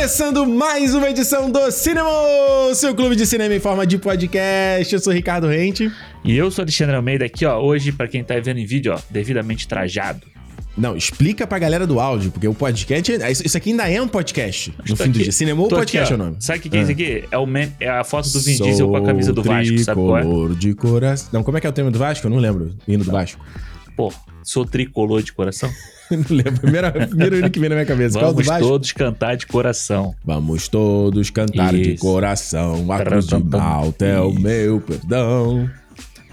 Começando mais uma edição do Cinema, seu clube de cinema em forma de podcast. Eu sou Ricardo Rente. E eu sou Alexandre Almeida aqui, ó. Hoje, pra quem tá vendo em vídeo, ó, devidamente trajado. Não, explica pra galera do áudio, porque o podcast. Isso aqui ainda é um podcast. No fim do dia. Cinema ou podcast aqui, é o nome. Sabe o que, que é isso aqui? É, o mem- é a foto do Vin Diesel com a camisa do Vasco, sabe qual é? De coração. Não, como é que é o tema do Vasco? Eu não lembro. Hino do Vasco. Pô, sou tricolor de coração. não lembro. Primeiro, primeiro hino que vem na minha cabeça. Qual é Vamos todos cantar de coração. Vamos todos cantar de Isso. coração. A cruz de malta é o meu perdão.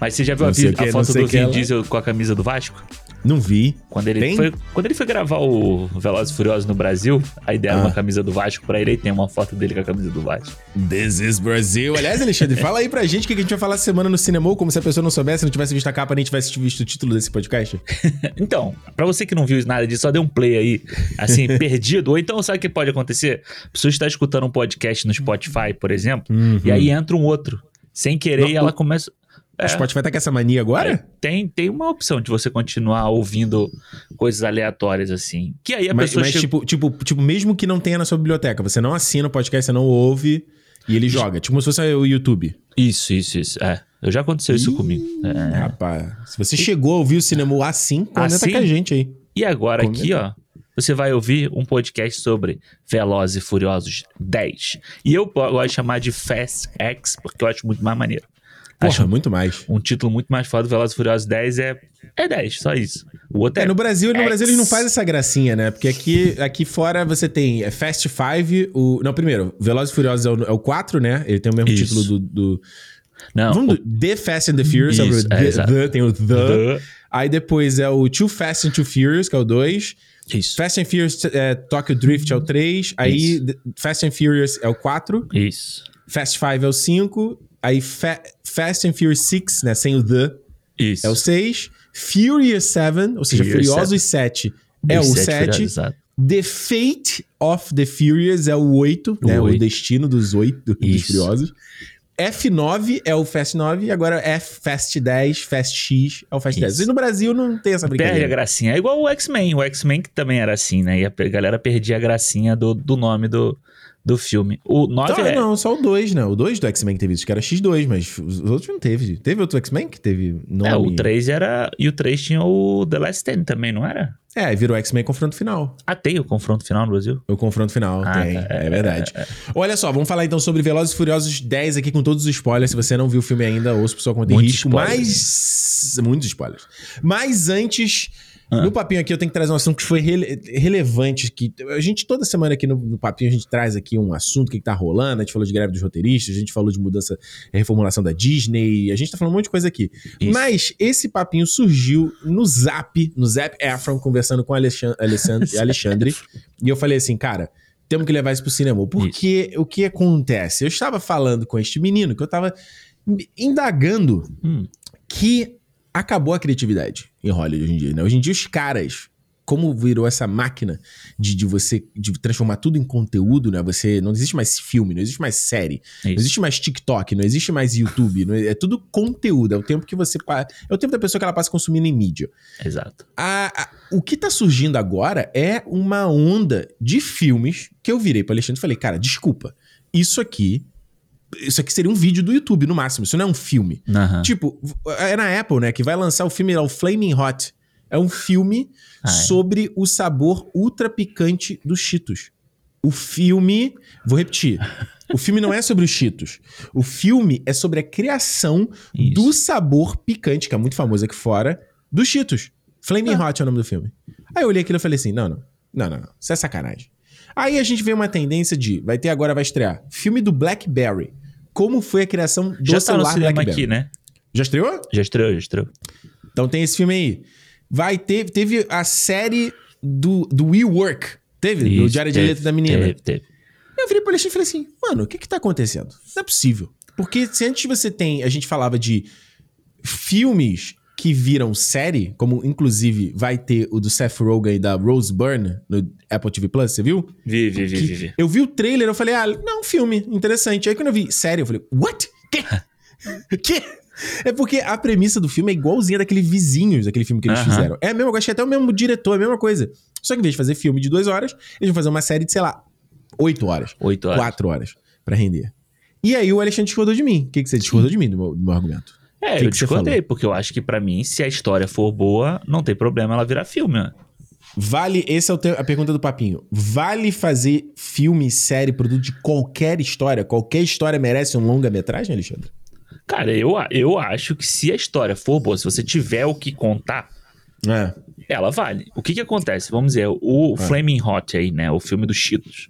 Mas você já viu a, que, a foto do Vin ela- Diesel com a camisa do Vasco? Não vi. Quando ele, Tem? foi, quando ele foi gravar o Velozes e Furiosos no Brasil, aí deram Ah. uma camisa do Vasco pra ele e tem uma foto dele com a camisa do Vasco. This is Brasil. Aliás, Alexandre, fala aí pra gente o que a gente vai falar essa semana no cinema, como se a pessoa não soubesse, não tivesse visto a capa, nem tivesse visto o título desse podcast. Então, pra você que não viu nada disso, só dê um play aí, assim, perdido. Ou então, sabe o que pode acontecer? A pessoa está escutando um podcast no Spotify, por exemplo, e aí entra um outro, sem querer, Não, e ela começa. É, O Spotify tá com essa mania agora? aí tem, tem uma opção de você continuar ouvindo coisas aleatórias, assim. Que aí a Mas, pessoa mas chega- tipo, tipo, tipo, mesmo que não tenha na sua biblioteca, você não assina o podcast, você não ouve e ele joga. Tipo como se fosse o YouTube. Isso, isso, isso. É. Eu já aconteceu isso comigo. É. Rapaz, se você chegou a ouvir o cinema assim, comenta Assim? com a gente aí. E agora Comenta. aqui, ó, você vai ouvir um podcast sobre Velozes e Furiosos 10. E eu gosto de chamar de Fast X, porque eu acho muito mais maneiro. Porra, Acho muito mais. um título muito mais foda do Velozes e Furiosos 10 é, é 10, só isso. O outro é, É, no Brasil, no X. Brasil eles não fazem essa gracinha, né? Porque aqui, aqui fora você tem é, Fast Five, o... Não, primeiro, Velozes e Furiosos é o, é o 4, né? Ele tem o mesmo Isso. título do... do... Não, Vamos do The Fast and the Furious, Isso, é o the, the, tem o The. The. Aí depois é o Too Fast and Too Furious, que é o 2. Isso. Fast and Furious é, Tokyo Drift é o 3. Aí Isso. Fast and Furious é o 4. Isso. Fast Five é o 5. Aí Fa- Fast and Furious 6, né? Sem o The, Isso. é o 6. Furious 7, ou seja, Furious Furiosos 7 é o Os sete 7. Furiosos, exato. The Fate of the Furious é o 8, né? O oito. destino dos 8 dos. Furiosos. F9 é o Fast 9 e agora F Fast 10, Fast X é o Fast 10. Isso. E no Brasil não tem essa Perde a brincadeira. gracinha. É igual o X-Men. O X-Men que também era assim, né? E a galera perdia a gracinha do, do nome do, do filme. O 9 Então, é... Não, só o 2, né? O 2 do X-Men que teve isso, que era X2, mas os outros não teve. Teve outro X-Men que teve nome? É, o 3 era... E o 3 tinha o The Last Stand também, não era? É, virou X-Men Confronto Final. Ah, tem o confronto final no Brasil? O confronto final, Ah, tem. tá. É, verdade. Olha só, vamos falar então sobre Velozes e Furiosos 10 aqui com todos os spoilers. Se você não viu o filme ainda, ouça por sua conta em risco. spoilers. Mas... Muitos spoilers. Mas antes... Ah. No papinho aqui eu tenho que trazer um assunto que foi rele- relevante. Que a gente, toda semana aqui no, no papinho, a gente traz aqui um assunto, o que, tá rolando. A gente falou de greve dos roteiristas, a gente falou de mudança, reformulação da Disney. A gente tá falando um monte de coisa aqui. Isso. Mas esse papinho surgiu no Zap, no Zap Efron, conversando com o Alexan- Alexandre, Alexandre. e eu falei assim, cara, temos que levar isso pro cinema. Porque o que acontece? Eu estava falando com este menino que eu estava indagando Hum. que acabou a criatividade em Hollywood hoje em dia. Né? Hoje em dia, os caras, como virou essa máquina de, de você de transformar tudo em conteúdo, né? Você não existe mais filme, não existe mais série, não Isso. existe mais TikTok, não existe mais YouTube, não é, é tudo conteúdo. É o tempo que você é o tempo da pessoa que ela passa consumindo em mídia. Exato. A- a- o que tá surgindo agora é uma onda de filmes que eu virei pro Alexandre e falei, cara, desculpa, isso aqui. Isso aqui seria um vídeo do YouTube, no máximo. Isso não é um filme. Aham. Tipo, é na Apple, né? Que vai lançar o filme, é o Flaming Hot. É um filme Ah, é. sobre o sabor ultra picante dos Cheetos. O filme. Vou repetir. O filme não é sobre os Cheetos. O filme é sobre a criação Isso. do sabor picante, que é muito famoso aqui fora, dos Cheetos. Flaming Ah. Hot é o nome do filme. Aí eu olhei aquilo e falei assim: não, não. Não, não, não. Isso é sacanagem. Aí a gente vê uma tendência de. Vai ter agora, vai estrear. Filme do Blackberry. Como foi a criação do Já tá no celular cinema Blackberry. aqui, né? Já estreou? Já estreou, já estreou. Então tem esse filme aí. Vai ter. Teve a série do, do We Work. Teve? do Isso, Diário de teve, Letra da Menina. Teve, teve. Eu virei pro Alexandre e falei assim, mano, o que que tá acontecendo? Não é possível. Porque se antes você tem, a gente falava de filmes que viram série, como inclusive vai ter o do Seth Rogen e da Rose Byrne no Apple TV Plus, você viu? Vi, vi, vi, vi, vi. Eu vi o trailer, eu falei, ah, não, filme, interessante. Aí quando eu vi série, eu falei, what? Que? que? É porque a premissa do filme é igualzinha daquele Vizinhos, daquele filme que eles fizeram. É a mesma, eu acho que até o mesmo diretor, é a mesma coisa. Só que em vez de fazer filme de duas horas, eles vão fazer uma série de, sei lá, oito horas. Oito horas. Quatro horas pra render. E aí o Alexandre discordou de mim. O que, que você discordou de mim, do meu, do meu argumento? É, Que eu que discordei, porque eu acho que pra mim, se a história for boa, não tem problema ela virar filme, né? Vale, esse é te- a pergunta do papinho. Vale fazer filme, série, produto de qualquer história? Qualquer história merece um longa-metragem, Alexandre? Cara, eu, eu acho que se a história for boa, se você tiver o que contar, É. ela vale. O que que acontece? Vamos dizer, o É. Flaming Hot aí, né? O filme do Cheetos.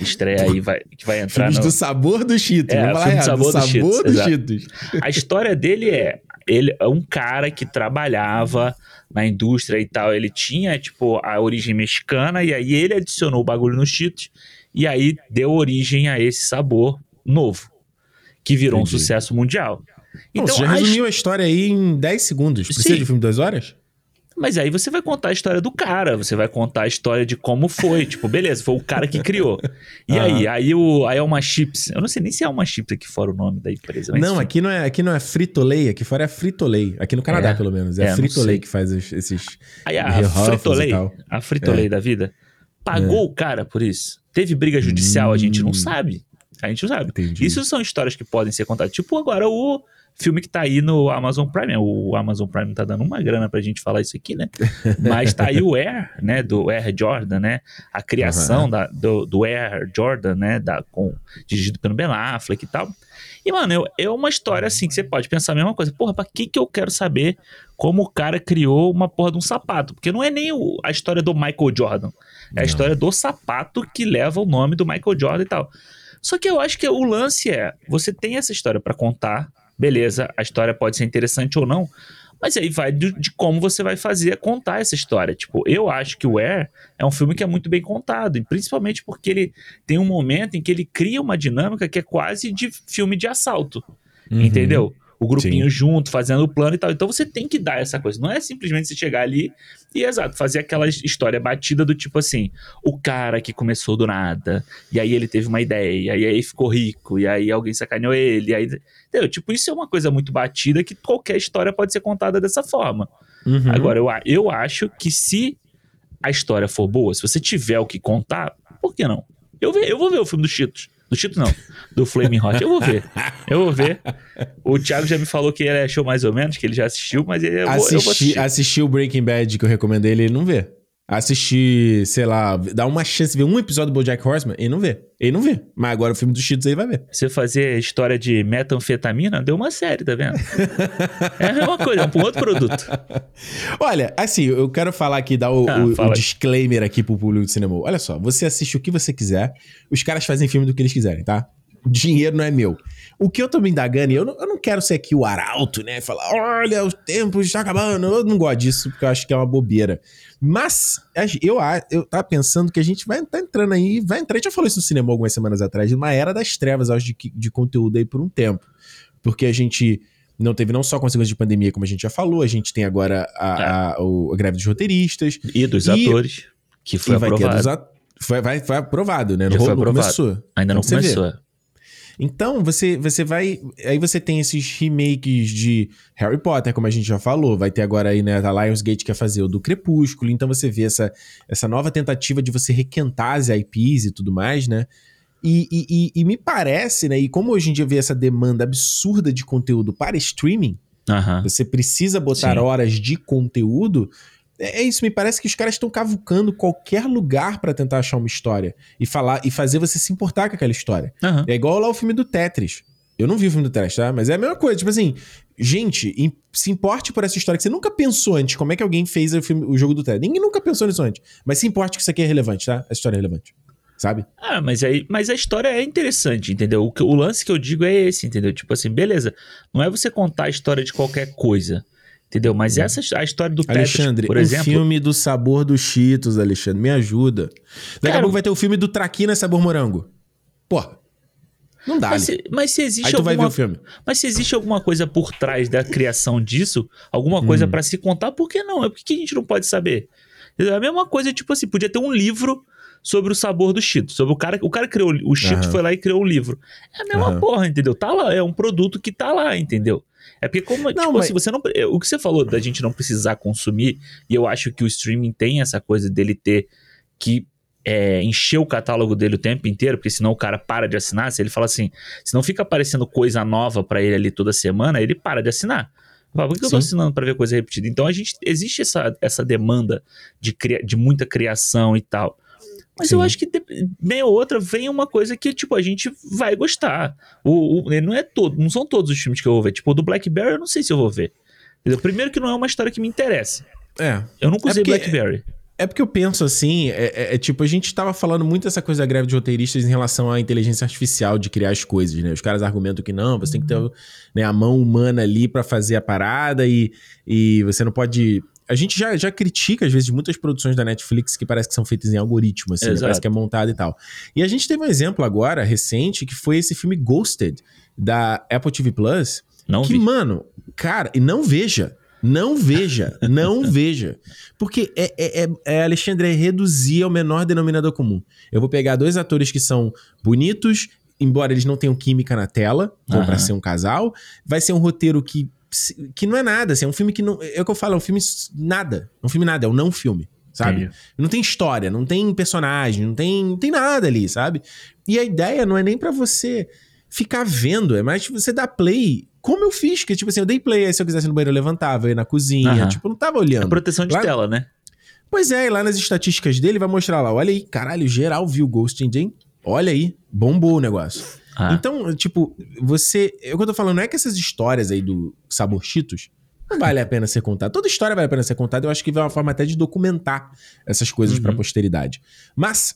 Estreia aí, vai, que vai entrar Filmes no... do sabor do Cheetos. É, vamos falar filme do sabor do Cheetos, do exato. Cheetos. A história dele é, ele é um cara que trabalhava na indústria e tal, ele tinha, tipo, a origem mexicana, e aí ele adicionou o bagulho no Cheetos, e aí deu origem a esse sabor novo, que virou um Entendi. sucesso mundial. Então, você já a resumiu a história aí em 10 segundos. Precisa Sim. de filme de duas horas? Mas aí você vai contar a história do cara, você vai contar a história de como foi. tipo, beleza, foi o cara que criou. E Aham. aí? Aí o aí é uma chips. Eu não sei nem se é uma chips aqui fora o nome da empresa. não, enfim. aqui não é, aqui não é Frito-Lay, aqui fora é Frito-Lay. Aqui no Canadá, É. pelo menos. É, É, Frito-Lay que faz es- esses. Aí a Frito-Lay, a Frito-Lay da vida, pagou o cara por isso. Teve briga judicial, a gente não Hum. sabe. A gente não sabe. Entendi. Isso são histórias que podem ser contadas. Tipo agora o filme que tá aí no Amazon Prime. O Amazon Prime tá dando uma grana pra gente falar isso aqui, né? Mas tá aí o Air, né? Do Air Jordan, né? A criação da, do, do Air Jordan, né? Da, com, dirigido pelo Ben Affleck e tal. E, mano, é uma história assim que você pode pensar a mesma coisa. Porra, pra que que eu quero saber como o cara criou uma porra de um sapato? Porque não é nem o- a história do Michael Jordan. É a Não. história do sapato que leva o nome do Michael Jordan e tal. Só que eu acho que o lance é, você tem essa história pra contar, beleza, a história pode ser interessante ou não, mas aí vai de, de como você vai fazer contar essa história. Tipo, eu acho que o Air é um filme que é muito bem contado, e principalmente porque ele tem um momento em que ele cria uma dinâmica que é quase de filme de assalto, Uhum. entendeu? O grupinho junto, fazendo o plano e tal. Então você tem que dar essa coisa. Não é simplesmente você chegar ali e, exato, fazer aquela história batida do tipo assim: o cara que começou do nada, e aí ele teve uma ideia, e aí ficou rico, e aí alguém sacaneou ele, e aí. Entendeu? Tipo, isso é uma coisa muito batida que qualquer história pode ser contada dessa forma. Uhum. Agora, eu, eu acho que se a história for boa, se você tiver o que contar, por que não? Eu, ve- eu vou ver o filme do Cheetos. Do Cheetos não, do Flaming Hot. Eu vou ver. Eu vou ver. O Thiago já me falou que ele achou mais ou menos, que ele já assistiu, mas ele, eu, vou, eu vou Assisti, assistir. assistir o Breaking Bad que eu recomendei ele, ele não vê. Assistir, sei lá, dá uma chance de ver um episódio do BoJack Horseman, ele não vê. Ele não vê. Mas agora o filme dos Cheetos aí vai ver. Você fazer história de metanfetamina, deu uma série, tá vendo? é a mesma coisa, é um outro produto. Olha, assim, eu quero falar aqui, dar o, Ah, o- o disclaimer aqui pro público do cinema. Olha só, você assiste o que você quiser, os caras fazem filme do que eles quiserem, tá? O dinheiro não é meu. O que eu tô me indagando, e eu não, eu não quero ser aqui o arauto, né? Falar, olha, os tempos estão acabando. Eu não gosto disso, porque eu acho que é uma bobeira. Mas eu, a- eu tava pensando que a gente vai tá entrando aí, vai entrar, a gente já falou isso no cinema algumas semanas atrás, numa era das trevas, acho, de, de conteúdo aí por um tempo. Porque a gente não teve não só consequências de pandemia, como a gente já falou, a gente tem agora a, a- o- a greve dos roteiristas. E dos E- atores, que foi vai ter aprovado. dos at- foi, vai, foi aprovado, né? Já Não, foi não aprovado. começou. Ainda não vê. começou. Então, você, você vai. Aí você tem esses remakes de Harry Potter, como a gente já falou. Vai ter agora aí, né? A Lionsgate quer fazer o do Crepúsculo. Então você vê essa, essa nova tentativa de você requentar as IPs e tudo mais, né? E, e, e- e me parece, né? E como hoje em dia vê essa demanda absurda de conteúdo para streaming, você precisa botar Sim. horas de conteúdo. É é isso, me parece que os caras estão cavucando qualquer lugar pra tentar achar uma história e falar e fazer você se importar com aquela história. Aham. É igual lá o filme do Tetris. Eu não vi o filme do Tetris, tá? Mas é a mesma coisa. Tipo assim, gente, se importe por essa história que você nunca pensou antes. Como é que alguém fez o, filme- o jogo do Tetris? Ninguém nunca pensou nisso antes. Mas se importe que isso aqui é relevante, tá? Essa história é relevante. Sabe? Ah, mas aí, mas a história é interessante, entendeu? O, que- o lance que eu digo é esse, entendeu? Tipo assim, beleza, não é você contar a história de qualquer coisa, entendeu? Mas essa a história do Alexandre, por um exemplo, filme do sabor dos Cheetos, Alexandre. Me ajuda. Daqui a Cara, pouco vai ter o filme do Traquina Sabor Morango. Porra. Não dá, mas se, mas se existe Aí tu vai ver alguma o filme. Mas se existe alguma coisa por trás da criação disso, alguma coisa Hum. pra se contar, por que não? É porque que a gente não pode saber. É a mesma coisa, tipo assim, podia ter um livro sobre o sabor do Cheetos. Sobre o cara, o cara criou o Cheetos, foi lá e criou um livro. É a mesma porra, entendeu? Tá lá, é um produto que tá lá, entendeu? É porque como, tipo mas- assim, você não, o que você falou da gente não precisar consumir, e eu acho que o streaming tem essa coisa dele ter que é, encher o catálogo dele o tempo inteiro, porque senão o cara para de assinar. Se ele fala assim, se não fica aparecendo coisa nova para ele ali toda semana, ele para de assinar. Fala, Por que eu tô assinando para ver coisa repetida? Então a gente existe essa, essa demanda de, cria- de muita criação e tal. Mas Sim. eu acho que de- bem ou outra vem uma coisa que, tipo, a gente vai gostar. O, o- não é todo, não são todos os filmes que eu vou ver. Tipo, o do Blackberry eu não sei se eu vou ver. Entendeu? Primeiro que não é uma história que me interessa. É. Eu nunca É usei porque- Blackberry. É porque eu penso assim, é, é- é tipo, a gente tava falando muito dessa coisa da greve de roteiristas em relação à inteligência artificial de criar as coisas, né? Os caras argumentam que não, você tem que ter né, a mão humana ali pra fazer a parada e, e você não pode. A gente já, já critica, às vezes, muitas produções da Netflix que parece que são feitas em algoritmo, assim, né? Parece que é montado e tal. E a gente teve um exemplo agora, recente, que foi esse filme Ghosted, da Apple TV Plus, Não que, vi. mano, cara, e não veja. Não veja, não veja. Porque é, é, é- é, Alexandre, é reduzir ao menor denominador comum. Eu vou pegar dois atores que são bonitos, embora eles não tenham química na tela, como pra Aham. ser um casal. Vai ser um roteiro que, que não é nada, assim, é um filme que não. É o que eu falo, é um filme nada. É um filme nada, é um não filme. Sabe? Entendi. Não tem história, não tem personagem, não tem, não tem nada ali, sabe? E a ideia não é nem pra você ficar vendo, é mais você dar play, como eu fiz, que tipo assim, eu dei play, aí se eu quisesse no banheiro eu levantava, eu ia na cozinha, Aham. tipo, eu não tava É olhando. proteção de Lá- tela, né? Pois é, e lá nas estatísticas dele vai mostrar lá, olha aí, caralho, geral viu Ghost in Jane, olha aí, bombou o negócio. Ah, Então, tipo, você, é o que eu tô falando, não é que essas histórias aí do Sabor Cheetos não vale a pena ser contada. Toda história vale a pena ser contada, eu acho que é uma forma até de documentar essas coisas Uhum. pra posteridade. Mas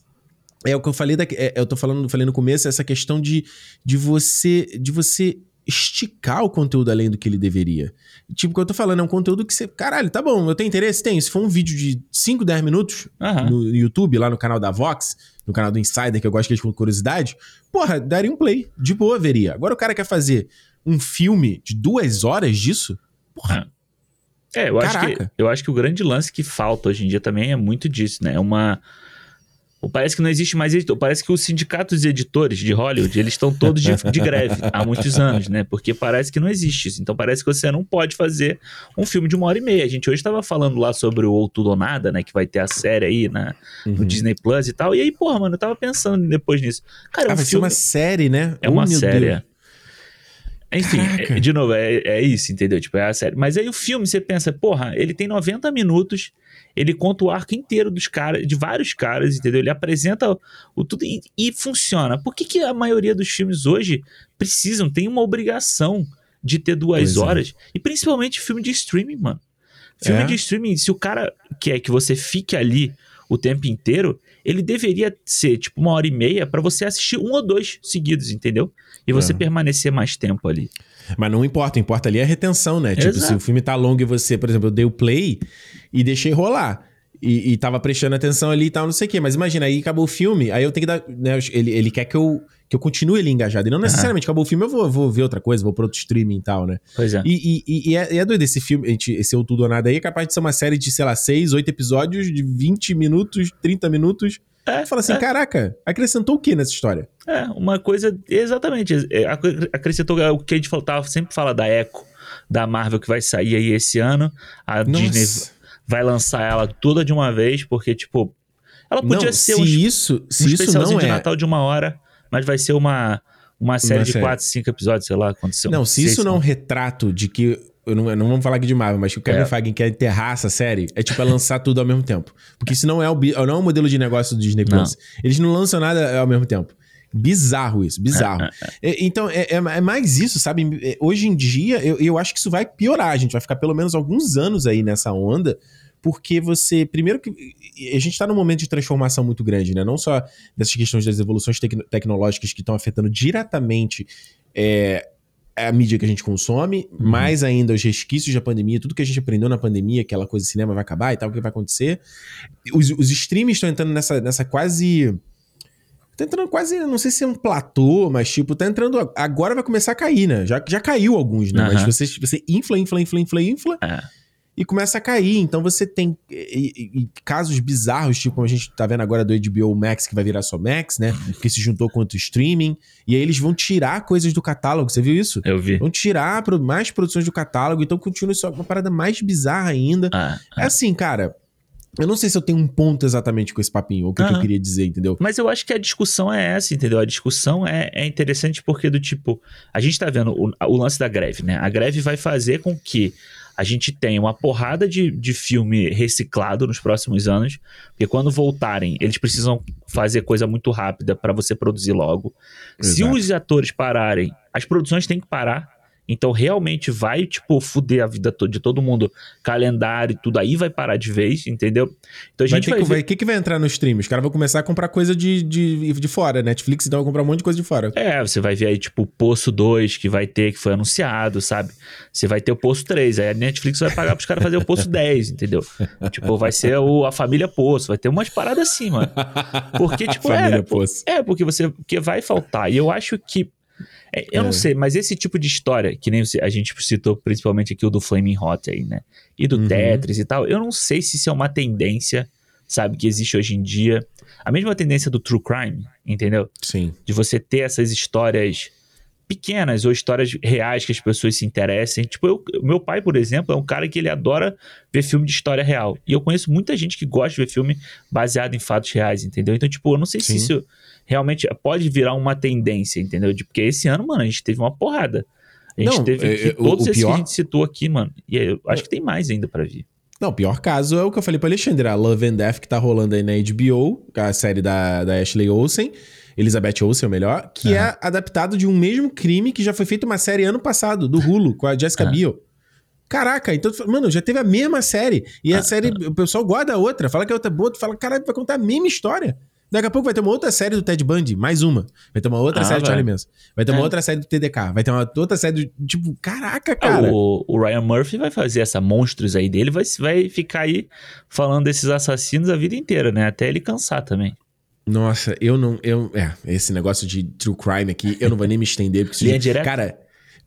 é o que eu falei, da, é, eu tô falando, falei no começo, essa questão de, de você de você esticar o conteúdo além do que ele deveria. Tipo, o que eu tô falando é um conteúdo que você, caralho, tá bom, eu tenho interesse? Tenho. Se for um vídeo de 5, 10 minutos aham. no YouTube, lá no canal da Vox, no canal do Insider, que eu gosto que eles com curiosidade, porra, daria um play. De boa, veria. Agora o cara quer fazer um filme de duas horas disso? Porra. É, eu acho, que, eu acho que o grande lance que falta hoje em dia também é muito disso, né? É uma. Parece que não existe mais editor. Parece que os sindicatos de editores de Hollywood, eles estão todos de, de greve há muitos anos, né? Porque parece que não existe isso. Então parece que você não pode fazer um filme de uma hora e meia. A gente hoje estava falando lá sobre o Ou Tudo ou Nada, né? Que vai ter a série aí na, no Uhum. Disney Plus e tal. E aí, porra, mano, eu tava pensando depois nisso. Cara, Ah, um vai ser filme... uma série, né? É Oh, uma série. Deus. é. Enfim, Caraca. é- de novo, é, é isso, entendeu? Tipo, é a série. Mas aí o filme, você pensa, porra, ele tem 90 minutos, ele conta o arco inteiro dos caras, de vários caras, entendeu? Ele apresenta o tudo e, e funciona. Por que, que a maioria dos filmes hoje precisam, tem uma obrigação de ter duas Pois é. horas? E principalmente filme de streaming, mano. Filme É. de streaming, se o cara quer que você fique ali o tempo inteiro, ele deveria ser tipo uma hora e meia pra você assistir um ou dois seguidos, entendeu? E você É. permanecer mais tempo ali. Mas não importa, importa ali a retenção, né? Tipo, Exato. se o filme tá longo e você, por exemplo, eu dei o play e deixei rolar. E, e tava prestando atenção ali e tal, não sei o quê. Mas imagina, aí acabou o filme, aí eu tenho que dar. Né, ele, ele quer que eu, que eu continue ali engajado. E não necessariamente acabou o filme, eu vou, vou ver outra coisa, vou pro outro streaming e tal, né? Pois é. E, e- e- é, é doido esse filme, gente, esse Ou Tudo ou Nada aí, é capaz de ser uma série de, sei lá, 6, 8 episódios de 20 minutos, 30 minutos. É, Fala assim, é. caraca, acrescentou o que nessa história? É, uma coisa. Exatamente. é, ac- Acrescentou o que a gente falou, tava, sempre fala da Echo, da Marvel, que vai sair aí esse ano. A Disney Nossa. vai lançar ela toda de uma vez, porque, tipo. Ela podia não, ser se um, isso, se um isso especialzinho não de é... Natal de uma hora, mas vai ser uma, uma série de série. 4, 5 episódios, sei lá, são. Não, se isso não é um retrato de que. Eu não, não vamos falar aqui de Marvel, mas que o Kevin É. Feige quer enterrar essa série, é tipo é lançar tudo ao mesmo tempo. Porque isso não é o, bi- não é o modelo de negócio do Disney Plus. Eles não lançam nada ao mesmo tempo. Bizarro isso, bizarro. É, então, é, é- é mais isso, sabe? É, Hoje em dia, eu, eu acho que isso vai piorar. A gente vai ficar pelo menos alguns anos aí nessa onda, porque você. Primeiro que. A gente tá num momento de transformação muito grande, né? Não só dessas questões das evoluções tecno- tecnológicas que estão afetando diretamente. é, a mídia que a gente consome, Uhum. mais ainda os resquícios da pandemia, tudo que a gente aprendeu na pandemia, aquela coisa de cinema vai acabar e tal, o que vai acontecer. Os, os streams estão entrando nessa, nessa quase. Tá entrando quase, não sei se é um platô, mas tipo, tá entrando. Agora vai começar a cair, né? Já, já caiu alguns, né? Mas Aham. você, você infla, infla, infla, infla, infla É. e começa a cair. Então você tem e- e- casos bizarros, tipo como a gente tá vendo agora do HBO Max, que vai virar só Max, né? Que se juntou com outro streaming. E aí eles vão tirar coisas do catálogo, você viu isso? Eu vi. Vão tirar pro- mais produções do catálogo, então continua só uma parada mais bizarra ainda. Ah, É assim, cara. Eu não sei se eu tenho um ponto exatamente com esse papinho, ou o que, que eu queria dizer, entendeu? Mas eu acho que a discussão é essa, entendeu? A discussão é, é interessante porque, do tipo, a gente tá vendo o, o lance da greve, né? A greve vai fazer com que a gente tenha uma porrada de, de filme reciclado nos próximos anos, porque quando voltarem, eles precisam fazer coisa muito rápida para você produzir logo. Exato. Se os atores pararem, as produções têm que parar então realmente vai, tipo, fuder a vida de todo mundo, calendário e tudo, aí vai parar de vez, entendeu? Então a gente vai. O ver... que, que vai entrar no stream? Os caras vão começar a comprar coisa de, de, de fora. Netflix então vai comprar um monte de coisa de fora. É, você vai ver aí, tipo, o Poço 2 que vai ter, que foi anunciado, sabe? Você vai ter o Poço 3, aí a Netflix vai pagar pros caras fazer o Poço 10, entendeu? tipo, vai ser o, a família Poço, vai ter umas paradas assim, mano. Porque, tipo, família é, Poço. é, porque você. Porque vai faltar. E eu acho que é, eu é. não sei, mas esse tipo de história, que nem a gente citou principalmente aqui o do Flaming Hot aí, né? E do uhum. Tetris e tal, eu não sei se isso é uma tendência, sabe, que existe hoje em dia. A mesma tendência do true crime, entendeu? Sim. De você ter essas histórias pequenas ou histórias reais que as pessoas se interessem. Tipo, eu, meu pai, por exemplo, é um cara que ele adora ver filme de história real. E eu conheço muita gente que gosta de ver filme baseado em fatos reais, entendeu? Então, tipo, eu não sei Sim. se isso realmente pode virar uma tendência, entendeu? De, porque esse ano, mano, a gente teve uma porrada. A gente não, teve é, é todos o, esses pior... que a gente citou aqui, mano. E eu acho que tem mais ainda para vir. Não, o pior caso é o que eu falei pra Alexandre, a Love and Death que tá rolando aí na HBO, a série da, da Ashley Olsen, Elizabeth Olsen, melhor, que uhum. é adaptado de um mesmo crime que já foi feito uma série ano passado, do Hulu, com a Jessica uhum. Biel. Caraca, então, mano, já teve a mesma série. E a série, o pessoal guarda a outra, fala que a outra é boa, tu fala, caralho, vai contar a mesma história. Daqui a pouco vai ter uma outra série do Ted Bundy, mais uma. Vai ter uma outra ah, série do Charlie Manson. Vai ter é. uma outra série do TDK. Vai ter uma outra série do. Tipo, caraca, é, cara. O, o, Ryan Murphy vai fazer essa monstros aí dele, vai, vai ficar aí falando desses assassinos a vida inteira, né? Até ele cansar também. Nossa, eu não. Eu, é, esse negócio de true crime aqui, eu não vou nem me estender. Porque Linha direta? Cara,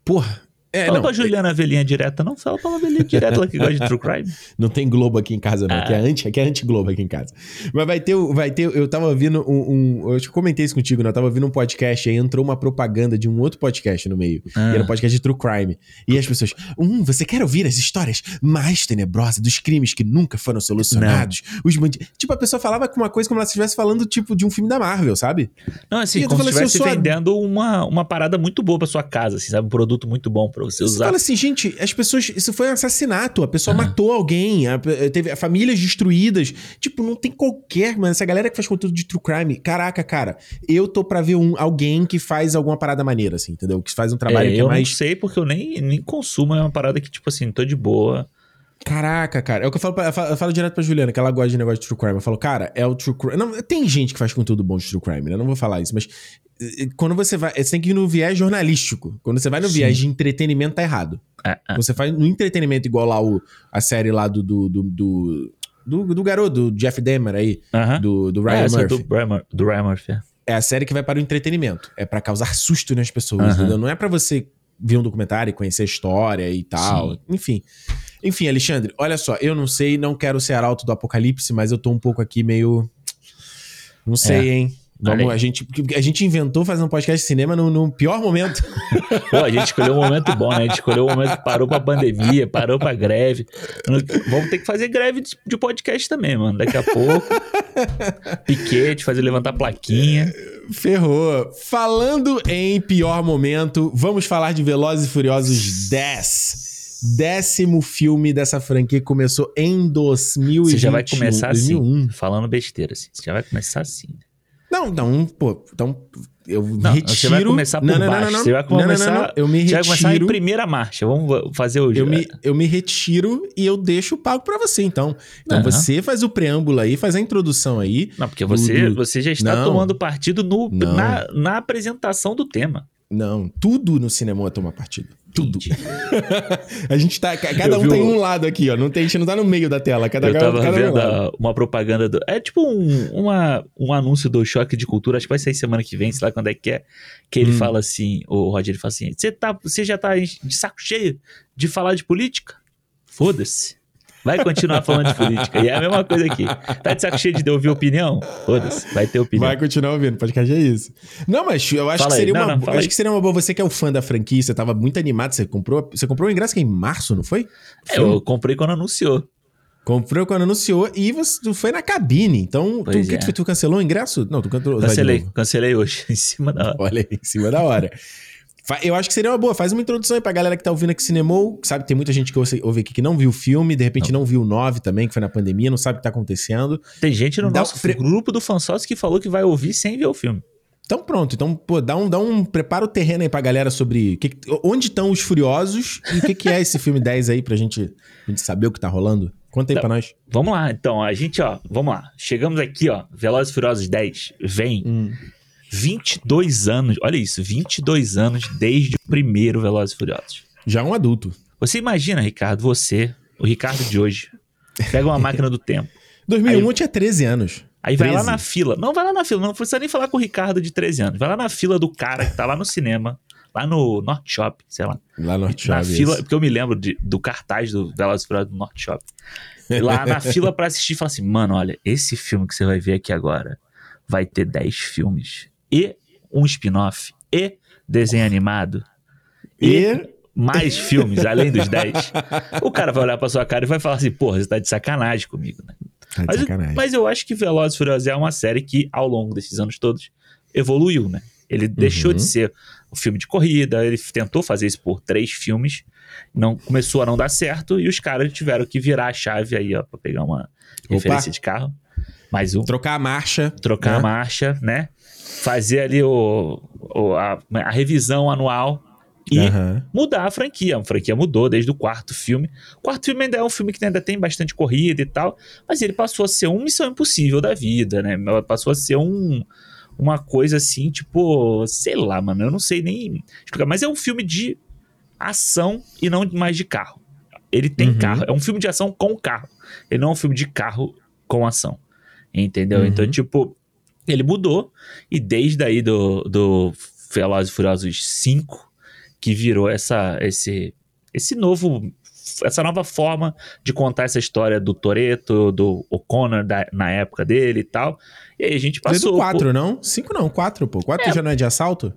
porra, é, fala não, pra Juliana ver linha direta, não. Fala pra ela ver linha direta, ela que gosta de true crime. Não tem Globo aqui em casa, não. Ah. Aqui é anti, aqui é anti-Globo aqui em casa. Mas vai ter, vai ter. Eu tava ouvindo um. um eu te comentei isso contigo, né? Eu tava ouvindo um podcast, aí entrou uma propaganda de um outro podcast no meio. Ah. E era um podcast de true crime. E as pessoas. Hum, você quer ouvir as histórias mais tenebrosas dos crimes que nunca foram solucionados? Não. Os. Tipo, a pessoa falava com uma coisa como se estivesse falando, tipo, de um filme da Marvel, sabe? Não, assim, como se estivesse assim, vendendo uma, uma parada muito boa pra sua casa, assim, sabe? Um produto muito bom pra você usar. Você fala assim, gente, as pessoas. Isso foi um assassinato. A pessoa matou alguém. A, teve famílias destruídas. Tipo, não tem qualquer. Mano, essa galera que faz conteúdo de true crime. Caraca, cara. Eu tô pra ver um, alguém que faz alguma parada maneira, assim, entendeu? Que faz um trabalho é, que é mais. Eu não sei porque eu nem, nem consumo. É uma parada que, tipo assim, tô de boa. Caraca, cara. É o que eu falo, pra, eu falo, eu falo direto pra Juliana, que ela gosta de negócio de true crime. Eu falo, cara, é o true crime. Não, tem gente que faz conteúdo bom de true crime, né? Não vou falar isso, mas quando você vai. Você tem que ir no viés jornalístico. Quando você vai no Sim. viés de entretenimento, tá errado. É, é. Você faz no entretenimento, igual lá o, a série lá do. do, do, do do, do garoto, do Jeff Demer aí, do, do Ryan é, Murphy. Do, do Ryan Murphy, é. é. a série que vai para o entretenimento. É para causar susto nas pessoas, -huh. Não é para você ver um documentário e conhecer a história e tal. Sim. Enfim. Enfim, Alexandre, olha só, eu não sei, não quero ser arauto do apocalipse, mas eu tô um pouco aqui meio. Não sei, é. hein? Vamos, a gente, a gente inventou fazer um podcast de cinema no, no pior momento. Pô, a gente escolheu um momento bom, né? A gente escolheu um momento que parou pra pandemia, parou pra greve. Vamos ter que fazer greve de podcast também, mano. Daqui a pouco. Piquete, fazer levantar plaquinha. Ferrou. Falando em pior momento, vamos falar de Velozes e Furiosos 10 décimo filme dessa franquia que começou em 2021. Você já vai começar 2001. assim, falando besteira, assim. Você já vai começar assim. Não, não, pô, então eu não, retiro... Você vai começar por não, baixo. Não, não, você vai começar... Não, eu me retiro... Você vai começar em primeira marcha. Vamos fazer hoje. Eu me, eu me retiro e eu deixo o pago para você, então. Então você faz o preâmbulo aí, faz a introdução aí. Não, porque você, do... você já está tomando partido no, na, na apresentação do tema. Não, tudo no cinema é tomar partido. Tudo. a gente tá. Cada um tem um lado aqui, ó. Não tem, a gente não tá no meio da tela. Cada, eu tava cada vendo um uma propaganda do. É tipo um, uma, um anúncio do choque de cultura. Acho que vai sair semana que vem, sei lá quando é que é. Que ele hum. fala assim: o Roger ele fala assim: Você tá, já tá de saco cheio de falar de política? Foda-se. Vai continuar falando de política. E é a mesma coisa aqui. Tá de saco cheio de ouvir opinião? Foda-se, vai ter opinião. Vai continuar ouvindo, podcast é isso. Não, mas eu acho, que seria, uma, não, acho que seria uma boa. Você que é o fã da franquia, você tava muito animado, você comprou, você comprou o ingresso que é em março, não foi? É, eu comprei quando anunciou. Comprou quando anunciou e você foi na cabine. Então, tu, é. que tu, tu cancelou o ingresso? Não, tu cancelou. Cancelei, cancelei hoje, em cima da hora. Olha aí, em cima da hora. Eu acho que seria uma boa. Faz uma introdução aí pra galera que tá ouvindo aqui Cinemou. Sabe, tem muita gente que ouve ouve aqui que não viu o filme, de repente não, viu o 9 também, que foi na pandemia, não sabe o que tá acontecendo. Tem gente no Dá nosso pre- grupo do fansócio que falou que vai ouvir sem ver o filme. Então pronto, então pô, dá um, dá um prepara o terreno aí pra galera sobre que onde estão os furiosos e o que, que é esse filme 10 aí pra gente, pra gente saber o que tá rolando. Conta aí Tá. pra nós. Vamos lá, então, a gente, ó, vamos lá. Chegamos aqui, ó, Velozes e Furiosos 10. Vem Hum. 22 anos, olha isso, 22 anos desde o primeiro Velozes e Furiosos. Já um adulto. Você imagina, Ricardo, você, o Ricardo de hoje, pega uma máquina do tempo. 2001 Aí- eu tinha 13 anos. Aí vai lá 13. na fila. Não, vai lá na fila. Não precisa nem falar com o Ricardo de 13 anos. Vai lá na fila do cara que tá lá no cinema, lá no North Shop, sei lá. Lá no Norte na Chaves. fila, porque eu me lembro de- do cartaz do Velozes e Furiosos do North Shop. Lá na fila pra assistir, fala assim, mano, olha, esse filme que você vai ver aqui agora vai ter 10 filmes e um spin-off e desenho animado e, E mais filmes além dos 10. O cara vai olhar pra sua cara e vai falar assim, porra, você tá de sacanagem comigo, né? Tá de Mas, sacanagem. mas eu acho que Velozes e Furiosos é uma série que, ao longo desses anos todos, evoluiu, né? Ele deixou Uhum. de ser um filme de corrida, ele tentou fazer isso por três filmes, não começou a não dar certo, e os caras tiveram que virar a chave aí, ó, pra pegar uma referência de carro. Mais um. Trocar a marcha. Trocar né? a marcha, né? Fazer ali o, o- a, a revisão anual e Aham. mudar a franquia. A franquia mudou desde o quarto filme. O quarto filme ainda é um filme que ainda tem bastante corrida e tal, mas ele passou a ser uma missão impossível da vida, né? Passou a ser um, uma coisa assim, tipo, sei lá, mano, eu não sei nem explicar, mas é um filme de ação e não mais de carro. Ele tem Uhum. carro, é um filme de ação com carro. Ele não é um filme de carro com ação. Entendeu? Uhum. Então, tipo, ele mudou e desde aí do, do Velozes e Furiosos 5 que virou essa esse esse novo essa nova forma de contar essa história do Toreto, do O'Connor na época dele e tal. E aí a gente passou o 4, não? 5 não, 4, pô. 4 já não é de assalto?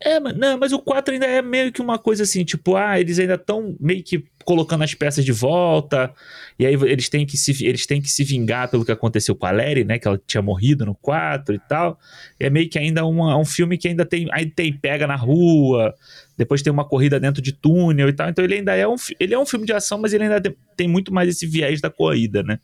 É, mas, não, mas o 4 ainda é meio que uma coisa assim, tipo, ah, eles ainda estão meio que colocando as peças de volta, e aí eles têm que se, eles têm que se vingar pelo que aconteceu com a Larry, né, que ela tinha morrido no 4 e tal. E é meio que ainda uma- um filme que ainda tem, aí tem pega na rua, depois tem uma corrida dentro de túnel e tal. Então ele ainda é um, ele é um filme de ação, mas ele ainda tem, muito mais esse viés da corrida, né?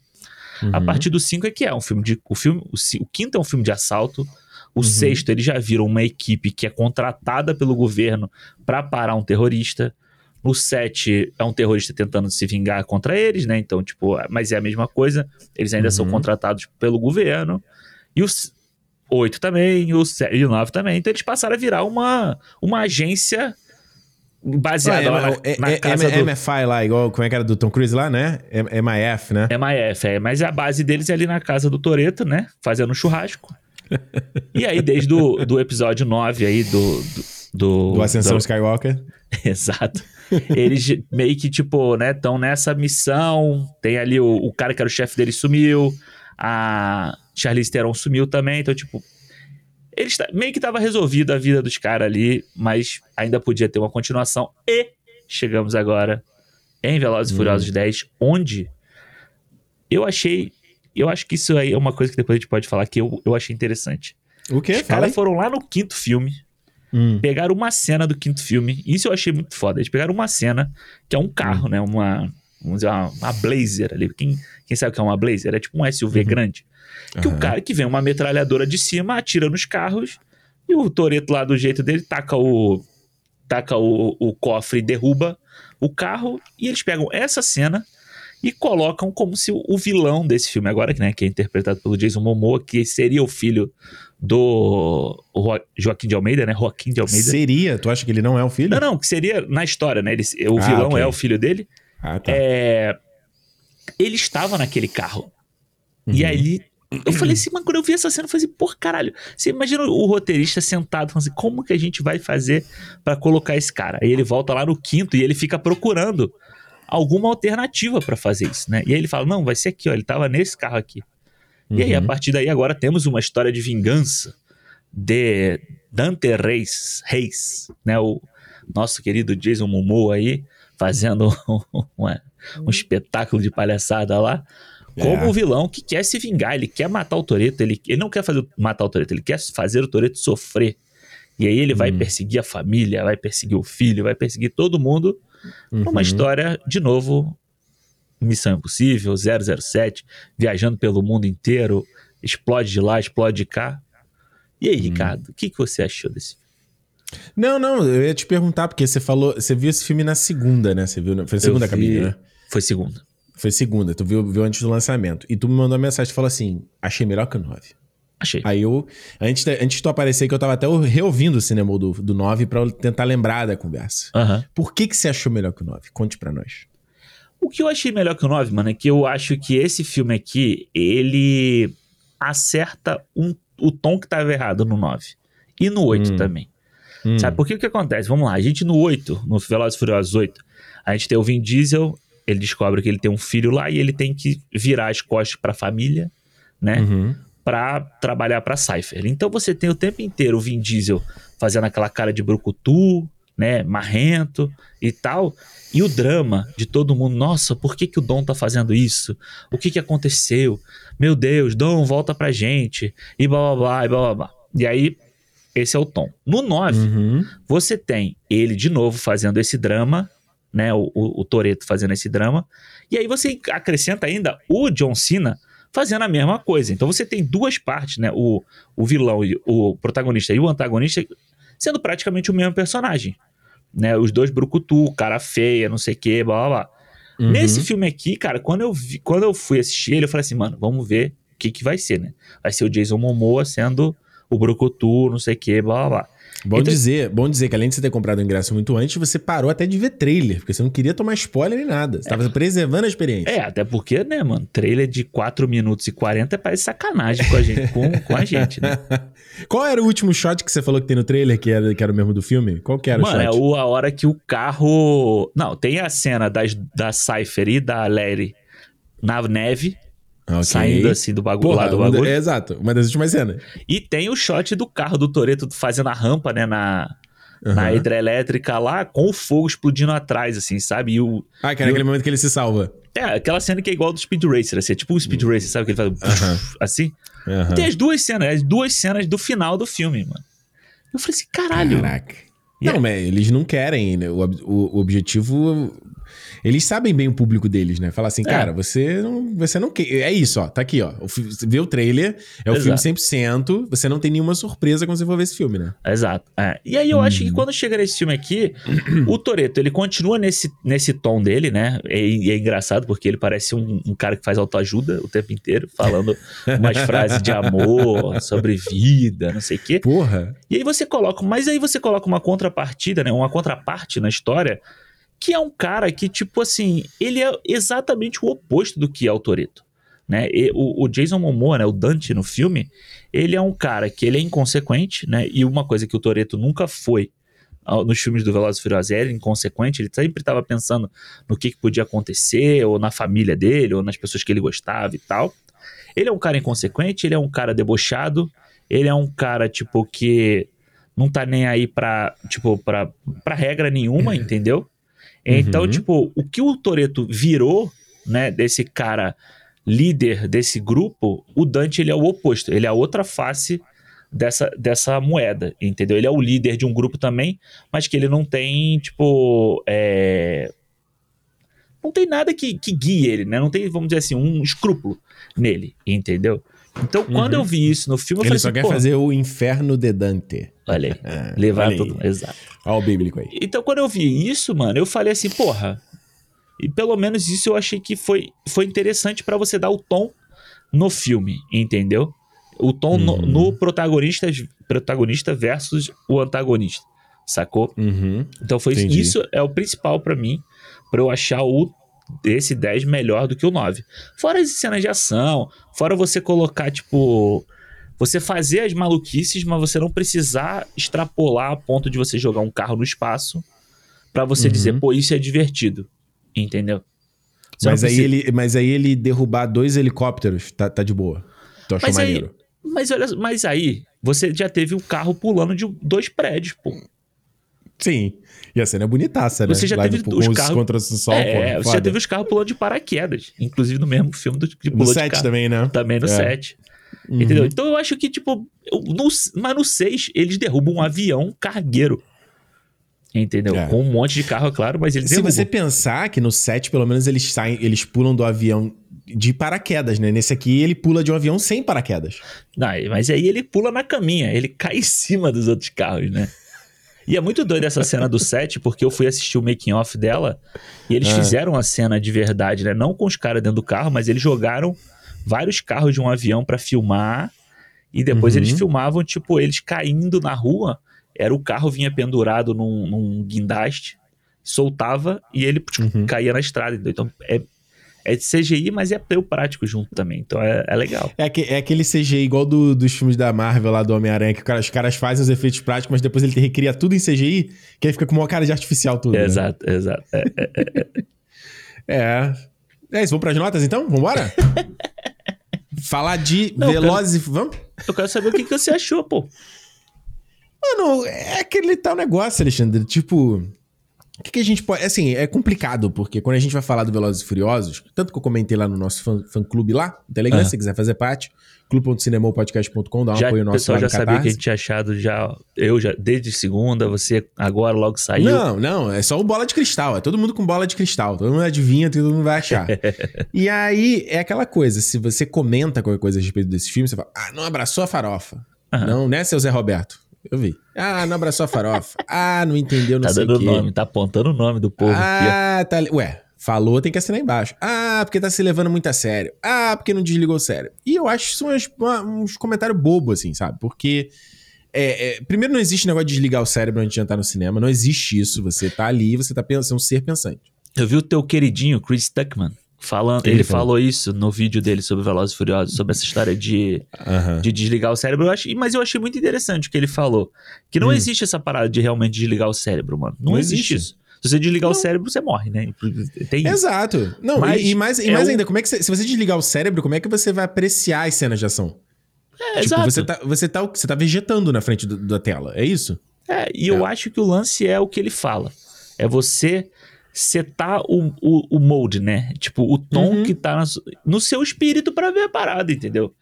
A Uhum. partir do 5 é que é um filme de. O, filme, o, o quinto é um filme de assalto. O Uhum. sexto, ele já vira uma equipe que é contratada pelo governo para parar um terrorista. No 7 é um terrorista tentando se vingar contra eles, né? Então, tipo, mas é a mesma coisa. Eles ainda são Uhum. contratados pelo governo. E o 8 também, o 7 e o 9 também. Então eles passaram a virar uma, uma agência baseada Ah, lá na, é, na é, casa é, do... MFI lá, igual como é que era do Tom Cruise lá, né? É, MIF, né? MIF, é, mas a base deles é ali na casa do Toreto, né? Fazendo um churrasco. E aí, desde o do episódio 9 aí do. Do, do, Do Ascensão do- Skywalker. Exato. Eles meio que, tipo, né, estão nessa missão. Tem ali o, o cara que era o chefe deles sumiu. A Charlize Theron sumiu também. Então, tipo. Eles meio que tava resolvida a vida dos caras ali, mas ainda podia ter uma continuação. E chegamos agora em Velozes e Hum. Furiosos 10, onde eu achei. Eu acho que isso aí é uma coisa que depois a gente pode falar que eu, eu achei interessante. O quê? Os caras foram lá no quinto filme, Hum. pegaram uma cena do quinto filme. Isso eu achei muito foda. Eles pegaram uma cena que é um carro, né? Uma, vamos dizer, uma, uma Blazer ali. Quem, quem sabe o que é uma Blazer? É tipo um SUV Uhum. grande. Que o Aham. cara que vem uma metralhadora de cima, atira nos carros e o Toreto lá do jeito dele taca o taca o, o cofre e derruba o carro e eles pegam essa cena e colocam como se o, o vilão desse filme agora, né, que é interpretado pelo Jason Momoa, que seria o filho do Joaquim de Almeida, né? Joaquim de Almeida. Seria? Tu acha que ele não é um filho? Não, não, que seria na história, né? Ele, o Ah, vilão ok. é o filho dele. Ah, tá. É, ele estava naquele carro. E Uhum. aí, eu falei assim, mano, quando eu vi essa cena, eu falei assim, por caralho. Você imagina o roteirista sentado, falando assim, como que a gente vai fazer pra colocar esse cara? Aí ele volta lá no quinto e ele fica procurando alguma alternativa pra fazer isso, né? E aí ele fala, não, vai ser aqui, ó, ele tava nesse carro aqui. E aí, a Uhum. partir daí, agora temos uma história de vingança de Dante Reis, Reis né? O nosso querido Jason Momoa aí, fazendo uma, um espetáculo de palhaçada lá. Como É. um vilão que quer se vingar, ele quer matar o Toreto, ele, ele não quer fazer, matar o Toreto, ele quer fazer o Toreto sofrer. E aí ele vai Hum. perseguir a família, vai perseguir o filho, vai perseguir todo mundo Uhum. história, de novo, Missão Impossível, 007, viajando pelo mundo inteiro, explode de lá, explode de cá. E aí, Ricardo, o que, que você achou desse filme? Não, não, eu ia te perguntar, porque você falou. Você viu esse filme na segunda, né? Você viu. na- Foi a segunda vi- né? Foi segunda. Foi segunda, tu viu, viu antes do lançamento. E tu me mandou uma mensagem e falou assim: achei melhor que o 9. Achei. Aí eu, antes, de- antes de tu aparecer, que eu tava até reouvindo o cinema do, do 9 pra tentar lembrar da conversa. Aham. Por que que você achou melhor que o 9? Conte pra nós. O que eu achei melhor que o 9, mano, é que eu acho que esse filme aqui, ele acerta um- o tom que tava errado no 9. E no 8 Hum. também. Hum. Sabe por que o que acontece? Vamos lá, a gente no 8, no Velozes e Furiosos 8, a gente tem o Vin Diesel, ele descobre que ele tem um filho lá e ele tem que virar as costas pra família, né? Uhum. Pra trabalhar pra Cypher. Então você tem o tempo inteiro o Vin Diesel fazendo aquela cara de brucutu, né, marrento e tal, e o drama de todo mundo, nossa, por que que o Dom tá fazendo isso? O que que aconteceu? Meu Deus, Dom, volta pra gente, e blá blá blá, e blá blá blá. E aí, esse é o tom. No 9, Uhum. você tem ele de novo fazendo esse drama, né? O, o, o Toreto fazendo esse drama. E aí você acrescenta ainda o John Cena fazendo a mesma coisa. Então você tem duas partes, né? O, o vilão, o protagonista e o antagonista sendo praticamente o mesmo personagem. Né? Os dois brucutu, cara feia, não sei o que, blá blá blá. Uhum. Nesse filme aqui, cara, quando eu, vi, quando eu fui assistir ele, eu falei assim, mano, vamos ver o que, que vai ser, né? Vai ser o Jason Momoa sendo o brucutu, não sei o que, blá blá blá. Bom, Então- dizer, bom dizer que além de você ter comprado o ingresso muito antes, você parou até de ver trailer, porque você não queria tomar spoiler nem nada. Você tava preservando a experiência. É, até porque, né, mano, trailer de 4 minutos e 40 parece sacanagem com a gente, com, com a gente, né? Qual era o último shot que você falou que tem no trailer, que era, que era o mesmo do filme? Qual que era Mano, o é shot? o, a hora que o carro. Não, tem a cena das, da Cypher e da Larry na neve, Ah, ok. saindo assim do bagulho Porra, lá do bagulho. é, exato, uma das últimas cenas. E tem o shot do carro do Toreto fazendo a rampa, né, na, na Aham. hidrelétrica lá, com o fogo explodindo atrás, assim, sabe? E o. Ah, que era E o- aquele momento que ele se salva. É, aquela cena que é igual do Speed Racer, assim, é tipo um Speed Racer, sabe? Que ele faz um Aham. assim. Aham. Tem as duas cenas, as duas cenas do final do filme, mano. Eu falei assim, caralho. Caraca. Não, aí? mas eles não querem, né? O, o- o objetivo. Eles sabem bem o público deles, né? Falar assim, É. cara, você não, você não quer. É isso, ó. Tá aqui, ó. Vê o trailer, é o Exato. filme 100%. Você não tem nenhuma surpresa quando você for ver esse filme, né? Exato. é. E aí eu acho Uhum. que quando chega nesse filme aqui, o Toreto ele continua nesse, nesse tom dele, né? E é, engraçado porque ele parece um, um cara que faz autoajuda o tempo inteiro, falando umas frases de amor, sobre vida, não sei o quê. Porra. E aí você coloca, mas aí você coloca uma contrapartida, né? Uma contraparte na história, que é um cara que, tipo assim, ele é exatamente o oposto do que é o Toreto. Né? E o, o Jason Momoa, né, o Dante no filme, ele é um cara que ele é inconsequente, né? E uma coisa que o Toreto nunca foi ah, nos filmes do Velozes e Furiosos, ele é inconsequente, ele sempre estava pensando no que, que podia acontecer, ou na família dele, ou nas pessoas que ele gostava e tal. Ele é um cara inconsequente, ele é um cara debochado, ele é um cara, tipo, que não tá nem aí pra, tipo, pra, pra regra nenhuma, entendeu? Então, Uhum. tipo, o que o Toreto virou, né, desse cara líder desse grupo, o Dante, ele é o oposto, ele é a outra face dessa, dessa moeda, entendeu? Ele é o líder de um grupo também, mas que ele não tem, tipo, é... Não tem nada que, que guie ele, né? Não tem, vamos dizer assim, um escrúpulo nele, entendeu? Então, quando Uhum. eu vi isso no filme, eu Ele falei só assim, quer pô, fazer o inferno de Dante. olha aí, Ah, levar olha aí. tudo, exato. Olha o bíblico aí. Então, quando eu vi isso, mano, eu falei assim, porra. E pelo menos isso eu achei que foi, foi interessante pra você dar o tom no filme, entendeu? O tom no, Uhum. no protagonista, protagonista versus o antagonista, sacou? Uhum. Então foi Entendi. isso é o principal pra mim, pra eu achar o esse 10 melhor do que o 9. Fora as cenas de ação, fora você colocar tipo você fazer as maluquices, mas você não precisar extrapolar a ponto de você jogar um carro no espaço pra você Uhum. dizer, pô, isso é divertido. Entendeu? Você Mas aí, precisa- ele, mas aí ele derrubar dois helicópteros, tá, tá de boa. Tu achou Mas aí- maneiro? Mas olha, mas aí você já teve o carro pulando de dois prédios, pô. Sim. E a cena é bonitaça, né? Você já Lá teve do- os carros- contra o sol, é, pô, você já teve os carros pulando de paraquedas. Inclusive no mesmo filme do, de No pulou de 7 carro. também, né? Também no É. 7. Uhum. Entendeu? Então eu acho que, tipo, no, mas no 6 eles derrubam um avião cargueiro. Entendeu? É. Com um monte de carro, é claro, mas eles Se derrubam. você pensar que no 7, pelo menos, eles saem, eles pulam do avião de paraquedas, né? Nesse aqui, ele pula de um avião sem paraquedas. Não, mas aí ele pula na caminha, ele cai em cima dos outros carros, né? E é muito doido essa cena do set, porque eu fui assistir o making off dela e eles Ah. fizeram a cena de verdade, né? Não com os caras dentro do carro, mas eles jogaram vários carros de um avião pra filmar e depois Uhum. eles filmavam, tipo, eles caindo na rua. Era o carro vinha pendurado num, num guindaste, soltava e ele tipo, Uhum. caía na estrada. Então é, é de CGI, mas é pelo prático junto também. Então é, é legal. É, aque- é aquele CGI igual do- dos filmes da Marvel lá do Homem-Aranha, que os caras fazem os efeitos práticos, mas depois ele recria tudo em CGI, que aí fica com uma cara de artificial tudo. né? Exato, exato. É, É. É isso, vamos pras notas então? Vambora? Falar de Não, Velozes e... Vamos? Eu quero saber o que, que você achou, pô. Mano, é aquele tal negócio, Alexandre. Tipo, o que, que a gente pode. Assim, é complicado, porque quando a gente vai falar do Velozes e Furiosos, tanto que eu comentei lá no nosso fã, fã clube lá, no Telegram, Ah. se quiser fazer parte, clube.cinemopodcast.com, dá um já, apoio o nosso pessoal lá já no sabia que a gente tinha achado já. Eu já, desde segunda, você agora logo saiu. Não, não, é só o bola de cristal. É todo mundo com bola de cristal. Todo mundo adivinha, todo mundo vai achar. e aí, é aquela coisa: se você comenta qualquer coisa a respeito desse filme, você fala, ah, não abraçou a farofa. Aham. Não, né, seu Zé Roberto? Eu vi. Ah, não abraçou a farofa. Ah, não entendeu, não tá sei dando o nome, tá apontando o nome do povo aqui. ó. Ah, tá. Ué, falou, tem que assinar embaixo. Ah, porque tá se levando muito a sério. Ah, porque não desligou o cérebro. E eu acho isso umas- uma- uns comentários bobos, assim, sabe? Porque. é, é, primeiro, não existe negócio de desligar o cérebro antes de entrar no cinema. Não existe isso. Você tá ali, você tá pensando, um ser pensante. Eu vi o teu queridinho, Chris Tuckman, falando. Ele, ele falou? isso no vídeo dele sobre Velozes e Furiosos, sobre essa história de, Aham. de desligar o cérebro. Eu achei, mas eu achei muito interessante o que ele falou. Que não Hum. existe essa parada de realmente desligar o cérebro, mano. Não, Não existe existe. isso. Se você desligar o Não. cérebro, você morre, né? Tem. Exato. Não, Mas e, e mais, e é mais o- ainda, como é que você, se você desligar o cérebro, como é que você vai apreciar as cenas de ação? É, tipo, exato. você tá, você, tá, você tá vegetando na frente do- da tela. É isso? É, e eu acho que o lance é o que ele fala. É você setar o, o, o molde, né? Tipo, o tom Uhum. que tá su- no seu espírito pra ver a parada, entendeu?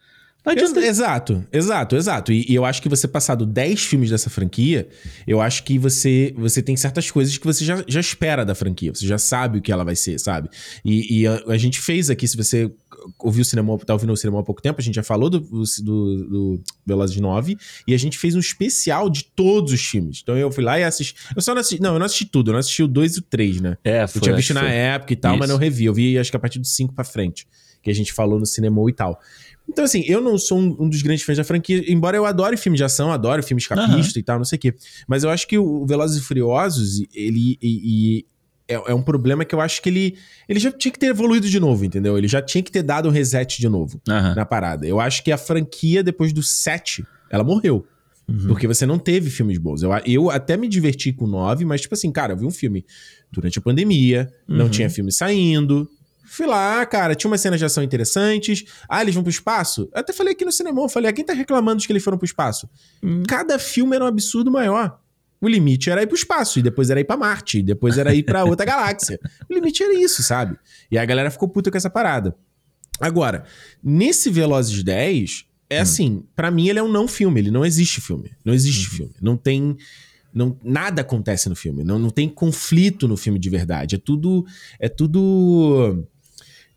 Adianta... Exato, exato, exato. E, e eu acho que você passado 10 filmes dessa franquia, eu acho que você você tem certas coisas que você já, já espera da franquia. Você já sabe o que ela vai ser, sabe? E, e a, a gente fez aqui, se você ouviu o cinema, tá ouvindo o cinema há pouco tempo, a gente já falou do, do, do Velozes 9 e a gente fez um especial de todos os filmes. Então eu fui lá e assisti. Eu só não assisti. Não, eu não assisti tudo, eu não assisti o 2 e o 3, né? É, Eu foi, tinha visto foi. na época e tal, mas Isso. não revi. Eu vi, acho que a partir do 5 pra frente, que a gente falou no cinema e tal. Então, assim, eu não sou um, um dos grandes fãs da franquia, embora eu adore filme de ação, adoro filme escapista e tal, não sei o quê. Mas eu acho que o Velozes e Furiosos, ele. E, e é, é um problema que eu acho que ele. Ele já tinha que ter evoluído de novo, entendeu? Ele já tinha que ter dado um reset de novo Aham. na parada. Eu acho que a franquia, depois do 7, ela morreu. Uhum. Porque você não teve filmes bons. Eu, eu até me diverti com 9, mas, tipo assim, cara, eu vi um filme durante a pandemia, não Uhum. tinha filme saindo. Fui lá, cara, tinha umas cenas de ação interessantes. Ah, eles vão pro espaço? Eu até falei aqui no cinema, falei, ah, quem tá reclamando de que eles foram pro espaço? Hum. Cada filme era um absurdo maior. O limite era ir pro espaço, e depois era ir pra Marte, e depois era ir pra outra galáxia. O limite era isso, sabe? E a galera ficou puta com essa parada. Agora, nesse Velozes 10, é assim, pra mim ele é um não filme, ele não existe filme. Não existe filme. Não tem. Não, nada acontece no filme. Não, não tem conflito no filme de verdade. É tudo. É tudo.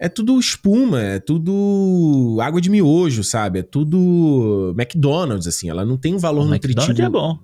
É tudo espuma, é tudo água de miojo, sabe? É tudo McDonald's, assim. Ela não tem um valor O nutritivo. McDonald's é bom.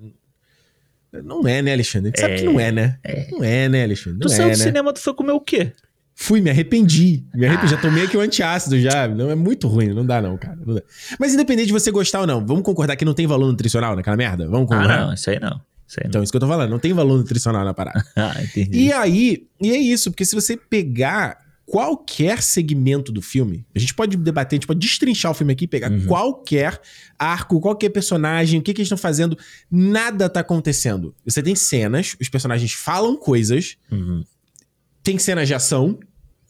Não é, né, Alexandre? A gente sabe que não é, né? Não é, né, Alexandre? Tu Não saiu é, do né? cinema, tu foi comer o quê? Fui, me arrependi. Me arrependi. Já tomei aqui o antiácido já. Não, é muito ruim. Não dá, não, cara. Não dá. Mas independente de você gostar ou não, vamos concordar que não tem valor nutricional naquela merda? Vamos Ah, concordar? não, isso aí não. Isso aí não. Então, isso que eu tô falando. Não tem valor nutricional na parada. Ah, entendi. E aí, e é isso, porque se você pegar qualquer segmento do filme, a gente pode debater, a gente pode destrinchar o filme aqui, pegar Uhum. qualquer arco, qualquer personagem, o que, que eles estão fazendo, nada tá acontecendo. Você tem cenas, os personagens falam coisas, Uhum. tem cenas de ação,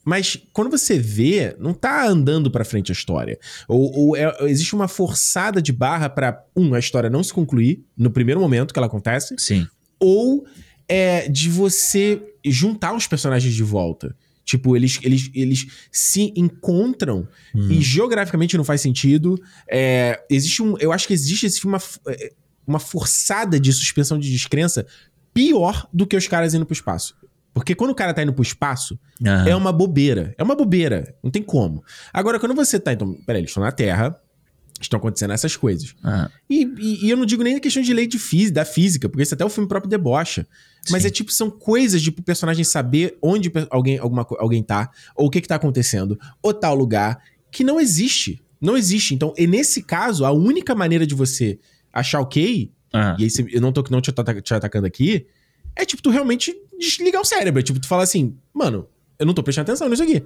mas quando você vê, não tá andando pra frente a história. Ou, ou é- existe uma forçada de barra pra, um, a história não se concluir no primeiro momento que ela acontece, Sim. ou é de você juntar os personagens de volta. Tipo, eles, eles, eles se encontram Hum. e geograficamente não faz sentido. É, existe um. Eu acho que existe esse filme uma, é, uma forçada de suspensão de descrença pior do que os caras indo pro espaço. Porque quando o cara tá indo pro espaço, Aham. é uma bobeira. É uma bobeira. Não tem como. Agora, quando você tá. Então, peraí, eles estão na Terra, estão acontecendo essas coisas. Aham. E, e- e eu não digo nem a questão de lei de física, da física, porque isso até o filme próprio debocha. Mas Sim. é tipo, são coisas de pro personagem saber onde alguém, alguma, alguém tá, ou o que que tá acontecendo, ou tal lugar, que não existe. Não existe. Então, e nesse caso, a única maneira de você achar ok, Aham. e aí você- eu não tô não te, te atacando aqui, é tipo tu realmente desligar o cérebro. É tipo tu falar assim, mano, eu não tô prestando atenção nisso aqui.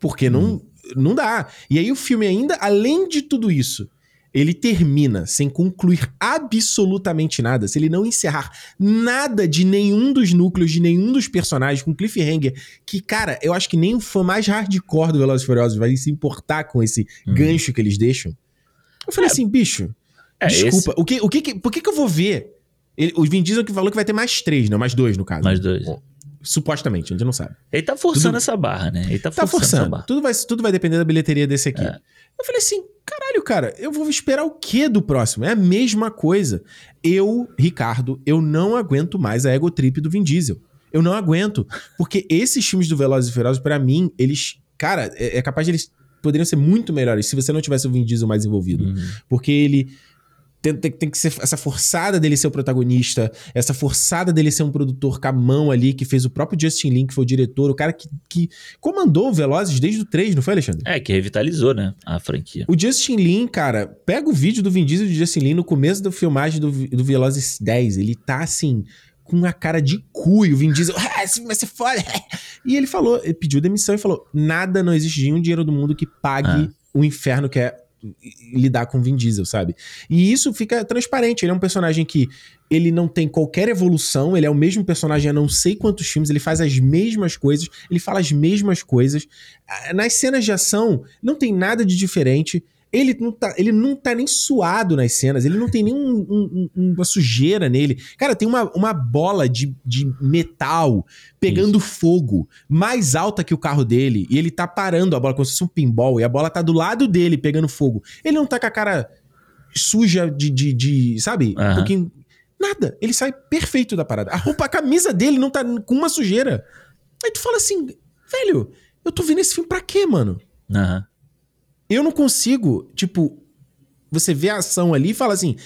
Porque não, não dá. E aí o filme ainda, além de tudo isso, ele termina sem concluir absolutamente nada, se ele não encerrar nada de nenhum dos núcleos, de nenhum dos personagens, com cliffhanger, que, cara, eu acho que nem o fã mais hardcore do Velozes e Furiosos vai se importar com esse Uhum. gancho que eles deixam. Eu falei assim, bicho, É, desculpa, o que, o que, que- por que que eu vou ver? Ele, o Vin Diesel que falou que vai ter mais três, não, mais dois no caso. Mais dois. Supostamente, a gente não sabe. Ele tá forçando Tudo- essa barra, né? Ele tá, Tá forçando, essa forçando. barra. Tudo vai, tudo vai depender da bilheteria desse aqui. É. Eu falei assim, caralho, cara, eu vou esperar o quê do próximo? É a mesma coisa. Eu, Ricardo, eu não aguento mais a ego trip do Vin Diesel. Eu não aguento. Porque esses filmes do Velozes e Furiosos, pra mim, eles... Cara, é, é capaz de eles poderiam ser muito melhores se você não tivesse o Vin Diesel mais envolvido. Uhum. Porque ele tem, tem- tem que ser essa forçada dele ser o protagonista, essa forçada dele ser um produtor com a mão ali, que fez o próprio Justin Lin, que foi o diretor, o cara que, que comandou o Velozes desde o 3, não foi, Alexandre? É, que revitalizou, né? A franquia. O Justin Lin, cara, pega o vídeo do Vin Diesel e do Justin Lin no começo da filmagem do, do Velozes 10. Ele tá assim, com a cara de cu. E o Vin Diesel, ah, isso vai ser foda. E ele falou, ele pediu demissão e falou: nada, não existe nenhum dinheiro do mundo que pague Ah. o inferno que é lidar com o Vin Diesel, sabe? E isso fica transparente. Ele é um personagem que ele não tem qualquer evolução, ele é o mesmo personagem há não sei quantos filmes, ele faz as mesmas coisas, ele fala as mesmas coisas. Ah, Nas cenas de ação, não tem nada de diferente. Ele não, tá, ele não tá nem suado nas cenas, ele não tem nem um- um- um- uma sujeira nele. Cara, tem uma, uma bola de, de metal pegando fogo mais alta que o carro dele e ele tá parando a bola como se fosse um pinball e a bola tá do lado dele pegando fogo. Ele não tá com a cara suja de, de, de sabe? Um Aham. pouquinho. Nada. Ele sai perfeito da parada. A roupa, a camisa dele não tá com uma sujeira. Aí tu fala assim, velho, eu tô vendo esse filme pra quê, mano? Aham. Eu não consigo, tipo, você vê a ação ali e fala assim,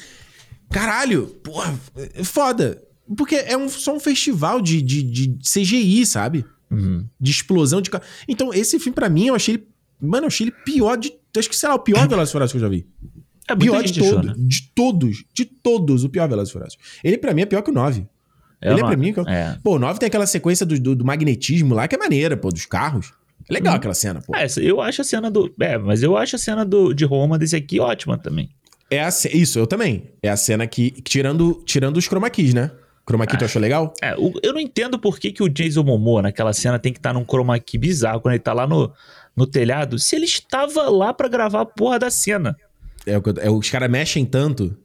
caralho, porra, é foda. Porque é um, só um festival de, de, de CGI, sabe? Uhum. De explosão de... Então, esse filme, pra mim, eu achei ele... Mano, eu achei ele pior de... Acho que, sei lá, o pior Velozes Furiosos que eu já vi. É, Pior de achou, todos. né? De todos. De todos, o pior Velozes Furiosos. Ele, pra mim, é pior que o 9. É ele é pra mim... que eu- É. Pô, o 9 tem aquela sequência do, do, do magnetismo lá que é maneira, pô, dos carros. É legal Uhum. aquela cena, pô. Ah, essa- eu acho a cena do. É, mas eu acho a cena do, de Roma desse aqui ótima também. É a Isso, eu também. É a cena que. Tirando, tirando os chroma keys, né? Chroma key tu achou legal? É, eu não entendo por que, que o Jason Momoa naquela cena tem que estar num chroma key bizarro quando ele tá lá no, no telhado, se ele estava lá pra gravar a porra da cena. É, é, os caras mexem tanto.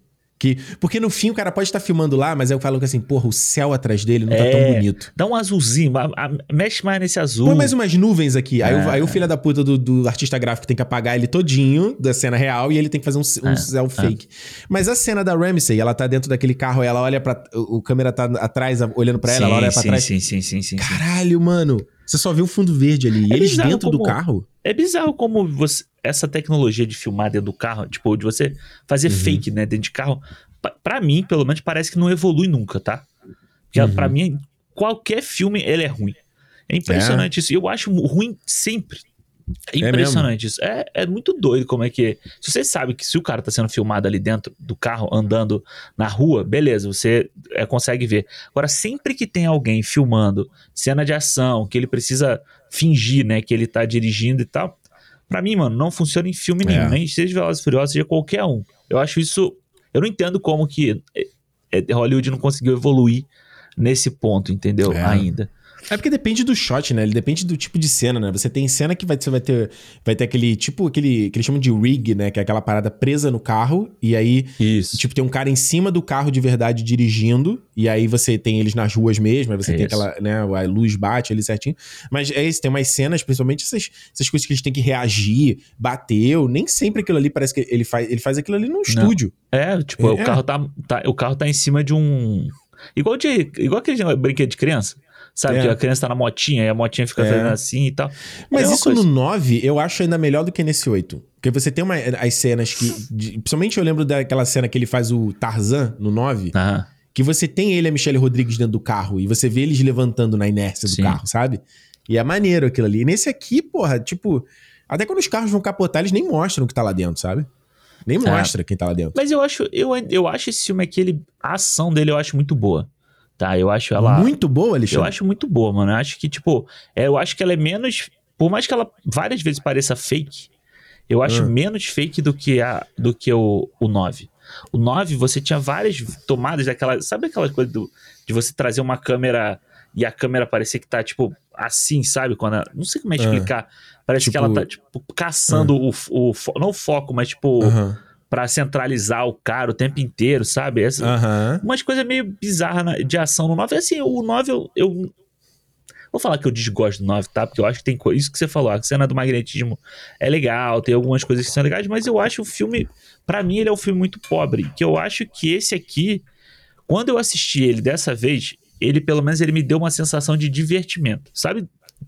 Que, porque no fim o cara pode estar filmando lá, mas aí eu falo que assim, porra, o céu atrás dele não tá É. tão bonito. Dá um azulzinho, a- a- mexe mais nesse azul. Põe mais umas nuvens aqui. Aí, o, É. aí o filho da puta do, do artista gráfico tem que apagar ele todinho da cena real e ele tem que fazer um, um É, céu fake. Mas a cena da Ramsey, ela tá dentro daquele carro, ela olha pra. O, câmera tá atrás, olhando pra ela, ela olha pra sim, trás. sim, sim, sim, sim, sim. Caralho, mano. Você só vê o fundo verde ali. E É eles bizarro dentro do como- carro. É bizarro como você- essa tecnologia de filmar dentro do carro, tipo, de você fazer Uhum. fake, né, dentro de carro, pa- pra mim, pelo menos, parece que não evolui nunca, tá? Porque Uhum. pra mim, qualquer filme, ele é ruim. É impressionante isso. Eu acho ruim sempre. É impressionante isso. É, é muito doido como é que. Se você sabe que se o cara tá sendo filmado ali dentro do carro, andando na rua, beleza, você é, consegue ver. Agora, sempre que tem alguém filmando cena de ação, que ele precisa fingir, né, que ele tá dirigindo e tal, pra mim, mano, não funciona em filme nenhum. É. Nem seja Velozes e Furiosos, seja qualquer um. Eu acho isso. Eu não entendo como que é, é, Hollywood não conseguiu evoluir nesse ponto, entendeu? É. Ainda. É porque depende do shot, né? Ele depende do tipo de cena, né? Você tem cena que vai, você vai ter, vai ter aquele tipo, aquele que eles chamam de rig, né? Que é aquela parada presa no carro. E aí, Isso. tipo, tem um cara em cima do carro de verdade dirigindo. E aí você tem eles nas ruas mesmo. Aí você É tem isso. aquela, né? A luz bate ali certinho. Mas é isso, tem umas cenas, principalmente essas, essas coisas que eles têm que reagir, bateu. Nem sempre aquilo ali parece que ele faz, ele faz aquilo ali no estúdio. É, tipo, É. o carro tá, tá- o carro tá em cima de um igual de igual aquele brinquedo de criança. Sabe É. que a criança tá na motinha e a motinha fica É. fazendo assim e tal. É Mas mesma isso coisa. no 9 eu acho ainda melhor do que nesse 8. Porque você tem uma, as cenas que. de- principalmente eu lembro daquela cena que ele faz o Tarzan no 9. Aham. Que você tem ele e a Michelle Rodrigues dentro do carro. E você vê eles levantando na inércia do Sim. carro, sabe? E é maneiro aquilo ali. E nesse aqui, porra, tipo. Até quando os carros vão capotar, eles nem mostram o que tá lá dentro, sabe? Nem mostra quem tá lá dentro. Mas eu acho, eu, eu acho esse filme aqui, ele, a ação dele eu acho muito boa. Tá? Eu acho ela. Muito boa, Alexandre. Eu acho muito boa, mano. Eu acho que, tipo, é, eu acho que ela é menos. Por mais que ela várias vezes pareça fake, eu acho Ah. menos fake do que, a, do que o, o 9. O 9, você tinha várias tomadas daquela. Sabe aquela coisa do, de você trazer uma câmera e a câmera parecer que tá, tipo, assim, sabe? Quando a- não sei como é Ah. explicar. Parece que Tipo- ela tá, tipo, caçando o, o. fo- Não o foco, mas, tipo. Pra centralizar o cara o tempo inteiro, sabe? Essa, Aham. umas coisas meio bizarras de ação no 9. Assim, o 9 eu, eu- Vou falar que eu desgosto do 9, tá? Porque eu acho que tem coisa. Isso que você falou, a cena do magnetismo é legal, tem algumas coisas que são legais, mas eu acho o filme. Pra mim, ele é um filme muito pobre. Que eu acho que esse aqui, quando eu assisti ele dessa vez, ele pelo menos ele me deu uma sensação de divertimento. Sabe?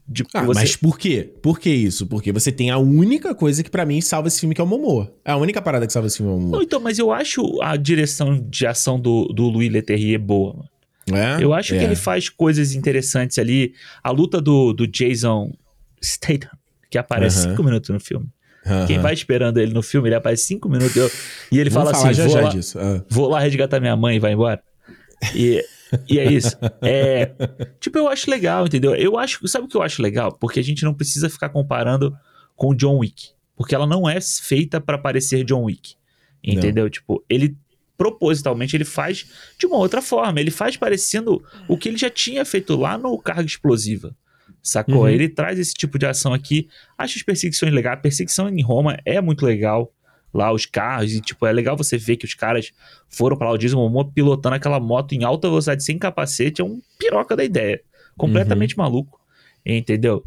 De Ah, você- mas por quê? Por que isso? Porque você tem a única coisa que pra mim salva esse filme, que é o Momoa. É a única parada que salva esse filme, é o Não, então, mas eu acho a direção de ação do, do Louis Leterrier boa, mano. É? Eu acho É. que ele faz coisas interessantes ali. A luta do, do Jason Statham, que aparece Aham. cinco minutos no filme. Quem vai esperando ele no filme, ele aparece cinco minutos eu- e ele Vamos fala assim: já vou, já lá. Ah. vou lá resgatar minha mãe e vai embora. E, e é isso. É, tipo, eu acho legal, entendeu? Eu acho. Sabe o que eu acho legal? Porque a gente não precisa ficar comparando com o John Wick. Porque ela não é feita pra parecer John Wick. Entendeu? Tipo, ele propositalmente ele faz de uma outra forma. Ele faz parecendo o que ele já tinha feito lá no Carga Explosiva. Sacou? Uhum. Ele traz esse tipo de ação aqui. Acho as perseguições legais. A perseguição em Roma é muito legal. Lá os carros, e tipo, é legal você ver que os caras foram pra lá, o Jason Momoa pilotando aquela moto em alta velocidade sem capacete, é um piroca da ideia. Completamente maluco. Entendeu?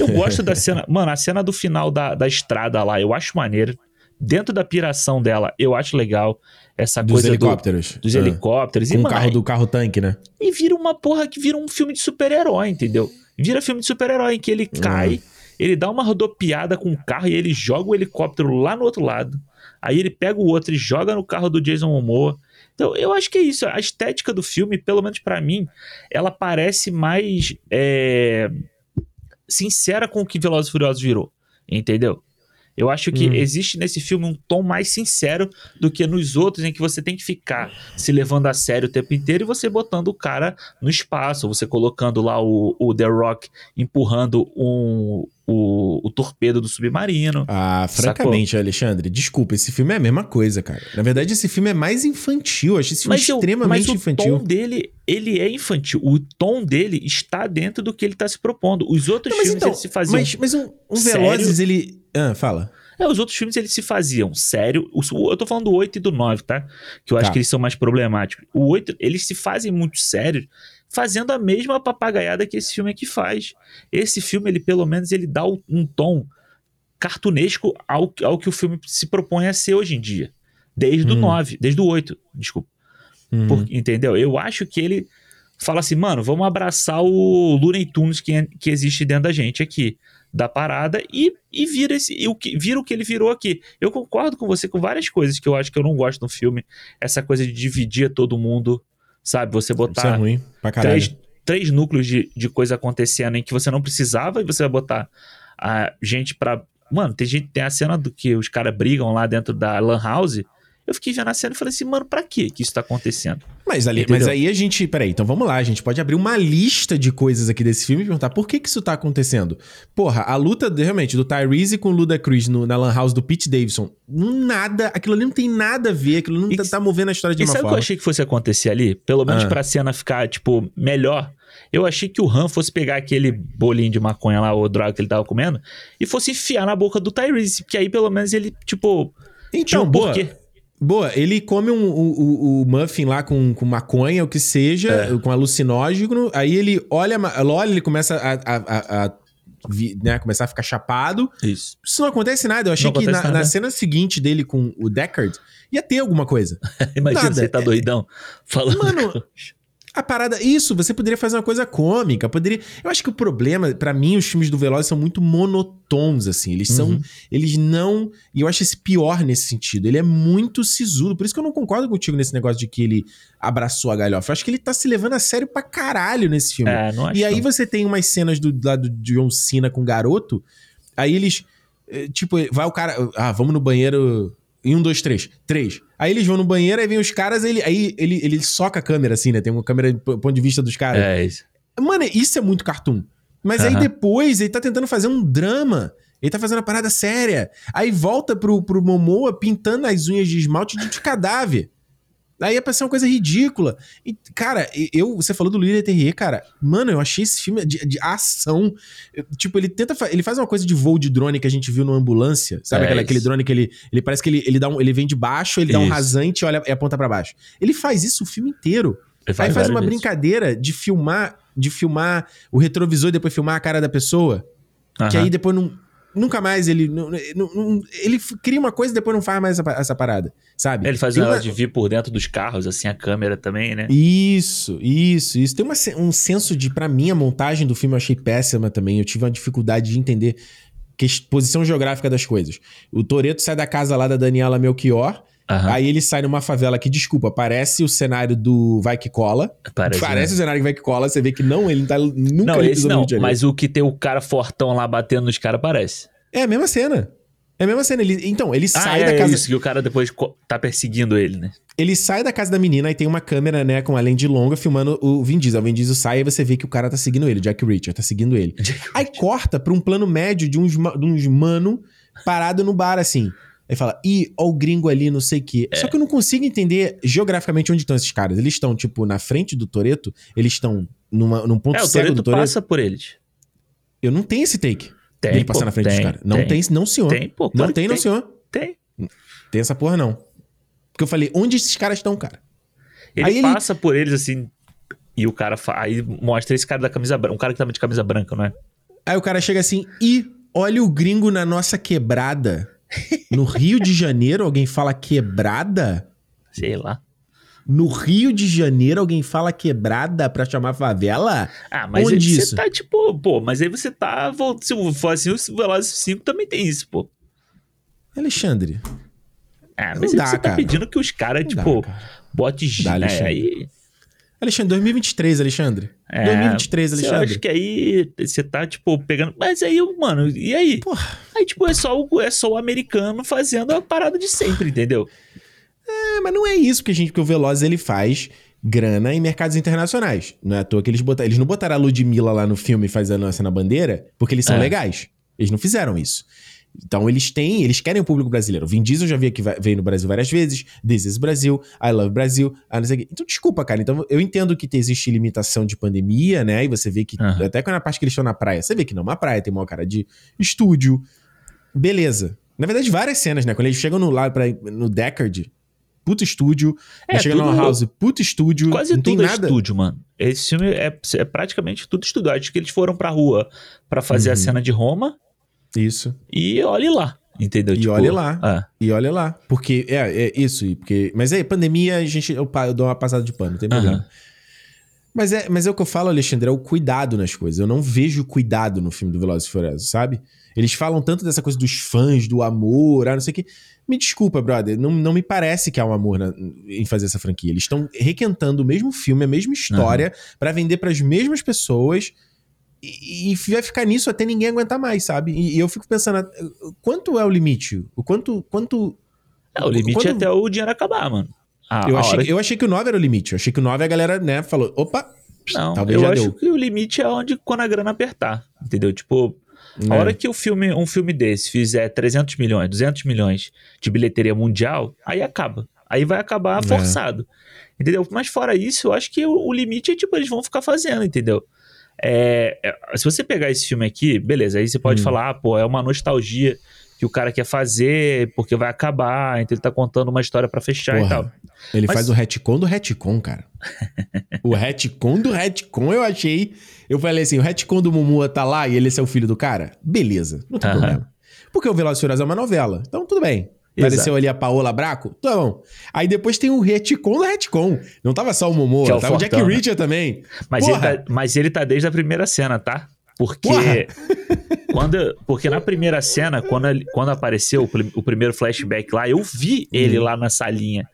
Eu gosto da cena. Mano, a cena do final da, da estrada lá, eu acho maneiro. Dentro da piração dela, eu acho legal. Essa Dos coisa do- helicópteros. dos Ah. helicópteros. Com e, o mano, carro do carro tanque, né? e vira uma porra que vira um filme de super-herói, entendeu? Vira filme de super-herói em que ele cai, ele dá uma rodopiada com o carro e ele joga o helicóptero lá no outro lado. Aí ele pega o outro e joga no carro do Jason Momoa. Então, eu acho que é isso. A estética do filme, pelo menos pra mim, ela parece mais é, sincera com o que Velozes e Furiosos virou. Entendeu? Eu acho que Hum. existe nesse filme um tom mais sincero do que nos outros, em que você tem que ficar se levando a sério o tempo inteiro e você botando o cara no espaço, você colocando lá o, o The Rock empurrando um, o, o torpedo do submarino. Ah, francamente, Alexandre, desculpa, esse filme é a mesma coisa, cara. Na verdade, esse filme é mais infantil. Eu acho esse filme eu- extremamente mas o infantil. tom dele, ele é infantil. O tom dele está dentro do que ele está se propondo. Os outros Não, mas filmes então, eles se faziam. mas, mas um, um sério? Velozes, ele... Ah, fala. É, os outros filmes eles se faziam sério. O- eu tô falando do 8 e do 9, tá? Que eu acho Tá. que eles são mais problemáticos. O 8, eles se fazem muito sérios, fazendo a mesma papagaiada que esse filme aqui faz. Esse filme, ele pelo menos, ele dá um tom cartunesco ao, ao que o filme se propõe a ser hoje em dia. Desde o Hum. 9, desde o 8, desculpa. Uhum. Por- entendeu? Eu acho que ele fala assim, mano, vamos abraçar o Looney Tunes que, que existe dentro da gente aqui, da parada, e, e vira, esse, e o que, vira o que ele virou aqui. Eu concordo com você com várias coisas que eu acho que eu não gosto no filme. Essa coisa de dividir todo mundo, sabe? Você Isso é botar ruim pra caralho. três, três núcleos de, de coisa acontecendo em que você não precisava e você vai botar a gente pra. Mano, tem gente tem a cena do que os caras brigam lá dentro da Lan House. Eu fiquei vendo a cena e falei assim, mano, pra quê que isso tá acontecendo? Mas, ali, mas aí a gente. Peraí, então vamos lá. A gente pode abrir uma lista de coisas aqui desse filme e perguntar por que, que isso tá acontecendo. Porra, a luta realmente do Tyrese com o Ludacris no, na Lan House do Pete Davidson. Nada. Aquilo ali não tem nada a ver. Aquilo não tá, tá, movendo a história de e uma sabe forma. o que eu achei que fosse acontecer ali? Pelo menos ah. pra cena ficar, tipo, melhor. Eu achei que o Han fosse pegar aquele bolinho de maconha lá, ou droga que ele tava comendo, e fosse enfiar na boca do Tyrese. Que aí pelo menos ele, tipo. Então, um boa. Porquê. Boa, ele come um, o, o, muffin lá com, com maconha, o que seja, é. com alucinógeno, aí ele olha, olha ele começa a, a, a, né, começar a ficar chapado. Isso. Isso não acontece nada. Eu achei que na, na, cena seguinte dele com o Deckard ia ter alguma coisa. Imagina nada. você tá doidão falando. Mano, a parada, isso, você poderia fazer uma coisa cômica, poderia. Eu acho que o problema, para mim, os filmes do Velozes são muito monotons, assim. Eles são. Uhum. Eles não. E eu acho esse pior nesse sentido. Ele é muito sisudo. Por isso que eu não concordo contigo nesse negócio de que ele abraçou a galhofa. Eu acho que ele tá se levando a sério pra caralho nesse filme. É, não acho e aí não. você tem umas cenas do lado de John Cena com o garoto. Aí eles. Eh, tipo, vai o cara. Ah, vamos no banheiro em um, dois, três. Três. Aí eles vão no banheiro, aí vem os caras, ele, aí ele, ele soca a câmera, assim, né? Tem uma câmera do ponto de vista dos caras. É isso. Mano, isso é muito cartoon. Mas aí depois ele tá tentando fazer um drama. Ele tá fazendo uma parada séria. Aí volta pro, pro Momoa pintando as unhas de esmalte de cadáver. Aí ia parecer uma coisa ridícula. E, cara, eu, você falou do Lilian Terrier, cara. Mano, eu achei esse filme de, de ação. tipo, ele tenta. Ele faz uma coisa de voo de drone que a gente viu no ambulância. Sabe é aquele, aquele, drone que ele. Ele parece que ele, ele, dá um, ele vem de baixo, ele isso. dá um rasante olha, e aponta para baixo. Ele faz isso o filme inteiro. Ele faz Aí faz uma vezes. brincadeira de filmar, de filmar o retrovisor e depois filmar a cara da pessoa. Que aí depois não Nunca mais ele. Não, não, ele cria uma coisa e depois não faz mais essa, essa parada, sabe? Ele faz uma... de vir por dentro dos carros, assim, a câmera também, né? Isso, isso, isso. Tem uma, um senso de. para mim, a montagem do filme eu achei péssima também. Eu tive uma dificuldade de entender que posição geográfica das coisas. O Toreto sai da casa lá da Daniela Melchior. Uhum. Aí ele sai numa favela que, desculpa, parece o cenário do Vai Que Cola. Parece, parece né? o cenário do Vai Que Cola. Você vê que não, ele não tá nunca Não, esse não, mas o que tem o cara fortão lá batendo nos caras parece. É a mesma cena. É a mesma cena. Ele, então, ele ah, sai é, da casa. É isso, que o cara depois tá perseguindo ele, né? Ele sai da casa da menina e tem uma câmera, né, com a lente longa filmando o Vin Diesel. O Vin Diesel sai e você vê que o cara tá seguindo ele, Jack Reacher tá seguindo ele. Jack Aí Richard. corta pra um plano médio de uns, de uns mano parado no bar, assim. Aí fala, ih, ó o gringo ali, não sei o quê. É. Só que eu não consigo entender geograficamente onde estão esses caras. Eles estão, tipo, na frente do Toreto, eles estão numa, num ponto é, cego do Toreto. passa por eles. Eu não tenho esse take. Tem, ele passar na frente tem, dos caras. Não tem, tem, não, senhor. Tem, pô. Não tem, não, senhor. Tem. Tem essa porra, não. Porque eu falei, onde esses caras estão, cara? Ele aí passa ele... por eles assim, e o cara. Fa... Aí mostra esse cara da camisa branca. Um cara que tava de camisa branca, não é? Aí o cara chega assim, e olha o gringo na nossa quebrada. No Rio de Janeiro, alguém fala quebrada? Sei lá. No Rio de Janeiro, alguém fala quebrada pra chamar favela? Ah, mas Onde aí isso? você tá tipo, pô, mas aí você tá. Se for assim, o Velozes 5 também tem isso, pô. Alexandre. Ah, mas dá, você tá cara. pedindo que os caras, tipo, cara. bote dá, né? Aí... Alexandre, 2023, Alexandre. É, 2023, Alexandre. Eu acho que aí você tá, tipo, pegando. Mas aí, mano, e aí? Porra. Aí, tipo, é só, o, é só o americano fazendo a parada de sempre, entendeu? É, mas não é isso que a gente, que o Veloz ele faz grana em mercados internacionais. Não é à toa que eles botaram, eles não botaram a Ludmilla lá no filme fazendo essa na bandeira, porque eles são é. legais. Eles não fizeram isso. Então eles têm, eles querem o público brasileiro. O Vin Diesel já veio, que veio no Brasil várias vezes, This is Brasil, I Love Brasil, ah, não sei o quê. Então desculpa, cara. Então eu entendo que existe limitação de pandemia, né? E você vê que, uhum. até quando na parte que eles estão na praia, você vê que não é uma praia, tem uma cara de estúdio. Beleza. Na verdade, várias cenas, né? Quando eles chegam no, lá pra, no Deckard, puto estúdio. É, chega tudo, House, puto estúdio. Quase não tudo tem é nada. estúdio, mano. Esse filme é, é praticamente tudo estúdio. Acho que eles foram pra rua para fazer uhum. a cena de Roma. Isso. E olhe lá. Entendeu? E tipo, olha lá. É. E olha lá. Porque, é, é isso. Porque, mas aí, pandemia, a gente, eu, eu dou uma passada de pano, não tem problema. Uhum. Mas é, mas é o que eu falo, Alexandre, é o cuidado nas coisas. Eu não vejo cuidado no filme do Velozes e Furiosos, sabe? Eles falam tanto dessa coisa dos fãs, do amor, ah, não sei o que. Me desculpa, brother, não, não me parece que há um amor na, em fazer essa franquia. Eles estão requentando o mesmo filme, a mesma história, uhum. para vender para as mesmas pessoas e, e, vai ficar nisso até ninguém aguentar mais, sabe? E, e, eu fico pensando, quanto é o limite? O quanto, quanto É, o limite é até o dinheiro acabar, mano. Eu achei, hora eu achei que o 9 era o limite. Eu achei que o 9 a galera, né, falou, opa, Não, talvez eu já acho deu. que o limite é onde quando a grana apertar, entendeu? Tipo, a É. hora que o filme, um filme desse fizer 300 milhões, 200 milhões de bilheteria mundial, aí acaba. Aí vai acabar É. forçado, entendeu? Mas fora isso, eu acho que o, o limite é tipo, eles vão ficar fazendo, entendeu? É, é, se você pegar esse filme aqui, beleza, aí você pode Hum. falar, ah, pô, é uma nostalgia que o cara quer fazer, porque vai acabar, então ele tá contando uma história pra fechar e Porra, tal. Ele Mas- faz o retcon do retcon, cara. o retcon do retcon eu achei. Eu falei assim: o retcon do Mumua tá lá e ele é seu filho do cara? Beleza, não tem Aham. problema. Porque o Velozes e Furiosos é uma novela. Então tudo bem. Apareceu Exato. ali a Paola Braco? Tá bom. Aí depois tem o retcon do retcon. Não tava só o Momoa, é tava o Jack né? Reacher também. Mas ele, tá, mas ele tá desde a primeira cena, tá? Porque. Quando, porque na primeira cena, quando, quando apareceu o, o primeiro flashback lá, eu vi ele Hum. lá na salinha.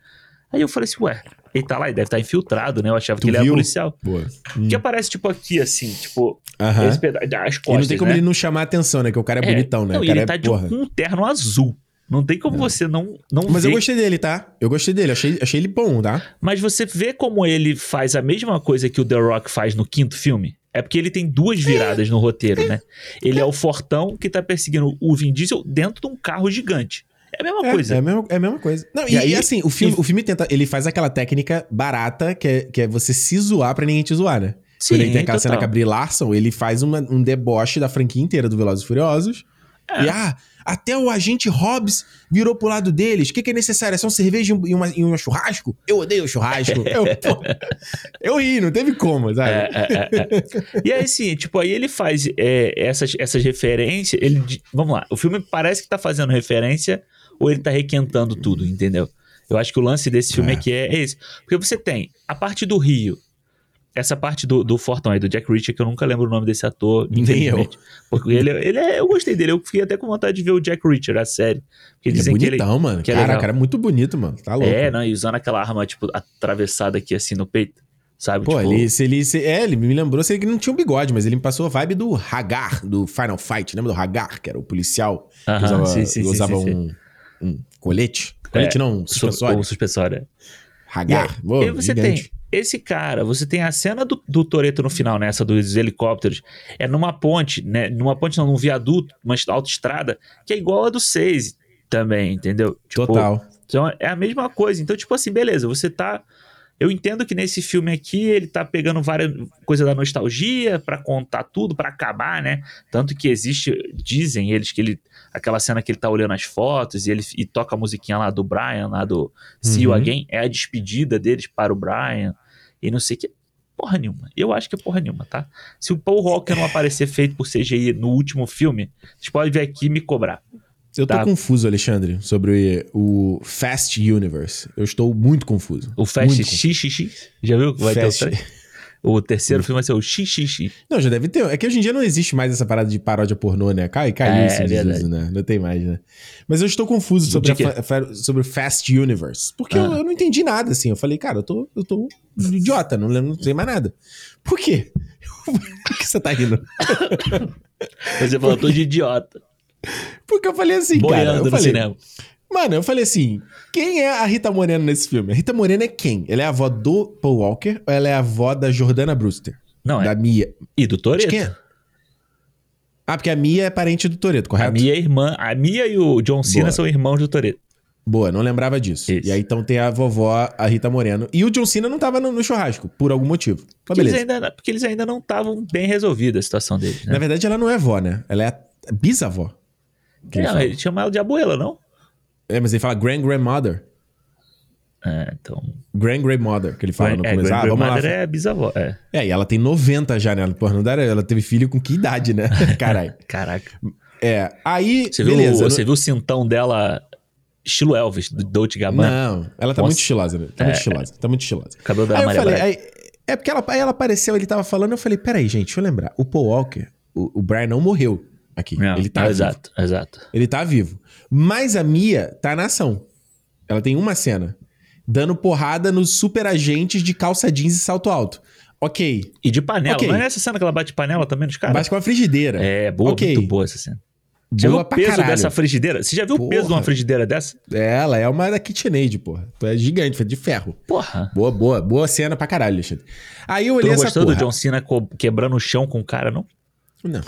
Aí eu falei assim, ué, ele tá lá, ele deve estar infiltrado, né? Eu achava Tu que ele era policial. Boa. Que aparece, tipo, aqui, assim, tipo, Aham. esse peda- as E não tem como né? ele não chamar a atenção, né? Que o cara é, É, bonitão, né? Não, o cara ele é, tá de porra. um terno azul. Não tem como você não, não Mas ver eu gostei dele, tá? Eu gostei dele. Achei, achei ele bom, tá? Mas você vê como ele faz a mesma coisa que o The Rock faz no quinto filme? É porque ele tem duas viradas no roteiro, né? Ele é o fortão que tá perseguindo o Vin Diesel dentro de um carro gigante. É a mesma É, coisa. É a mesma, é a mesma coisa. Não, E e, aí- e assim, o filme, e- o filme tenta. Ele faz aquela técnica barata que é, que é você se zoar pra ninguém te zoar, né? Sim, Quando ele tem aquela cena total. com a Brie Larson, ele faz uma- um deboche da franquia inteira do Velozes e Furiosos. É. E ah, até o agente Hobbs virou pro lado deles. O que, que é necessário? É só um cerveja e um, e uma, e um churrasco? Eu odeio churrasco. eu, pô, eu ri, não teve como, sabe? É, é, é, é. E aí, assim, tipo, aí ele faz é, essas, essas referências. Ele, vamos lá, o filme parece que tá fazendo referência ou ele tá requentando tudo, entendeu? Eu acho que o lance desse filme É. aqui é, é esse. Porque você tem a parte do Rio, essa parte do, do Fortão aí, do Jack Reacher, que eu nunca lembro o nome desse ator. Nem infelizmente. Porque ele, ele é, eu gostei dele, eu fiquei até com vontade de ver o Jack Reacher, a série. Porque Ele é que ele. bonitão, mano. que é cara, o cara é muito bonito, mano. Tá louco. É, não, e usando aquela arma, tipo, atravessada aqui assim no peito. Sabe? Pô, tipo, ele, se ele, se- é, ele me lembrou se ele não tinha um bigode, mas ele me passou a vibe do Hagar, do Final Fight. Lembra do Hagar, que era o policial? que aham, usava, sim, sim, usava sim, um, um colete? Colete É, não, um Su- suspensório. O suspensório. é. E aí, Hagar. E aí você gigante. tem esse cara, você tem a cena do, do Toreto no final, nessa dos helicópteros. É numa ponte, né? Numa ponte, não, num viaduto, uma autoestrada, que é igual a do 6 também, entendeu? Tipo, Total. Então é a mesma coisa. Então, tipo assim, beleza, você tá. Eu entendo que nesse filme aqui ele tá pegando várias coisas da nostalgia pra contar tudo, pra acabar, né? Tanto que existe, dizem eles que ele. Aquela cena que ele tá olhando as fotos e ele e toca a musiquinha lá do Brian, lá do See You Uhum. Again, é a despedida deles para o Brian. E não sei o que. Porra nenhuma. Eu acho que é porra nenhuma, tá? Se o Paul Walker não aparecer feito por CGI no último filme, vocês podem vir aqui e me cobrar. Eu tô Tá. confuso, Alexandre, sobre o Fast Universe. Eu estou muito confuso. O Fast Muito. XXX. Já viu que vai Fast- ter o, o terceiro filme vai ser o XXX. Não, já deve ter. É que hoje em dia não existe mais essa parada de paródia pornô, né? Cai, caiu É, isso em é desuso, né? Não tem mais, né? Mas eu estou confuso sobre, a sobre o Fast Universe. Porque eu, Ah. eu não entendi nada, assim. Eu falei, cara, eu tô, eu tô um idiota, não, lembro, não sei mais nada. Por quê? Por que você tá rindo? Você falou, tô de idiota. Porque eu falei assim, cara. boiando Eu no falei, cinema. Mano, eu falei assim: quem é a Rita Moreno nesse filme? A Rita Moreno é quem? Ela é a avó do Paul Walker ou ela é a avó da Jordana Brewster? Não, da é. Mia. E do Toreto. quem é? Ah, porque a Mia é parente do Toreto, correto? A Mia é irmã. A Mia e o John Cena Boa. são irmãos do Toreto. Boa, não lembrava disso. Isso. E aí então tem a vovó, a Rita Moreno. E o John Cena não tava no, no churrasco, por algum motivo. Mas Porque eles, beleza. ainda, porque eles ainda não estavam bem resolvidos a situação deles, né? Na verdade, ela não é vó, né? Ela é a bisavó. não, fala. ele chama ela de abuela, não? É, mas ele fala grand grandmother. É, então. Grand grandmother, que ele fala no é, começo. Ah, vamos lá. grandmother é bisavó. É. É, e ela tem 90 já, né? Porra, não dá, ela teve filho com que idade, né? Caralho. Caraca. É, aí, Você viu, beleza. você viu o cintão dela, estilo Elvis, do Dolce não, Gabbana? não, ela tá Nossa. muito estilosa, né? Tá muito É. estilosa, tá muito estilosa. O cabelo da Aí eu Maria falei, Braga. aí- é porque ela, aí ela apareceu, ele tava falando, eu falei, peraí, gente, deixa eu lembrar. O Paul Walker, o, o Brian não morreu aqui. Não, ele tá não, vivo. Exato, exato. Ele tá vivo. Mas a Mia tá na ação. Ela tem uma cena. Dando porrada nos super agentes de calça jeans e salto alto. Ok. E de panela. Ok. Não é essa cena que ela bate panela também nos caras? Bate com a frigideira. É, boa, Ok. muito boa essa cena. Já viu Boa o pra peso caralho. dessa frigideira? Você já viu o peso de uma Porra. frigideira dessa? Ela é uma da KitchenAid, porra. É gigante, feita de ferro. Porra. Boa, boa, boa cena pra caralho, Alexandre. Aí eu Tu olhei não essa gostou porra. do John Cena quebrando o chão com o cara, não? Não.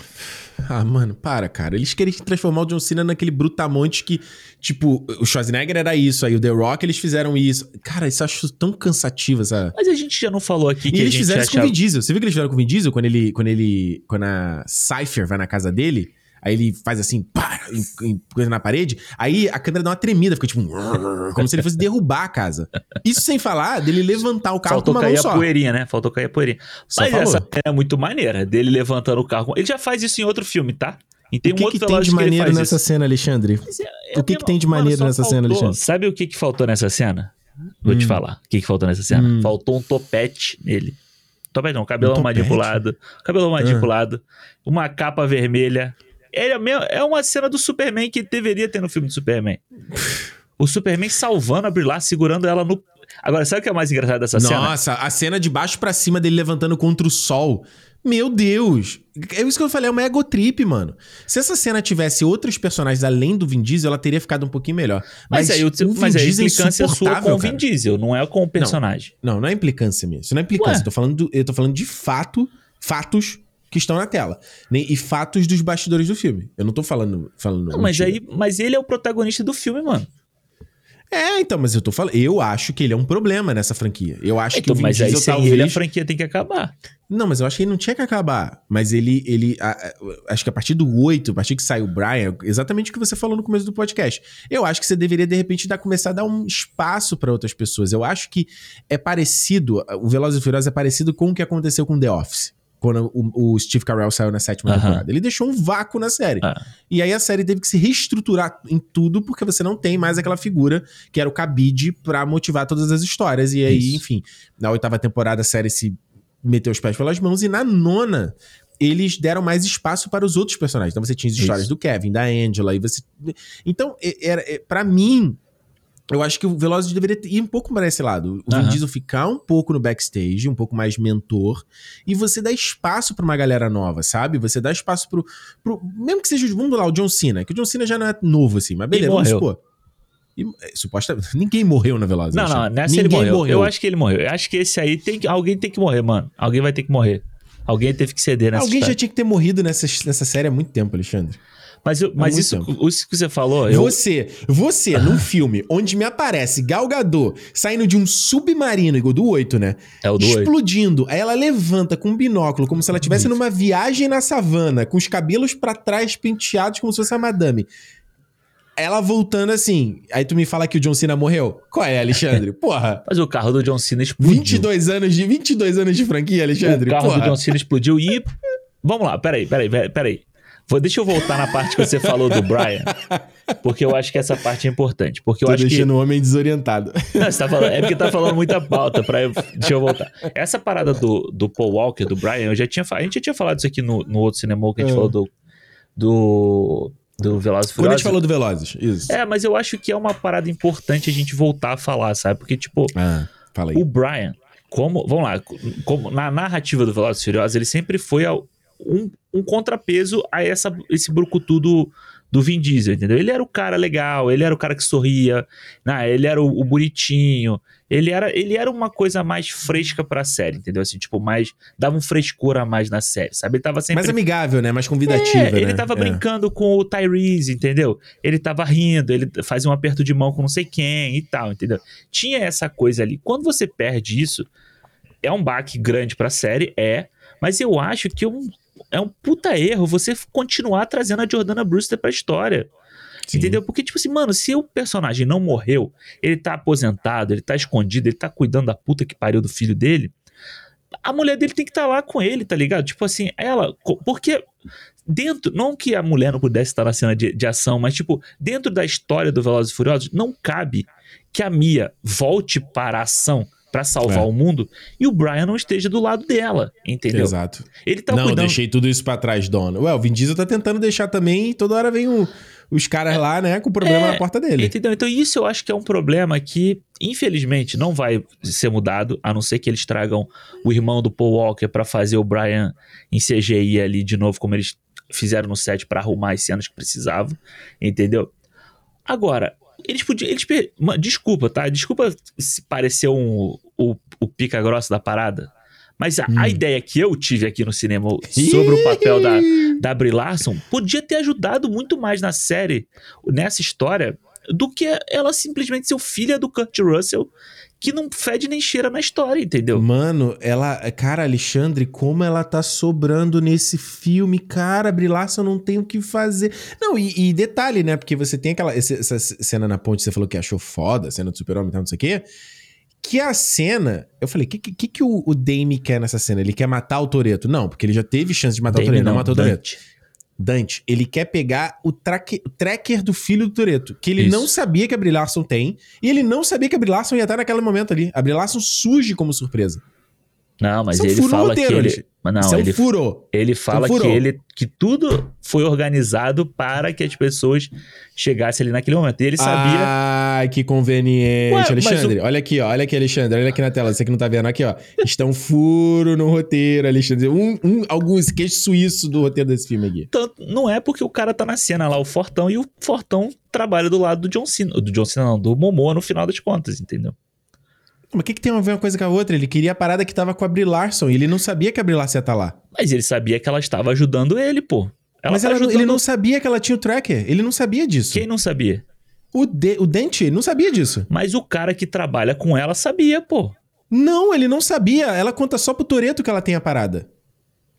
Ah, mano, para, cara. Eles querem transformar o John Cena naquele brutamonte que, tipo, o Schwarzenegger era isso, aí o The Rock eles fizeram isso. Cara, isso eu acho tão cansativo, essa. Mas a gente já não falou aqui E que eles fizeram isso com o achava... Vin Diesel. Você viu que eles fizeram com o Vin Diesel quando ele. Quando ele. Quando a Cypher vai na casa dele? Aí ele faz assim, pá, em- em- coisa na parede. Aí a câmera dá uma tremida, fica tipo. um Como se ele fosse derrubar a casa. Isso sem falar dele levantar o carro Faltou com uma cair mão a só. poeirinha, né? Faltou cair a poeirinha. Só Mas falou. essa cena é muito maneira, dele levantando o carro. Ele já faz isso em outro filme, tá? E tem o um que, outro que tem de maneiro nessa isso. cena, Alexandre? É- é O que que tem de mano, maneiro só nessa cena, faltou- Alexandre? Sabe o que, que faltou nessa cena? Vou te Hum. falar. O que, que faltou nessa cena? Hum. Faltou um topete nele. Topete não, cabelão Um topete? manipulado. Cabelão Ah. manipulado. Uma capa vermelha. É, é uma cena do Superman que deveria ter no filme do Superman. O Superman salvando a Larson, segurando ela no... Agora, sabe o que é mais engraçado dessa cena? Nossa, a cena de baixo pra cima dele levantando contra o sol. Meu Deus! É isso que eu falei, é uma ego trip, mano. Se essa cena tivesse outros personagens além do Vin Diesel, ela teria ficado um pouquinho melhor. Mas, aí, o, Vin mas aí a Diesel é implicância é sua com o Vin. Diesel, não é com o personagem. Não, não é implicância minha. Isso não é implicância. Eu tô falando, do- eu tô falando de fato, fatos que estão na tela. Nem- E fatos dos bastidores do filme. Eu não tô falando. falando Não, mas mentira. aí, mas ele é o protagonista do filme, mano. É, então, mas eu tô falando. Eu acho que ele é um problema nessa franquia. Eu acho que Então, o Vin mas aí Diesel sem talvez. ele a franquia tem que acabar. Não, mas eu acho que ele não tinha que acabar. Mas ele. ele a- a- acho que a partir do 8, a partir que sai o Brian, exatamente o que você falou no começo do podcast. Eu acho que você deveria, de repente, dar, começar a dar um espaço pra outras pessoas. Eu acho que é parecido. O Velozes e Furiosos é parecido com o que aconteceu com The Office. Quando o, o Steve Carell saiu na sétima temporada. Ele deixou um vácuo na série. Ah. E aí a série teve que se reestruturar em tudo, porque você não tem mais aquela figura que era o cabide pra motivar todas as histórias. E aí, Isso. enfim, na oitava temporada a série se meteu os pés pelas mãos. E na nona, eles deram mais espaço para os outros personagens. Então você tinha as histórias Isso. do Kevin, da Angela, e você. Então, era, é, para mim. Eu acho que o Velozes deveria ir um pouco para esse lado. O Vin Aham. Diesel ficar um pouco no backstage, um pouco mais mentor, e você dá espaço pra uma galera nova, sabe? Você dá espaço pro, pro- Mesmo que seja, vamos lá, o John Cena, que o John Cena já não é novo assim, mas beleza, vamos morreu. supor. E, é, suposta, ninguém morreu na Velozes. Não, não, Alexandre. nessa ninguém ele morreu. Eu acho que ele morreu. Eu acho que esse aí tem que. Alguém tem que morrer, mano. Alguém vai ter que morrer. Alguém teve que ceder nessa Alguém já história. tinha que ter morrido nessa, nessa série há muito tempo, Alexandre. Mas, eu- mas isso, tempo. isso que você falou, eu. Você, você, num filme onde me aparece Gal Gadot saindo de um submarino, igual do 8, né? É o do. Explodindo. Aí ela levanta com um binóculo, como se ela estivesse numa viagem na savana, com os cabelos pra trás penteados como se fosse a madame. Ela voltando assim. Aí tu me fala que o John Cena morreu? Qual é, Alexandre? Porra. Mas o carro do John Cena explodiu. 22 anos de 22 anos de franquia, Alexandre. O carro Porra. do John Cena explodiu e. Vamos lá, peraí, peraí, peraí. Deixa eu voltar na parte que você falou do Brian. Porque eu acho que essa parte é importante. Porque eu Tô acho que. deixando o homem desorientado. Não, você tá falando, é porque tá falando muita pauta pra eu, deixa eu voltar. Essa parada do, do Paul Walker, do Brian, eu já tinha a gente já tinha falado isso aqui no, no outro cinema que a gente É. falou do do do Velozes Quando a gente falou do Velozes, isso. É, mas eu acho que é uma parada importante a gente voltar a falar, sabe? Porque tipo, Ah, o Brian, como, vamos lá, como na narrativa do Velozes Furiosos, ele sempre foi ao- um, um contrapeso a essa, esse brucutu do, do Vin Diesel, entendeu? Ele era o cara legal, ele era o cara que sorria, né? ele era o, o bonitinho, ele era, ele era uma coisa mais fresca pra série, entendeu? Assim, tipo, mais, dava um frescor a mais na série, sabe? Ele tava sempre... Mais amigável, né? Mais convidativa, É, né? ele tava É. brincando com o Tyrese, entendeu? Ele tava rindo, ele fazia um aperto de mão com não sei quem e tal, entendeu? Tinha essa coisa ali. Quando você perde isso, é um baque grande pra série, é, mas eu acho que um, é um puta erro você continuar trazendo a Jordana Brewster pra história. Sim. Entendeu? Porque, tipo assim, mano, se o personagem não morreu, ele tá aposentado, ele tá escondido, ele tá cuidando da puta que pariu do filho dele, a mulher dele tem que estar lá com ele, tá ligado? Tipo assim, ela. Porque dentro. Não que a mulher não pudesse estar na cena de, de ação, mas, tipo, dentro da história do Velozes e Furiosos, não cabe que a Mia volte para a ação pra salvar É. o mundo e o Brian não esteja do lado dela, entendeu? Exato. Ele tá não, cuidando. deixei tudo isso pra trás, dona. Ué, o Vin Diesel tá tentando deixar também e toda hora vem o- os caras lá, né, com problema É, na porta dele. Entendeu? Então, isso eu acho que é um problema que, infelizmente, não vai ser mudado, a não ser que eles tragam o irmão do Paul Walker pra fazer o Brian em CGI ali de novo, como eles fizeram no set pra arrumar as cenas que precisavam, entendeu? Agora, eles podiam. Eles, per- desculpa, tá? Desculpa se parecer um, o, o pica grossa da parada. Mas a, a Hum. ideia que eu tive aqui no cinema sobre o papel da, da Brie Larson podia ter ajudado muito mais na série, nessa história, do que ela simplesmente ser filha do Kurt Russell, que não fede nem cheira na história, entendeu? Mano, ela. Cara, Alexandre, como ela tá sobrando nesse filme, cara. Brie Larson não tem o que fazer. Não, e, e detalhe, né? Porque você tem aquela. Essa cena na ponte, você falou que achou foda, a cena do Super-Homem e tal, não sei o quê. Que a cena. Eu falei, o que, que, que o, o Dame quer nessa cena? Ele quer matar o Toreto? Não, porque ele já teve chance de matar o Dame Toreto, não, não, matou o Toreto. Dante. Ele quer pegar o, traque, o tracker do filho do Toreto, que ele Isso. não sabia que a Brie Larson tem, e ele não sabia que a Brie Larson ia estar naquele momento ali. A Brie Larson surge como surpresa. Não, mas Isso é ele fala roteiro, que ele. Mas não, Isso é um ele, furo. ele fala que, furou. ele, que tudo foi organizado para que as pessoas chegassem ali naquele momento. E ele sabia. Ai, que conveniente. Ué, Alexandre, olha aqui, ó. Olha aqui, Alexandre. Olha aqui na tela. Você que não tá vendo aqui, ó. Está um furo no roteiro, Alexandre. Um, um, alguns queixo suíço do roteiro desse filme aqui. Tanto, não é porque o cara tá na cena lá, o Fortão, e o Fortão trabalha do lado do John Cena. Do John Cena, não, do Momoa no final das contas, entendeu? Mas o que, que tem a ver uma coisa com a outra? Ele queria a parada que tava com a Brie Larson e ele não sabia que a Brie Larson ia estar lá. Mas ele sabia que ela estava ajudando ele, pô. Ela Mas tá ela não- ele ajudando- não sabia que ela tinha o tracker. Ele não sabia disso. Quem não sabia? O, de, o Dente não sabia disso. Mas o cara que trabalha com ela sabia, pô. Não, ele não sabia. Ela conta só pro Toreto que ela tem a parada.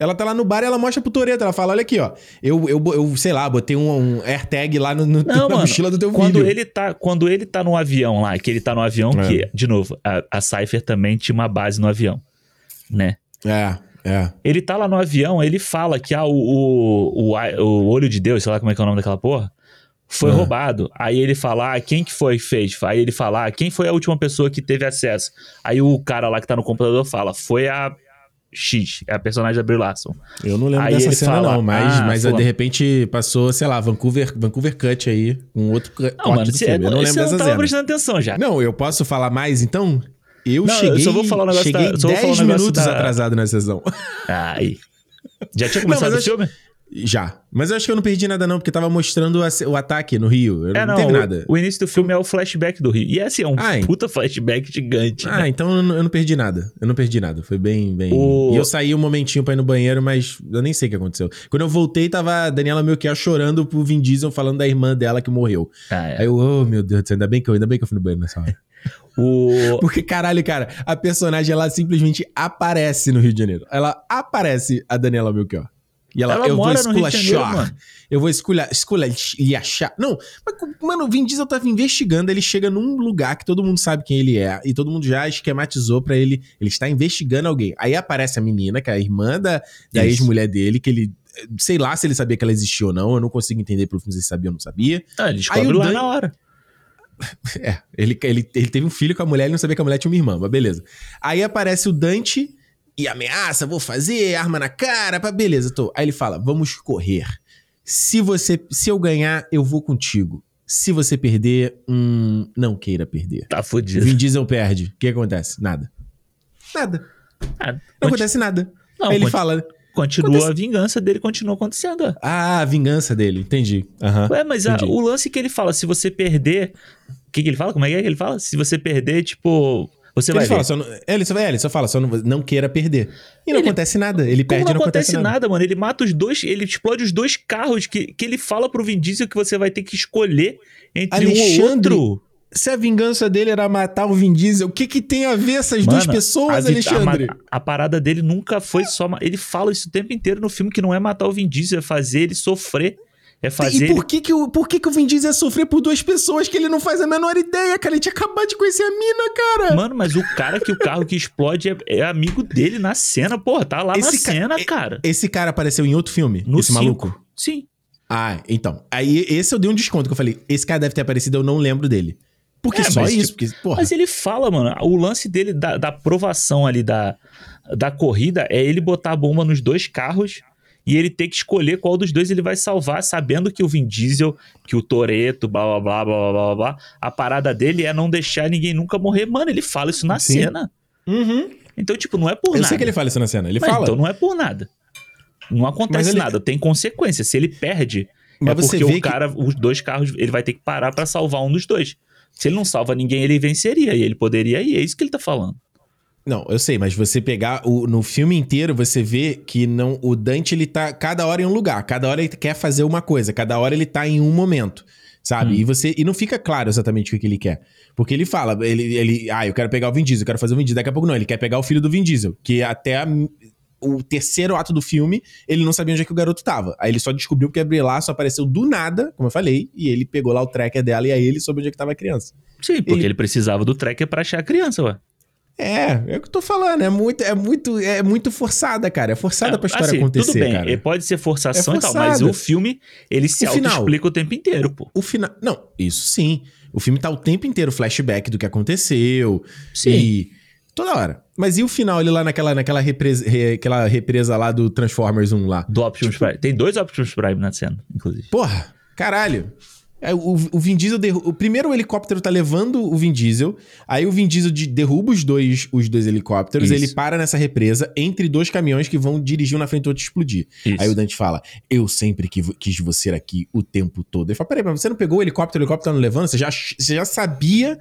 Ela tá lá no bar e ela mostra pro Toreto. Ela fala: Olha aqui, ó. Eu, eu, eu sei lá, botei um, um AirTag lá no, no- Não, na mano. mochila do teu quando filho. ele tá, quando ele tá no avião lá, que ele tá no avião, É. que, de novo, a, a Cypher também tinha uma base no avião, né? É, é. Ele tá lá no avião, ele fala que ah, o, o, o, o olho de Deus, sei lá como é que é o nome daquela porra, foi Ah. roubado. Aí ele fala, ah, quem que foi que fez? Aí ele fala, ah, quem foi a última pessoa que teve acesso? Aí o cara lá que tá no computador fala, foi a X, é a personagem da Brie Larson. Eu não lembro Aí dessa cena, fala, não. Mas, ah, mas fulano. de repente passou, sei lá, Vancouver, Vancouver Cut aí. Um outro Não, mano, você, filme. Eu não lembro não dessa tava cena. prestando atenção já. Não, eu posso falar mais então? Eu Não, eu cheguei, só vou falar um negócio cheguei da- só vou falar um 10 negócio minutos da- atrasado na sessão. Aí. Já tinha Não, começado mas o eu filme? Já. Mas eu acho que eu não perdi nada não, porque tava mostrando o ataque no Rio. Eu É, não, não. teve nada. O, início do filme é o flashback do Rio. E é assim, é um Ah, hein? puta flashback gigante. Ah, né? então eu não, eu não perdi nada. Eu não perdi nada. Foi bem, bem. O- E eu saí um momentinho pra ir no banheiro, mas eu nem sei o que aconteceu. Quando eu voltei, tava a Daniela Melchior chorando pro Vin Diesel falando da irmã dela que morreu. Ah, é. Aí eu, oh meu Deus do céu, ainda bem que eu, ainda bem que eu fui no banheiro nessa hora. O... Porque, caralho, cara, a personagem, ela simplesmente aparece no Rio de Janeiro. Ela aparece, a Daniela Melchior. E ela, Ela eu vou esculachar. Eu vou esculha, esculachar. Não, mas, mano, o Vin Diesel tava investigando, ele chega num lugar que todo mundo sabe quem ele é, e todo mundo já esquematizou pra ele, ele está investigando alguém. Aí aparece a menina, que é a irmã da, da ex-mulher dele, que ele, sei lá se ele sabia que ela existia ou não, eu não consigo entender pelo filme se ele sabia ou não sabia. Ah, ele descobre Aí o lá Dan- na hora. É, ele, ele, ele teve um filho com a mulher, ele não sabia que a mulher tinha uma irmã, mas beleza. Aí aparece o Dante e ameaça, vou fazer, arma na cara, pá, beleza, tô. Aí ele fala, vamos correr. Se você, se eu ganhar, eu vou contigo. Se você perder, hum, não queira perder. Tá fudido. Vin Diesel perde. O que acontece? Nada. Nada. Ah, Não conti- acontece nada. Não, Aí ele conti- fala, continua acontece- a vingança dele, continua acontecendo. ah, a vingança dele, entendi. Aham. Ué, mas a- entendi. o lance que ele fala, se você perder. O que, que ele fala? Como é que é que ele fala? Se você perder, tipo. Você Ele vai fala, ver. só não, ele, só, é, ele só fala, só não, não queira perder. E não Ele- acontece nada. Ele perde não não acontece, acontece nada. nada, mano. Ele mata os dois, ele explode os dois carros que, que ele fala pro Vin Diesel que você vai ter que escolher entre um ou Alexandre, outro. Se a vingança dele era matar o Vin Diesel, o que que tem a ver essas Mano, duas pessoas, a Alexandre? A, a parada dele nunca foi só. Ele fala isso o tempo inteiro no filme que não é matar o Vin Diesel, é fazer ele sofrer. É fazer E por que que, o, por que que o Vin Diesel ia sofrer por duas pessoas que ele não faz a menor ideia, cara? Ele tinha acabado de conhecer a mina, cara. Mano, mas o cara que o carro que explode é, é amigo dele na cena, porra, tá lá Esse na ca- cena, cara. Esse cara apareceu em outro filme, No esse cinco. maluco? Sim. Ah, então. Aí esse eu dei um desconto, que eu falei, esse cara deve ter aparecido, eu não lembro dele. Porque É, só mas, isso, tipo, porque, porra. Mas ele fala, mano, o lance dele da, da aprovação ali da, da corrida é ele botar a bomba nos dois carros e ele ter que escolher qual dos dois ele vai salvar, sabendo que o Vin Diesel, que o Toreto, blá blá blá blá blá blá blá, a parada dele é não deixar ninguém nunca morrer. Mano, ele fala isso na Sim. cena. Uhum. Então, tipo, não é por Eu nada. sei que ele fala isso na cena, ele Mas fala. Então não é por nada. Não acontece ele- nada, tem consequência. Se ele perde, Mas é você porque vê o cara, os dois carros, ele vai ter que parar pra salvar um dos dois. Se ele não salva ninguém, ele venceria. E ele poderia ir. É isso que ele tá falando. Não, eu sei, mas você pegar o, no filme inteiro, você vê que não o Dante ele tá cada hora em um lugar, cada hora ele quer fazer uma coisa, cada hora ele tá em um momento, sabe? Hum. E você e não fica claro exatamente o que, ele quer. Porque ele fala, ele, ele, ah, eu quero pegar o Vin Diesel, eu quero fazer o Vin Diesel, daqui a pouco não, ele quer pegar o filho do Vin Diesel, que até a- o terceiro ato do filme, ele não sabia onde é que o garoto tava. Aí ele só descobriu que a Brie Larson apareceu do nada, como eu falei, e ele pegou lá o tracker dela e aí ele soube onde é que tava a criança. Sim, porque E- ele precisava do tracker pra achar a criança, ué. É, é o que eu tô falando. É muito, é muito, é muito forçada, cara. É forçada pra história Assim, acontecer, tudo bem, cara. é, pode ser forçação É e tal, mas o filme, ele se auto-explica o tempo inteiro, pô. O final. Não, isso sim. O filme tá o tempo inteiro flashback do que aconteceu. Sim. E. Toda hora. Mas e o final ali lá naquela, naquela represa, re- aquela represa lá do Transformers 1 lá? Do Optimus Tipo- Prime. Tem dois Optimus Prime na cena, inclusive. Porra, caralho. É, o, o Vin Diesel. derru- O primeiro o helicóptero tá levando o Vin Diesel. Aí o Vin Diesel de- derruba os dois, os dois helicópteros. Isso. Ele para nessa represa entre dois caminhões que vão dirigir um na frente do outro explodir. Isso. Aí o Dante fala: Eu sempre quis você aqui o tempo todo. Ele fala: Peraí, mas você não pegou o helicóptero, o helicóptero tá não levando? Você já, você já sabia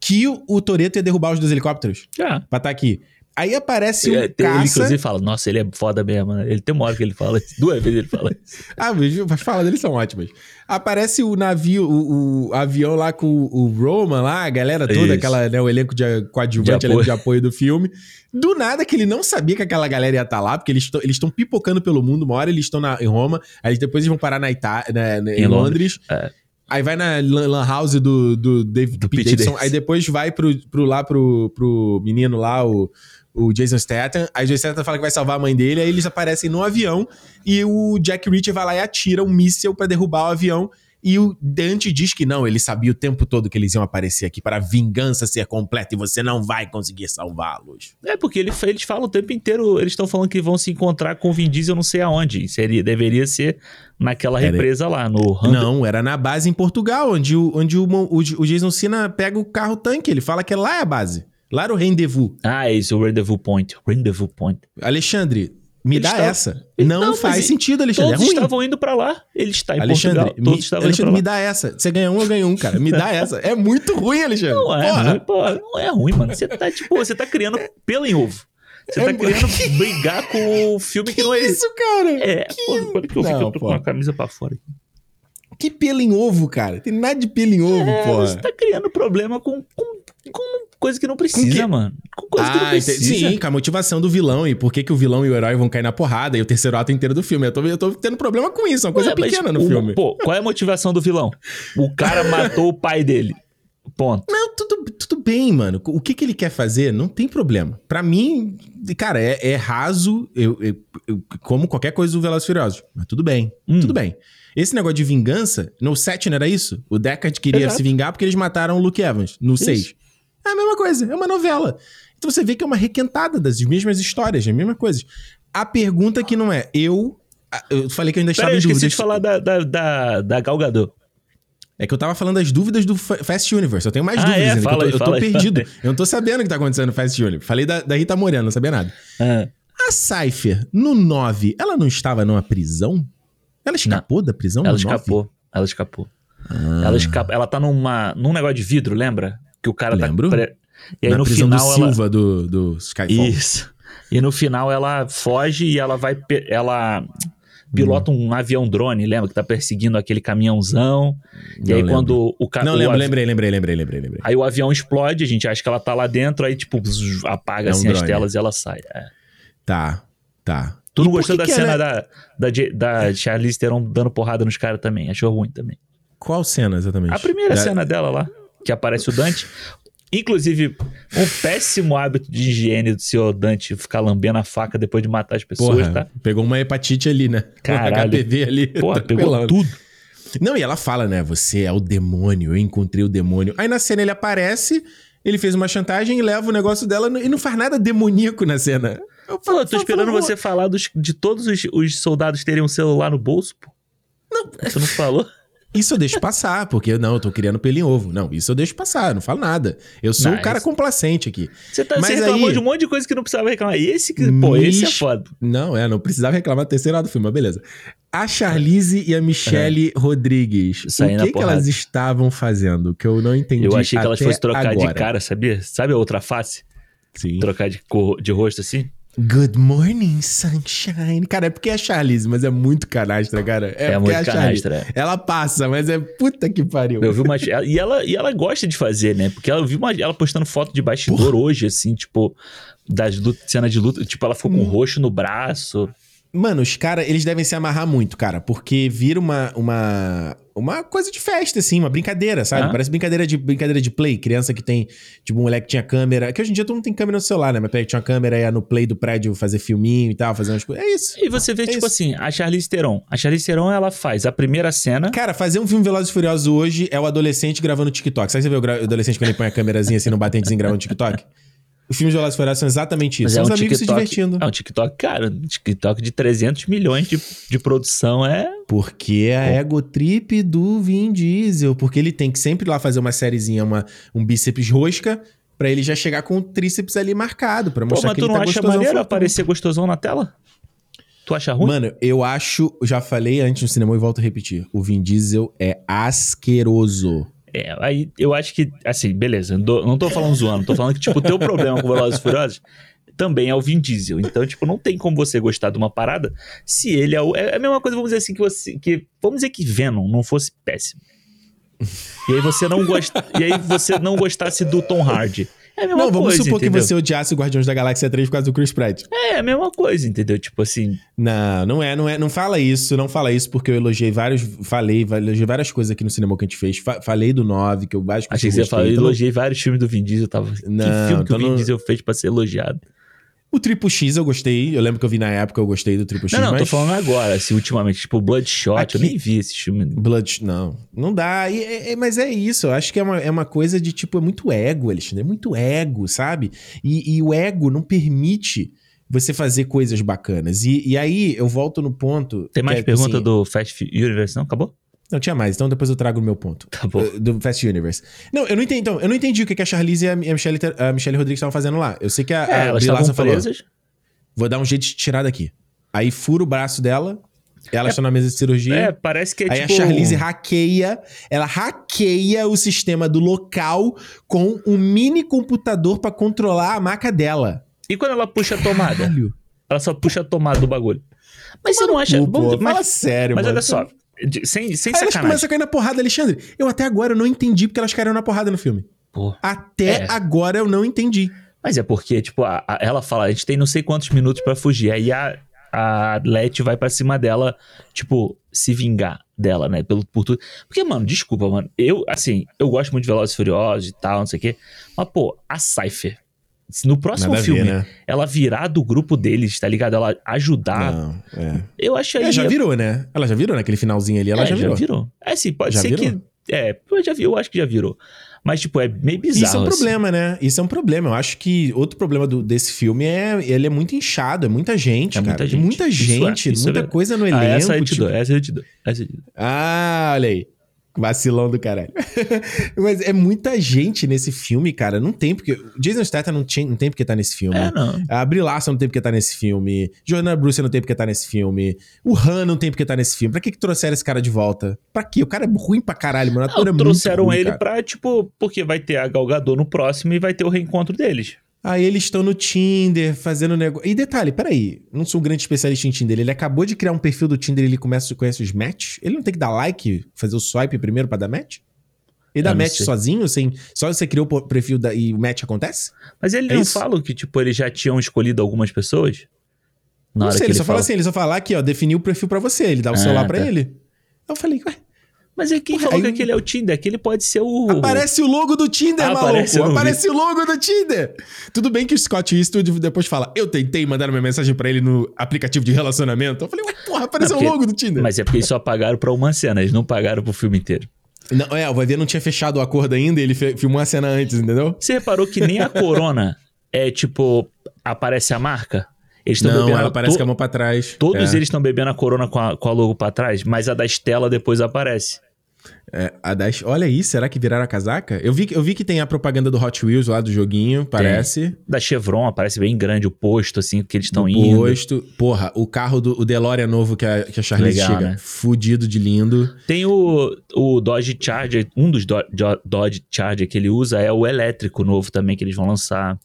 que o, o Toreto ia derrubar os dois helicópteros Já. pra estar aqui. Aí aparece um É, tem- ele, caça. inclusive, fala, nossa, ele é foda mesmo, né? Ele tem uma hora que ele fala isso. Duas vezes ele fala isso. Ah, mas as falas deles são ótimas. Aparece o navio, o, o avião lá com o Roman lá, a galera toda, Isso. aquela, né, o elenco de coadjuvante, De apoio. de apoio do filme. Do nada que ele não sabia que aquela galera ia estar lá, porque eles estão pipocando pelo mundo. Uma hora eles estão na- em Roma, aí depois eles vão parar na Itália, né, né, em, Em Londres. Londres, é. Aí vai na lan house do, do David Do. Pete Davidson. Davidson. Aí depois vai pro, pro, lá pro, pro menino lá, o, o Jason Statham. Aí o Jason Statham fala que vai salvar a mãe dele. Aí eles aparecem no avião. E o Jack Reacher vai lá e atira um míssel pra derrubar o avião. E o Dante diz que não, ele sabia o tempo todo que eles iam aparecer aqui para a vingança ser completa e você não vai conseguir salvá-los. É, porque ele, eles falam o tempo inteiro, eles estão falando que vão se encontrar com o Vin Diesel não sei aonde. Seria, deveria ser naquela Era- represa lá, no Não, era na base em Portugal, onde o, onde o, o, o Jason Cena pega o carro tanque. Ele fala que lá é a base. Lá era o rendezvous. Ah, é isso, o Rendezvous Point. Rendezvous Point. Alexandre, me Eles dá essa. Eles- Não, não, faz sentido, Alexandre. Todos é ruim. estavam indo pra lá. Ele está em Alexandre, Portugal. me, Todos estavam Alexandre, me dá essa. Você ganha um, eu ganho um, cara. Me dá essa. É muito ruim, Alexandre. Não é, Porra. ruim, pô, não é ruim, mano. Você tá, tipo, você tá criando pelo em ovo. Você É tá querendo brigar com o filme que, não é. Isso, cara. É, pô, olha que eu vi que Não, eu tô pô. com a camisa pra fora. Que pelo em ovo, cara. Tem nada de pelo em ovo, É, porra. você tá criando problema com, com, com coisa que não precisa, mano. Com coisa que não Ah, precisa. entendi. sim, com a motivação do vilão e por que, que o vilão e o herói vão cair na porrada e o terceiro ato inteiro do filme. Eu tô, eu tô tendo problema com isso, é uma coisa Ué, pequena no o- filme. Pô, qual é a motivação do vilão? O cara matou o pai dele. Ponto. Não, tudo, tudo bem, mano. O que, que ele quer fazer, não tem problema. Pra mim, cara, é, é raso, eu, eu- eu como qualquer coisa do Velozes Furiosos. Mas tudo bem, Hum. tudo bem. Esse negócio de vingança, no 7 não era isso? O Deckard queria Exato. se vingar porque eles mataram o Luke Evans, no Isso. 6. É a mesma coisa, é uma novela. Então você vê que é uma requentada das mesmas histórias, as mesmas coisas. A pergunta que não é, eu... Eu falei que eu ainda estava Peraí, eu em esqueci dúvida. de falar da, da, da, da Gal Gadot. É que eu tava falando das dúvidas do Fa- Fast Universe. Eu tenho mais Ah, dúvidas é? ainda. Fala eu aí, tô, eu tô aí, perdido. Eu não tô sabendo o que tá acontecendo no Fast Universe. Falei da, da Rita Moreno, não sabia nada. Ah, A Cypher, no 9, ela não estava numa prisão? Ela escapou da prisão ela no 9? escapou. Ela escapou. Ah. Ela escapa. Ela tá numa, num negócio de vidro, lembra? Que o cara Lembro. tá. pre- E aí Na no prisão final do ela. Silva, do, do Skyfall. Isso. E no final ela foge e ela vai. pe- Ela pilota Hum. um avião drone, lembra? Que tá perseguindo aquele caminhãozão. e Não aí lembro. quando o cara. Não, lembro, lembrei, lembrei, lembrei, lembrei, lembrei. Aí o avião explode, a gente acha que ela tá lá dentro, aí tipo zzz, apaga É um assim as telas e ela sai. É. Tá, tá. Tu E não gostou que da cena ela- da, da, Je- da Charlize Theron dando porrada nos caras também? Achou ruim também. Qual cena exatamente? A primeira Da- cena dela lá, que aparece o Dante. Inclusive, um péssimo hábito de higiene do senhor Dante ficar lambendo a faca depois de matar as pessoas, Porra, tá? pegou uma hepatite ali, né? Caralho. Um HPV ali. Porra, pegou tranquilão. tudo. Não, e ela fala, né? Você é o demônio, eu encontrei o demônio. Aí na cena ele aparece, ele fez uma chantagem e leva o negócio dela e não faz nada demoníaco na cena. Eu Pô, eu tô esperando você falar dos- de todos os, os soldados terem um celular no bolso, pô. Não. Você não falou? Isso eu deixo passar, porque não, eu tô criando pelo em ovo. Não, isso eu deixo passar, eu não falo nada. Eu sou Não, um cara complacente aqui. Você, tá, Mas você reclamou aí- de um monte de coisa que não precisava reclamar. E esse, que- pô, esse é foda. Não, é, não precisava reclamar do terceiro lado do filme, mas beleza. A Charlize e a Michelle Rodrigues, Saindo o que, que elas estavam fazendo? Que eu não entendi Eu achei que elas fossem trocar agora. de cara, sabia? Sabe a outra face? Sim. Trocar de, cor, de rosto assim? Good morning, sunshine. Cara, é porque é a Charlize, mas é muito canastra, cara. É, É muito Charlize. canastra, Ela passa, mas é puta que pariu. Eu vi uma. e, ela, e ela gosta de fazer, né? Porque ela viu uma, ela postando foto de bastidor hoje, assim, tipo, das luta, cena de luta. Tipo, ela ficou com Hum. roxo no braço. Mano, os caras, eles devem se amarrar muito, cara, porque vira uma, uma, uma coisa de festa, assim, uma brincadeira, sabe? Ah. Parece brincadeira de, brincadeira de play. Criança que tem, tipo, um moleque que tinha câmera. Que hoje em dia todo mundo tem câmera no celular, né? Mas pega tinha uma câmera ia no play do prédio fazer filminho e tal, fazer umas coisas. É isso. E você vê, É tipo isso. assim, a Charlize Theron. A Charlize Theron, ela faz a primeira cena. Cara, fazer um filme Velozes e Furiosos hoje é o adolescente gravando TikTok. Sabe você vê o o adolescente quando ele põe a câmerazinha assim no batentezinho gravando TikTok? Os filmes Velozes e Furiosos são exatamente isso. Mas São é os um amigos TikTok. se divertindo. É um TikTok, cara. Um TikTok de 300 milhões de, de produção é. Porque é a ego trip do Vin Diesel. Porque ele tem que sempre lá fazer uma sériezinha, uma, um bíceps rosca, pra ele já chegar com o tríceps ali marcado, pra Pô, mostrar mas que tu ele não tá acha gostosão. maneiro fortão. aparecer gostosão na tela? Tu acha ruim? Mano, eu acho, já falei antes no cinema e volto a repetir. O Vin Diesel é asqueroso. É, aí eu acho que, assim, beleza, não tô, falando zoando, tô falando que, tipo, o teu problema com Velozes e Furiosos também é o Vin Diesel. Então, tipo, não tem como você gostar de uma parada se ele é o... É a mesma coisa, vamos dizer assim, que você... Que, vamos dizer que Venom não fosse péssimo. E aí você não gosta, e aí você não gostasse do Tom Hardy. É a mesma Não, vamos coisa, supor entendeu? que você odiasse o Guardiões da Galáxia 3 por causa do Chris Pratt. É a mesma coisa, entendeu? Tipo assim, Não, não é, não é. Não fala isso, não fala isso, porque eu elogiei vários. Falei, elogiei várias coisas aqui no cinema que a gente fez. Fa- falei do 9, que eu acho que achei que você ia falar, eu elogiei vários filmes do Vin Diesel, tava... que Não, filme que o tô Vin no- Diesel fez pra ser elogiado? O Triple X eu gostei. Eu lembro que eu vi na época, eu gostei do Triple X. Não, não, mas... tô falando agora, assim, ultimamente, tipo, Bloodshot, Aqui- eu nem vi esse filme. Blood, não. Não dá. E- é- é- mas é isso. Eu acho que é uma, é uma coisa de tipo, é muito ego, Alexandre. É muito ego, sabe? E, e o ego não permite você fazer coisas bacanas. E, e aí eu volto no ponto. Tem mais é, pergunta assim, do Fast Universe, não? Acabou? Não tinha mais, então depois eu trago o meu ponto. Tá bom. Uh, Do Fast Universe. Não, eu não entendi. Então, eu não entendi o que a Charlize e a Michelle, a Michelle Rodrigues estavam fazendo lá. Eu sei que a, É, a Larson falou. Vou dar um jeito de tirar daqui. Aí fura o braço dela. Elas estão na mesa de cirurgia. É, parece que é Aí tipo... a Charlize hackeia, ela hackeia o sistema do local com um mini computador pra controlar a maca dela. E quando ela puxa a tomada? Caralho. Ela só puxa a tomada do bagulho. Mas você não acha... Pô, pô, Vamos- fala mas sério, mas mano. olha só, de- sem, sem Aí elas sacanagem. começam a cair na porrada, Alexandre. Eu até agora não entendi porque elas caíram na porrada no filme. Pô. Até É. agora eu não entendi. Mas é porque, tipo, a- a- ela fala, a gente tem não sei quantos minutos pra fugir. Aí a, a Letty vai pra cima dela, tipo, se vingar dela, né? Pelo, por tudo. Porque, mano, desculpa, mano. Eu, assim, eu gosto muito de Velozes e Furiosos e tal, não sei o quê. Mas, pô, a Cypher, no próximo Nada a ver, filme, né? ela virar do grupo deles, tá ligado? Ela ajudar. Não, é. Eu acho aí. Ela já virou, né? Ela já virou naquele finalzinho ali, ela é, já virou. É, sim, pode Já ser virou? que. É, eu já vi, eu acho que já virou. Mas, tipo, é meio bizarro. Isso é um assim. problema, né? Isso é um problema. Eu acho que outro problema do- desse filme é ele é muito inchado, é muita gente, É cara. muita muita gente. Isso é- gente, é muita coisa no elenco. Ah, essa eu te tipo- essa eu te dou. Essa eu te dou. Ah, olha aí. Vacilão do caralho. Mas é muita gente nesse filme, cara. Não tem porque. Jason Statham não, tinha, não tem porque tá nesse filme. É, não. A Brie Larson não tem porque tá nesse filme. Joanna Bruce não tem porque tá nesse filme. O Han não tem porque tá nesse filme. Pra que que trouxeram esse cara de volta? Pra quê? O cara é ruim pra caralho, mano. É Não, muito trouxeram ruim, ele cara. pra, tipo, porque vai ter a Galgador no próximo e vai ter o reencontro deles. Aí eles estão no Tinder, fazendo negócio. E detalhe, peraí, não sou um grande especialista em Tinder. Ele acabou de criar um perfil do Tinder e ele começa, conhece os match? Ele não tem que dar like, fazer o swipe primeiro pra dar match? Ele dá match sei. sozinho, sem, só você criou o perfil da- e o match acontece? Mas ele É não isso? fala que, tipo, eles já tinham escolhido algumas pessoas? Na não sei, ele, ele só fala assim, ele só fala aqui, ó, definiu o perfil pra você. Ele dá o Ah, celular pra tá. ele. Eu falei, ué, Mas é quem Aí falou que um- aquele é o Tinder? Aquele pode ser o... aparece o logo do Tinder, Ah, maluco. aparece, o logo do Tinder. Tudo bem que o Scott Eastwood depois fala, eu tentei mandar uma mensagem pra ele no aplicativo de relacionamento. Eu falei, porra, apareceu Não, o porque- logo do Tinder. Mas é porque eles só pagaram pra uma cena, eles não pagaram pro filme inteiro. Não, é, o vai ver não tinha fechado o acordo ainda, ele filmou a cena antes, entendeu? Você reparou que nem a Corona é, tipo, aparece a marca? Eles estão bebendo... ela parece to- com a mão pra trás. Todos É. eles estão bebendo a Corona com a, com a logo pra trás, mas a da Estela depois aparece. É, a Dash, olha aí, será que viraram a casaca? Eu vi, eu vi que tem a propaganda do Hot Wheels lá do joguinho, parece. Tem. Da Chevron, aparece bem grande o posto, assim, que eles estão indo. posto. Porra, o carro do o DeLorean novo que a, que a Charlize Legal, chega, né? fudido de lindo. Tem o, o Dodge Charger, um dos do, Dodge Charger que ele usa é o elétrico novo também que eles vão lançar.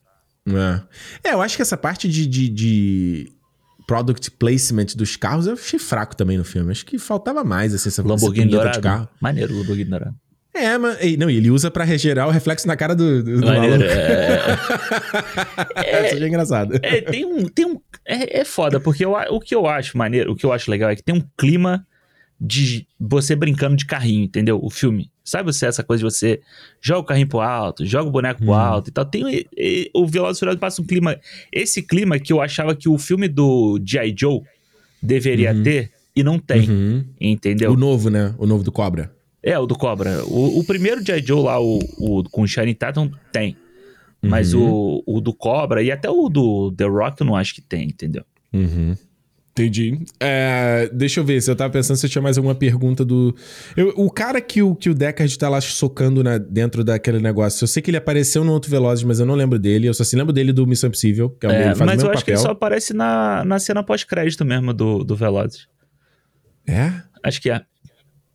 É, é eu acho que essa parte de, de, de product placement dos carros eu achei fraco também no filme. Acho que faltava mais, assim, essa Lamborghini dourado. de carro. Maneiro Lamborghini dourado. É, mas não, ele usa para regerar o reflexo na cara do, do, do Maneiro, é... é, Isso é engraçado. É, tem um, tem um, é, é foda, porque eu, o que eu acho maneiro, o que eu acho legal é que tem um clima de você brincando de carrinho, entendeu? O filme. Sabe você essa coisa de você joga o carrinho pro alto, joga o boneco pro hum. alto e tal. Tem e, o Velozes Furiosos passa um clima, esse clima que eu achava que o filme do G.I. Joe deveria uhum. ter e não tem, uhum. entendeu? O novo, né? O novo do Cobra. É, o do Cobra. O, o primeiro G.I. Joe lá, o, o com o Shining Tatum, tem. Mas uhum. o, o do Cobra e até o do The Rock eu não acho que tem, entendeu? Uhum. Entendi. É, deixa eu ver, se eu tava pensando se eu tinha mais alguma pergunta do. Eu, o cara que o, que o Deckard tá lá socando na, dentro daquele negócio, eu sei que ele apareceu no outro Velozes, mas eu não lembro dele. Eu só se lembro dele do Missão Impossível, que é, o é, ele faz Mas eu acho papel. que ele só aparece na, na cena pós-crédito mesmo do, do Velozes. É? Acho que é.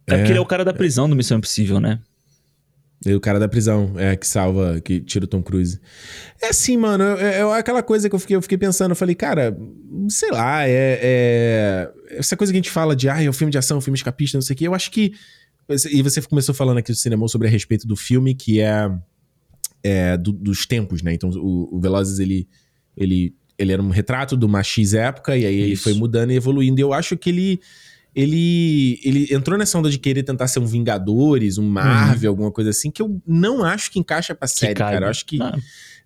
É, é porque ele é o cara da prisão do Missão Impossível, né? E o cara da prisão, é, que salva, que tira o Tom Cruise. É assim, mano, é, é aquela coisa que eu fiquei, eu fiquei pensando, eu falei, cara, sei lá, é, é, Essa coisa que a gente fala de, ah, é um filme de ação, um filme escapista, não sei o quê, eu acho que. E você começou falando aqui do cinema sobre a respeito do filme, que é. é do, dos tempos, né? Então, o, o Velozes, ele, ele, ele era um retrato de uma X época, e aí Isso. ele foi mudando e evoluindo. E eu acho que ele ele, ele entrou nessa onda de querer tentar ser um Vingadores, um Marvel, uhum. alguma coisa assim, que eu não acho que encaixa pra série, cara. Eu acho que. Não.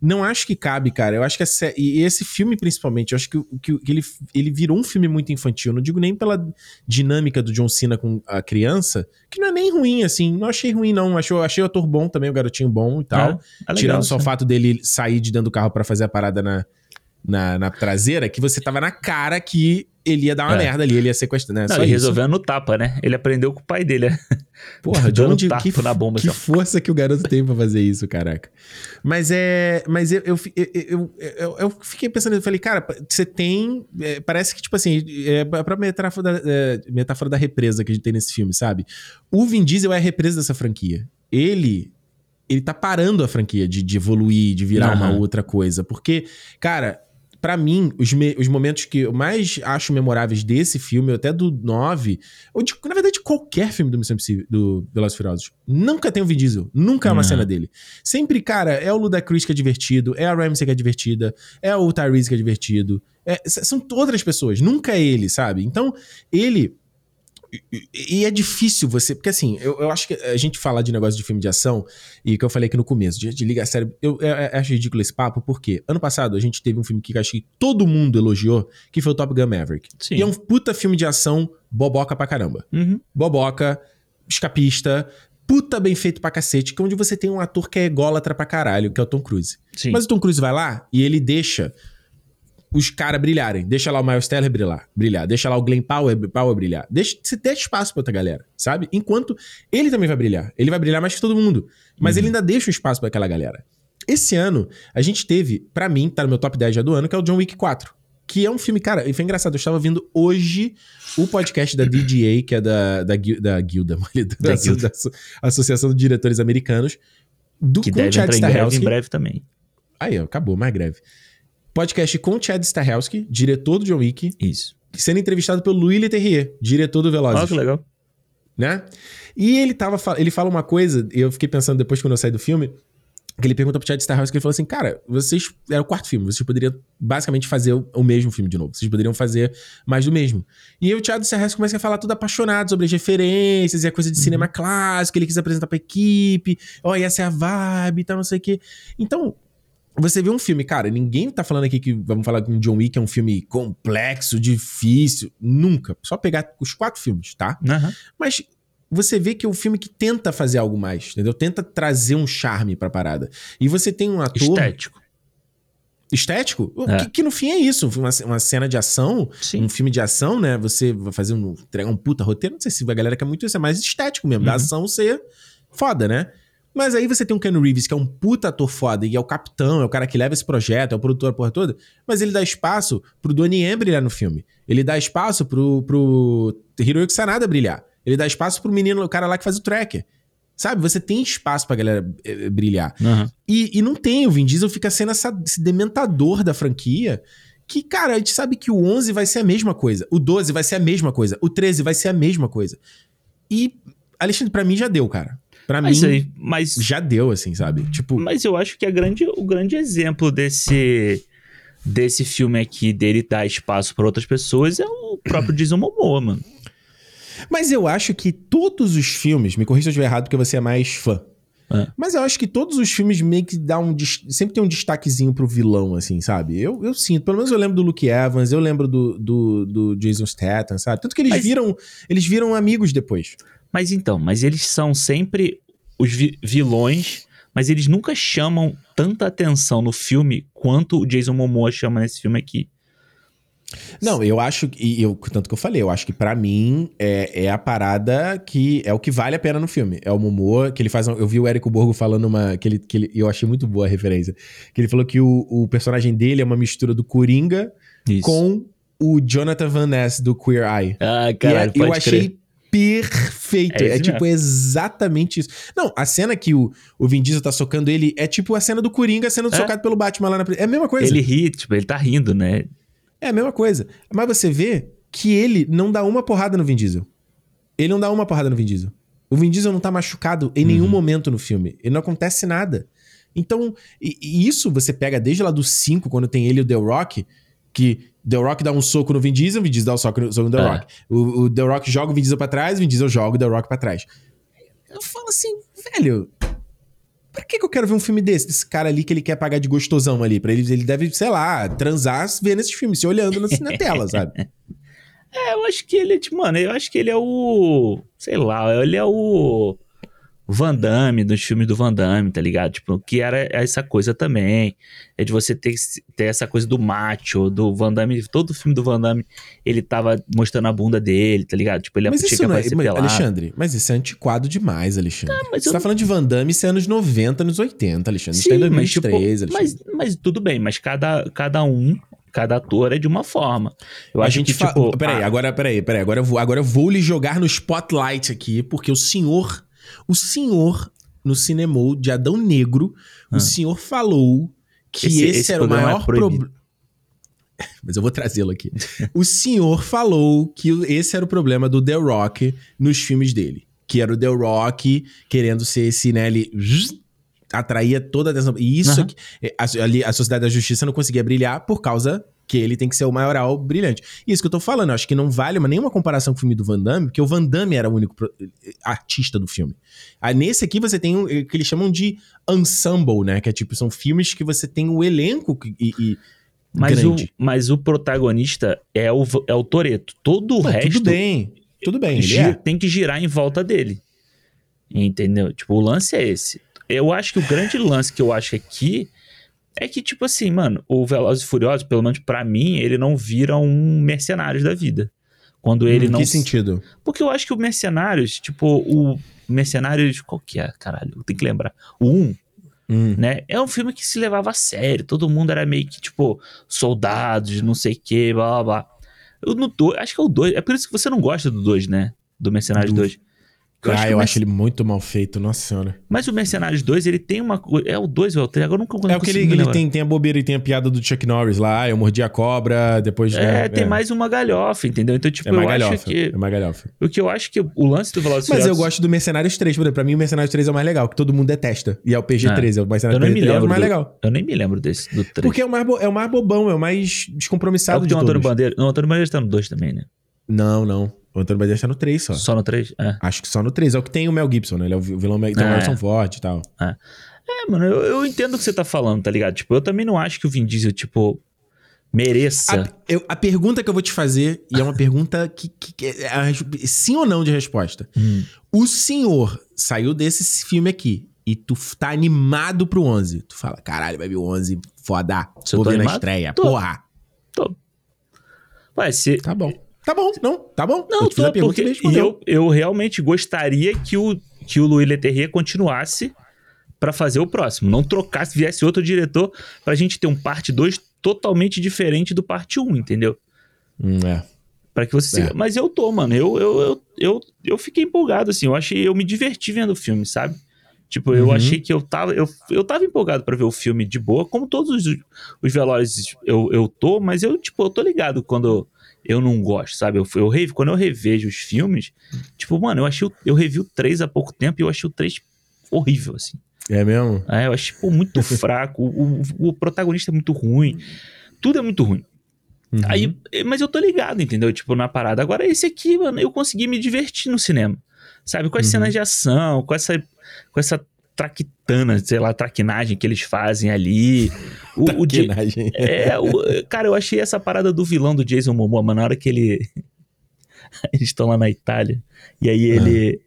não. acho que cabe, cara. Eu acho que sé... E esse filme, principalmente, eu acho que, que, que, ele, ele virou um filme muito infantil. Não digo nem pela dinâmica do John Cena com a criança, que não é nem ruim, assim. Não achei ruim, não. Achei, achei o ator bom também, o garotinho bom e tal. É, é legal, Tirando só o fato dele sair de dentro do carro para fazer a parada na, na, na traseira, que você tava na cara que ele ia dar uma é. merda ali, ele ia sequestrar, né? Não, Só ele resolveu no tapa, né? Ele aprendeu com o pai dele. Porra, de onde que, na bomba, que assim, força que o garoto tem pra fazer isso, caraca. Mas é. Mas eu, eu, eu, eu, eu fiquei pensando, eu falei, cara, você tem. É, parece que, tipo assim, é a própria metáfora da, é, metáfora da represa que a gente tem nesse filme, sabe? O Vin Diesel é a represa dessa franquia. Ele ele tá parando a franquia de, de evoluir, de virar uhum. uma outra coisa. Porque, cara, para mim, os, me, os momentos que eu mais acho memoráveis desse filme, até do 9, ou de, na verdade, de qualquer filme do Missão Impossível, do Velozes Furiosos, nunca tem o Vin Diesel. Nunca é uma cena dele. Sempre, cara, é o Ludacris que é divertido, é a Ramsey que é divertida, é o Tyrese que é divertido. É, são outras pessoas, nunca é ele, sabe? Então, ele e é difícil você. Porque assim, eu, eu, acho que a gente falar de negócio de filme de ação, e que eu falei aqui no começo, de, de ligar sério, eu, eu, eu, acho ridículo esse papo, porque ano passado a gente teve um filme que eu acho que todo mundo elogiou, que foi o Top Gun Maverick. Sim. E é um puta filme de ação boboca pra caramba. Uhum. Boboca, escapista, puta bem feito pra cacete, que é onde você tem um ator que é ególatra pra caralho, que é o Tom Cruise. Sim. Mas o Tom Cruise vai lá e ele deixa os caras brilharem. Deixa lá o Miles Teller brilhar, brilhar. Deixa lá o Glenn Powell, Powell brilhar. Deixa, você deixa espaço pra outra galera, sabe? Enquanto ele também vai brilhar. Ele vai brilhar mais que todo mundo. Mas uhum. ele ainda deixa o espaço para aquela galera. Esse ano, a gente teve, para mim, tá no meu top 10 já do ano, que é o John Wick 4. Que é um filme, cara, e foi engraçado. Eu estava vendo hoje o podcast da DGA, que é da, da, da Guilda, da, da, da, Associação de Diretores Americanos. Do, que deve entrar em greve em breve também. Aí, ó, acabou, mais greve podcast com o Chad Stahelski, diretor do John Wick. Isso. Sendo entrevistado pelo Louis Leterrier, diretor do Velozes. Ah, que legal. Né? E ele tava ele fala uma coisa, e eu fiquei pensando depois quando eu saí do filme, que ele pergunta pro Chad Stahelski, ele falou assim, cara, vocês, era o quarto filme, vocês poderiam basicamente fazer o, o, mesmo filme de novo, vocês poderiam fazer mais do mesmo. E aí o Chad Stahelski começa a falar tudo apaixonado sobre as referências e a coisa de uhum. cinema clássico, ele quis apresentar pra equipe, ó, oh, essa é a vibe e tal, não sei o quê. Então, você vê um filme, cara, ninguém tá falando aqui que vamos falar que John Wick é um filme complexo, difícil. Nunca. Só pegar os quatro filmes, tá? Uhum. Mas você vê que é um filme que tenta fazer algo mais, entendeu? Tenta trazer um charme pra parada. E você tem um ator. Estético. estético, É. que, que no fim é isso. Uma, uma cena de ação, Sim. um filme de ação, né? Você vai fazer um, entregar um puta roteiro. Não sei se a galera quer muito isso, é mais estético mesmo, da Uhum. ação ser foda, né? Mas aí você tem um Ken Reeves, que é um puta ator foda, e é o capitão, é o cara que leva esse projeto, é o produtor, a porra toda. Mas ele dá espaço pro Donnie Yen brilhar no filme. Ele dá espaço pro, pro Hiroyuki Sanada brilhar. Ele dá espaço pro menino, o cara lá que faz o tracker. Sabe? Você tem espaço pra galera eh, brilhar. Aham. E, e não tem, o Vin Diesel fica sendo essa- esse dementador da franquia. Que, cara, a gente sabe que o 11 vai ser a mesma coisa. O 12 vai ser a mesma coisa. O 13 vai ser a mesma coisa. E, Alexandre, pra mim já deu, cara. Pra Mas, mim, aí, mas, já deu, assim, sabe? Tipo, mas eu acho que a grande, o grande exemplo desse, desse filme aqui, dele dar espaço pra outras pessoas, é o próprio Jason Momoa, mano. Mas eu acho que todos os filmes, me corrija se eu estiver errado, porque você é mais fã. É. Mas eu acho que todos os filmes meio que dá um. Sempre tem um destaquezinho pro vilão, assim, sabe? Eu, eu sinto. Pelo menos eu lembro do Luke Evans, eu lembro do, do, do Jason Statham, sabe? Tanto que eles Mas- viram. Eles viram amigos depois. Mas então, mas eles são sempre os vi- vilões, mas eles nunca chamam tanta atenção no filme quanto o Jason Momoa chama nesse filme aqui. Não, eu acho. que- E eu, tanto que eu falei, eu acho que pra mim é, é a parada que é o que vale a pena no filme. É o Momoa, que ele faz. Eu vi o Érico Borgo falando uma. Que ele, que ele, e eu achei muito boa a referência. Que ele falou que o, o personagem dele é uma mistura do Coringa Isso. com o Jonathan Van Ness do Queer Eye. Ah, E caralho, é- eu achei crer. Perfeito. É É, tipo exatamente isso. Não, a cena que o, o Vin Diesel tá socando ele é tipo a cena do Coringa sendo É. socado pelo Batman lá na. É a mesma coisa. Ele ri, tipo, ele tá rindo, né? É a mesma coisa. Mas você vê que ele não dá uma porrada no Vin Diesel. Ele não dá uma porrada no Vin Diesel. O Vin Diesel não tá machucado em nenhum momento no filme. E não acontece nada. Então, e, e isso você pega desde lá do 5, quando tem ele e o The Rock, que The Rock dá um soco no Vin Diesel, o Vin Diesel dá um soco no, soco no The É. Rock. O, o The Rock joga o Vin Diesel pra trás, o Vin Diesel joga o The Rock pra trás. Eu falo assim, velho, Pra que, que eu quero ver um filme desse? Desse cara ali que ele quer pagar de gostosão ali. Pra ele, ele deve, sei lá, transar vendo esses filmes, se olhando na, na tela, sabe? É, eu acho que ele é, tipo, mano, eu acho que ele é o. Sei lá, ele é o. Van Damme, dos filmes do Van Damme, tá ligado? Tipo, que era essa coisa também. É de você ter, ter essa coisa do macho, do Van Damme. Todo filme do Van Damme, ele tava mostrando a bunda dele, tá ligado? Tipo, ele Mas tinha isso que não é. mas, pelado. Alexandre, mas isso é antiquado demais, Alexandre. Você eu tá falando de Van Damme, isso é anos 90, anos 80, Alexandre. Isso tá em Sim, mas, tipo, 2003, Alexandre. mas, mas tudo bem, mas cada, cada um, cada ator é de uma forma. Eu a acho gente que, fa... tipo. Peraí, ah, agora, peraí, peraí. Agora eu, vou, agora eu vou lhe jogar no spotlight aqui, porque o senhor, o senhor, no cinema de Adão Negro, Ah. o senhor falou que Esse- esse, esse era o é maior proibido. problema. Mas eu vou trazê-lo aqui. o senhor falou que esse era o problema do The Rock nos filmes dele. Que era o The Rock querendo ser esse, né, ele atraía toda a atenção. E isso Aham. aqui, é, a, ali, a Sociedade da Justiça não conseguia brilhar por causa que ele tem que ser o maioral brilhante. E isso que eu tô falando, eu acho que não vale uma, nenhuma comparação com o filme do Van Damme, porque o Van Damme era o único pro- artista do filme. Aí nesse aqui você tem o que eles chamam de ensemble, né? Que é tipo, são filmes que você tem o elenco que- e, e mas, o, mas o protagonista é o, é o Toreto. Todo o resto tudo bem, tudo bem, ele gi- é. tem que girar em volta dele. Entendeu? Tipo, o lance é esse. Eu acho que o grande lance que eu acho aqui é que, tipo assim, mano, o Velozes e Furiosos, pelo menos pra mim, ele não vira um Mercenários da vida. Quando ele Hum, não. Que sentido? Porque eu acho que o Mercenários, tipo, o Mercenários. Qual que é, caralho? Tem que lembrar. O 1, Hum. né? É um filme que se levava a sério. Todo mundo era meio que, tipo, soldados, não sei o que, blá blá blá. Eu no dois, acho que é o 2. É por isso que você não gosta do 2, né? Do Mercenários Do- 2. Eu ah, eu o acho ele muito mal feito, nossa senhora. Mas o Mercenários 2, ele tem uma. É o 2 ou é o 3? Agora eu nunca É o que ele, ele tem, tem a bobeira e tem a piada do Chuck Norris lá, ah, eu mordi a cobra, depois... É, né, tem mais uma galhofa, entendeu? Então, tipo, É eu mais acho galhofa, que. é mais galhofa. O que eu acho que o lance do Velozes e Mas eu gosto do Mercenários 3, por exemplo. Pra mim, o Mercenários 3 é o mais legal, que todo mundo detesta. E é o PG-13, é, o Eu Mercenários nem me 3 é o mais do- legal. Eu nem me lembro desse, do 3. Porque é o mais, bo- é o mais bobão, é o mais é descompromissado o que de tem o Antônio. Bandeira. Não, o Antônio Bandeira tá no 2 também, né? Não, não. O Antônio Bandeira tá no 3 só. Só no 3? É. Acho que só no 3. É o que tem o Mel Gibson, né? Ele é o vi- vilão Mel- tem o É. Harrison Ford e tal. É, mano, eu, eu entendo o que você tá falando, tá ligado? Tipo, eu também não acho que o Vin Diesel, tipo, mereça. A, eu- a pergunta que eu vou te fazer, e é uma pergunta que, que- que é a sim ou não de resposta. Hum. O senhor saiu desse filme aqui e tu tá animado pro 11. Tu fala, caralho, vai vir o 11, foda. Se eu Vou tô ver na animado? estreia, Tô. porra. Tô. Ué, se. Tá bom. Tá bom, não, tá bom. Não, eu tô, a pergunta porque e eu, eu realmente gostaria que o, que o Louis Leterrier continuasse pra fazer o próximo. Não trocasse, viesse outro diretor pra gente ter um parte 2 totalmente diferente do parte 1, entendeu? Hum, é. Pra que você É. siga. Mas eu tô, mano. Eu, eu, eu, eu, eu fiquei empolgado, assim. Eu achei. Eu me diverti vendo o filme, sabe? Tipo, eu Uhum. achei que eu tava. Eu, eu tava empolgado pra ver o filme de boa, como todos os, os velozes eu, eu tô, mas eu, tipo, eu tô ligado quando eu não gosto, sabe? Eu, eu revi, quando eu revejo os filmes, tipo, mano, eu achei. o- Eu revi o 3 há pouco tempo e eu achei o 3 horrível, assim. É mesmo? É, eu achei, pô, muito fraco. O, o, o protagonista é muito ruim. Tudo é muito ruim. Uhum. Aí, mas eu tô ligado, entendeu? Tipo, na parada. Agora, esse aqui, mano, eu consegui me divertir no cinema. Sabe? Com as Uhum. cenas de ação, com essa, com essa traquitana, sei lá, traquinagem que eles fazem ali. O, o Traquinagem. é, o- cara, eu achei essa parada do vilão do Jason Momoa, mano, na hora que ele. Eles estão lá na Itália. E aí ele.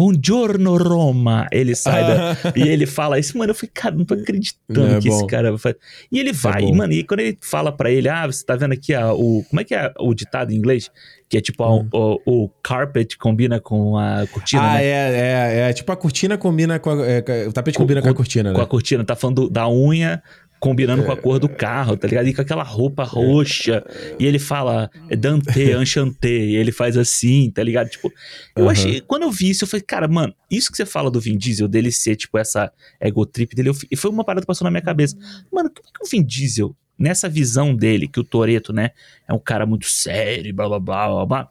Buongiorno Roma! Ele sai da, e ele fala isso, mano. Eu falei, cara, não tô acreditando Não, é que bom. esse cara faz. E ele vai, bom. e, mano, e quando ele fala pra ele, ah, você tá vendo aqui a, o. Como é que é o ditado em inglês? Que é tipo, a- Hum. o, o carpet combina com a cortina, ah, né? é, é, é. Tipo, a cortina combina com a. é, o tapete Com- combina com, com- a cortina, né? Com a cortina, tá falando do- da unha combinando com a cor do carro, tá ligado? E com aquela roupa roxa. E ele fala Dante, Enchanté, e ele faz assim, tá ligado? Tipo, eu Aham. achei. Quando eu vi isso, eu falei, cara, mano, isso que você fala do Vin Diesel, dele ser, tipo, essa ego trip dele, eu e foi uma parada que passou na minha cabeça. Mano, como é que o Vin Diesel, nessa visão dele, que o Toreto, né, é um cara muito sério, blá blá blá blá blá.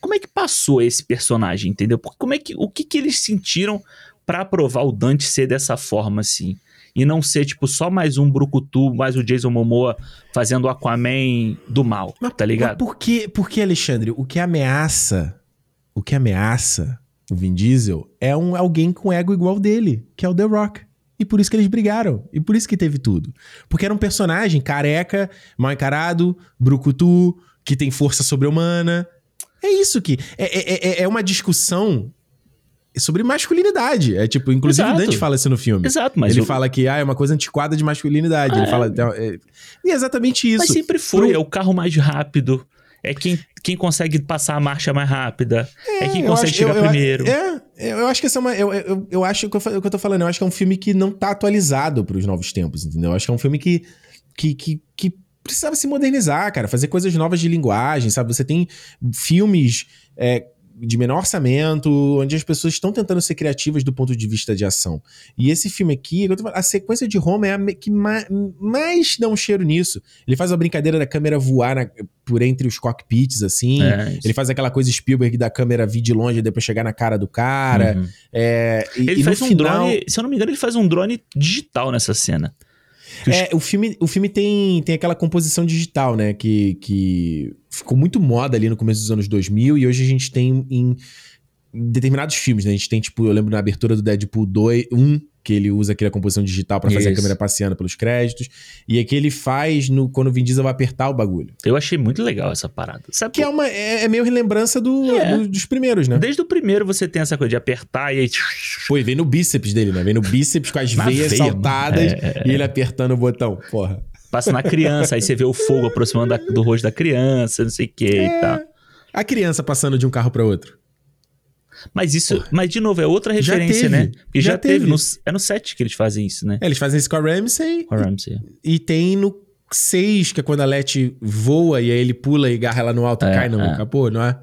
Como é que passou esse personagem, entendeu? Porque como é que. O que, que eles sentiram pra aprovar o Dante ser dessa forma, assim? E não ser, tipo, só mais um Brucutu, mais o Jason Momoa fazendo o Aquaman do mal, Mas, tá ligado? Mas por que, por que, Alexandre? O que ameaça. O que ameaça o Vin Diesel é um, alguém com ego igual dele, que é o The Rock. E por isso que eles brigaram. E por isso que teve tudo. Porque era um personagem careca, mal encarado, brucutu, que tem força sobre-humana. É isso que. É, é, é- é uma discussão sobre masculinidade. É tipo, inclusive Exato. o Dante fala isso no filme. Exato, mas. ele o- fala que ah, é uma coisa antiquada de masculinidade. Ah, ele é. fala. é- e é exatamente isso. Mas sempre foi, Pro- é o carro mais rápido. É quem, quem consegue passar a marcha mais rápida. É, quem eu consegue acho- chegar eu- eu- primeiro. É, eu acho que essa é uma. Eu, eu, eu acho que eu, que eu tô falando, eu acho que é um filme que não tá atualizado pros novos tempos, entendeu? Eu acho que é um filme que, que, que, que precisava se modernizar, cara, fazer coisas novas de linguagem, sabe? Você tem filmes. é, de menor orçamento, onde as pessoas estão tentando ser criativas do ponto de vista de ação. E esse filme aqui, falando, a sequência de Roma é a que ma- mais dá um cheiro nisso. Ele faz a brincadeira da câmera voar na- por entre os cockpits, assim. É. Ele faz aquela coisa Spielberg da câmera vir de longe e depois chegar na cara do cara. Uhum. É, e, Ele e faz um final, drone, se eu não me engano, ele faz um drone digital nessa cena. É, o filme, o filme tem, tem aquela composição digital, né? Que, que ficou muito moda ali no começo dos anos 2000 e hoje a gente tem em, em determinados filmes, né? A gente tem, tipo, eu lembro na abertura do Deadpool 2, 1, que ele usa aquela composição digital pra fazer a Isso. câmera passeando pelos créditos. E aqui ele faz no, quando o Vin Diesel vai apertar o bagulho. Eu achei muito legal essa parada. Sabe Que é, uma, é, é meio relembrança do, É. do- dos primeiros, né? Desde o primeiro você tem essa coisa de apertar e aí. Pô, e vem no bíceps dele, né? Vem no bíceps com as veias veia, saltadas mano. É, e ele apertando o botão. Porra. Passa na criança, aí você vê o fogo aproximando da- do rosto da criança, não sei o que É. e tal. A criança passando de um carro pra outro. Mas isso, mas de novo, é outra referência, né? Porque já, já teve. teve. no- é no 7 que eles fazem isso, né? É, eles fazem isso com a Ramsey Com a Ramsey. e tem no 6, que é quando a Letty voa e aí ele pula e agarra ela no alto e É, cai no é. capô, não é?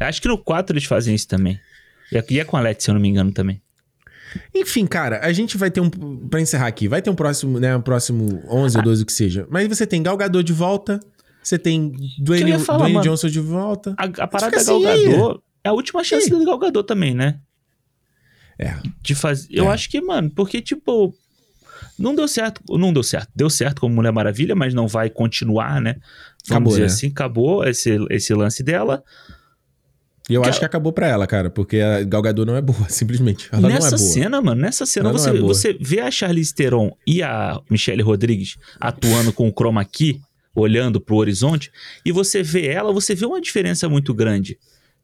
Acho que no 4 eles fazem isso também. E é- E é com a Letty, se eu não me engano, também. Enfim, cara, a gente vai ter um. Pra encerrar aqui, vai ter um próximo, né? Um próximo 11 Ah. ou 12, o que seja. Mas você tem Gal Gadot de volta, você tem Dwayne, falar, Dwayne. Johnson de volta. A, a parada Gal assim, e aí? Gadot é a última chance aí? da Gal Gadot também, né? É. De fazer. Eu É. acho que, mano, porque, tipo. Não deu certo. Não deu certo. Deu certo como Mulher Maravilha, mas não vai continuar, né? Vamos Acabou, dizer né? assim, acabou esse, esse lance dela. E eu Que acho ela- que acabou pra ela, cara, porque a Gal Gadot não é boa, simplesmente. Ela nessa não é boa. cena, mano, nessa cena Ela você, é você vê a Charlize Theron e a Michelle Rodrigues atuando com o chroma key, olhando pro horizonte, e você vê ela, você vê uma diferença muito grande.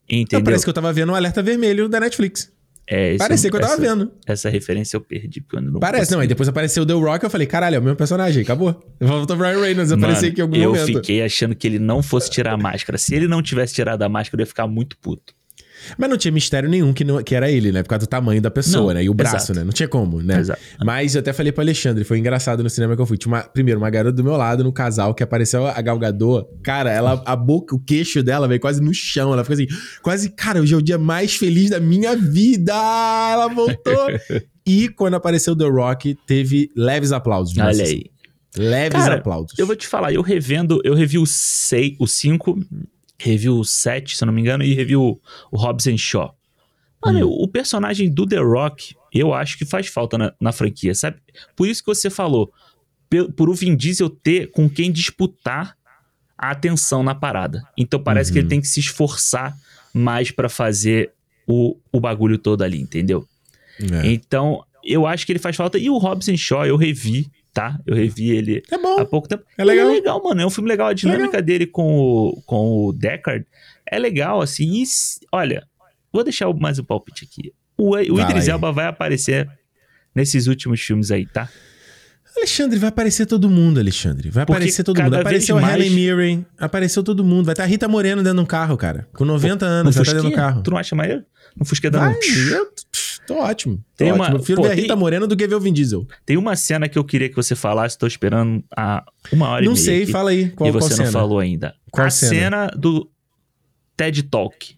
Então, Entendeu? parece que eu tava vendo um alerta vermelho da Netflix. É, Parecia que eu tava essa, vendo. Essa referência eu perdi. Porque eu não Parece, não. Aí consegui. depois apareceu o The Rock, eu falei, caralho, é o mesmo personagem, acabou. Voltou o Ryan Reynolds, apareceu aqui em algum eu momento. fiquei achando que ele não fosse tirar a máscara. Se ele não tivesse tirado a máscara, eu ia ficar muito puto. Mas não tinha mistério nenhum que, não- que era ele, né? Por causa do tamanho da pessoa, Não, né? E o braço, exato. né? Não tinha como, né? Exato. Mas eu até falei pro Alexandre, foi engraçado no cinema que eu fui. Tinha uma, primeiro, uma garota do meu lado no casal que apareceu a Galgador. Cara, ela, a boca, o queixo dela veio quase no chão. Ela ficou assim, quase, cara, hoje é o dia mais feliz da minha vida. Ela voltou. e quando apareceu The Rock, teve leves aplausos. Olha aí. Leves Cara, aplausos. Eu vou te falar, eu revendo, eu revi o 6, o 5, revi o 7, se eu não me engano, e revi o, Hobbs and Shaw. Mano, Hum. o personagem do The Rock, eu acho que faz falta na, na franquia, sabe? Por isso que você falou, pe- por o Vin Diesel ter com quem disputar a atenção na parada. Então parece que ele Uhum. tem que se esforçar mais pra fazer o, o bagulho todo ali, entendeu? É. Então, eu acho que ele faz falta. E o Hobbs and Shaw, eu revi, tá? Eu revi ele É bom. há pouco tempo. É legal. É legal, mano. É um filme legal. A dinâmica dele com o, com o Deckard é legal, assim. E, olha, vou deixar mais um palpite aqui. O, o Idris. Elba vai aparecer nesses últimos filmes aí, tá? Alexandre, vai aparecer todo mundo, Alexandre. Vai Porque aparecer todo mundo. Apareceu a mais- Helen Mirren, apareceu todo mundo. Vai estar a Rita Moreno dentro de um carro, cara. Com 90 No anos, vai estar dentro do carro. Tu não acha maneiro? No um... eu pff, tô ótimo. Tô Tem ótimo. uma- prefiro pô, ver a tem- Rita Moreno do que ver o Vin Diesel. Tem uma cena que eu queria que você falasse, tô esperando há uma hora e não meia sei, aqui, fala aí. Qual, e qual você cena? não falou ainda. Qual a cena? cena do TED Talk.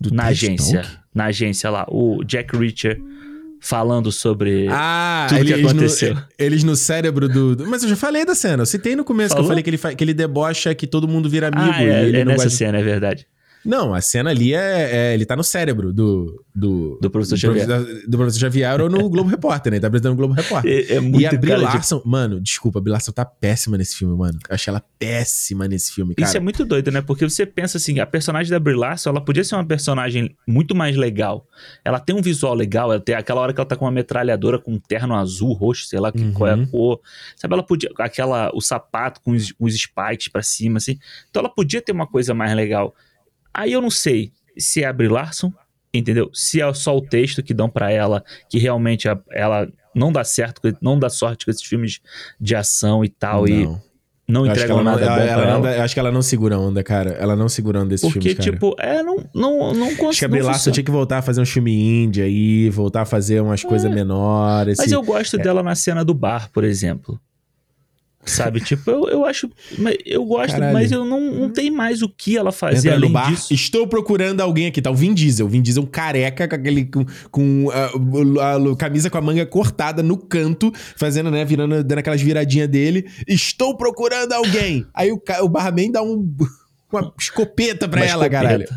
Do na TED agência. Talk? Na agência lá. O Jack Reacher falando sobre. Ah, Tudo que eles, aconteceu. No, eles no cérebro do, do- Mas eu já falei da cena. Eu citei no começo que Falou? eu falei que ele, que ele debocha que todo mundo vira amigo. ah, e é, ele é não nessa gosta- cena, é verdade. Não, a cena ali é, é- Ele tá no cérebro do. Do, Do professor Xavier. professor- Do professor Xavier ou no Globo Repórter, né? Ele tá apresentando no Globo Repórter. É, é muito E a Brie cara de- Larson, mano, desculpa, a Brie Larson tá péssima nesse filme, mano. Eu achei ela péssima nesse filme, cara. Isso é muito doido, né? Porque você pensa assim, a personagem da Brie Larson, ela podia ser uma personagem muito mais legal. Ela tem um visual legal, ela tem aquela hora que ela tá com uma metralhadora com um terno azul, roxo, sei lá que Uhum. qual é a cor. Sabe, ela podia aquela o sapato com os, os spikes pra cima assim. Então ela podia ter uma coisa mais legal. Aí eu não sei se é a Brie Larson, entendeu? Se é só o texto que dão pra ela, que realmente a- ela não dá certo, não dá sorte com esses filmes de ação e tal e Não. não acho que entregam ela não- nada ela- bom ela pra não ela. eu acho que ela não segura onda, cara. Ela não segura onda desses Porque, filmes, cara. tipo, é, não, não, não consigo. Acho que a Brie Larson tinha que voltar a fazer um filme indie aí, voltar a fazer umas coisas menores. Mas eu gosto dela na cena do bar, por exemplo. Sabe, tipo, eu, eu acho. Eu gosto, Caralho. mas eu não, não tem mais o que ela fazer Entra no além bar, disso. estou procurando alguém aqui, tá? O Vin Diesel. O Vin Diesel careca, com aquele. com, com a, a- a camisa com a manga cortada no canto, fazendo, né? Virando, dando aquelas viradinhas dele. Estou procurando alguém. Aí o, o barman dá um, uma escopeta pra Uma ela, escopeta. caralho.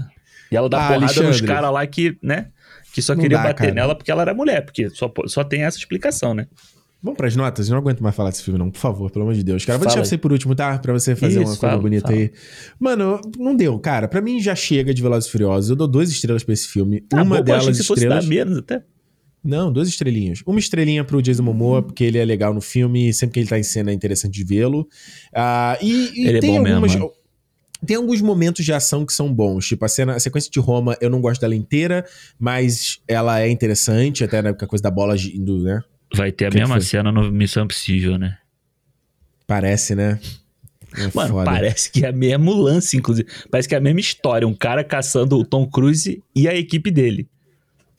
E ela dá Ah, porrada nos Alexandre. caras lá que, né? Que só Não queria dá, bater cara. nela porque ela era mulher, porque só, só tem essa explicação, né? Vamos pras notas? Eu não aguento mais falar desse filme, não. Por favor, pelo amor de Deus. Cara, vou Fala deixar você por último, tá? Pra você fazer Isso, uma coisa fala, bonita fala. aí. Mano, não deu, cara. Pra mim já chega de Velozes e Furiosos. Eu dou duas estrelas pra esse filme. Ah, uma bom, eu achei delas que se fosse estrelas... dar menos até. Não, duas estrelinhas. Uma estrelinha pro Jason Momoa, porque ele é legal no filme, sempre que ele tá em cena é interessante de vê-lo. Ah, e e Ele é tem bom mesmo, algumas. mano. tem alguns momentos de ação que são bons. Tipo, a, cena, a sequência de Roma, eu não gosto dela inteira, mas ela é interessante, até né, com a coisa da bola indo, né? Vai ter a mesma foi? cena no Missão Impossível, né? Parece, né? É Mano, foda. parece que é o mesmo lance, inclusive. Parece que é a mesma história. Um cara caçando o Tom Cruise e a equipe dele.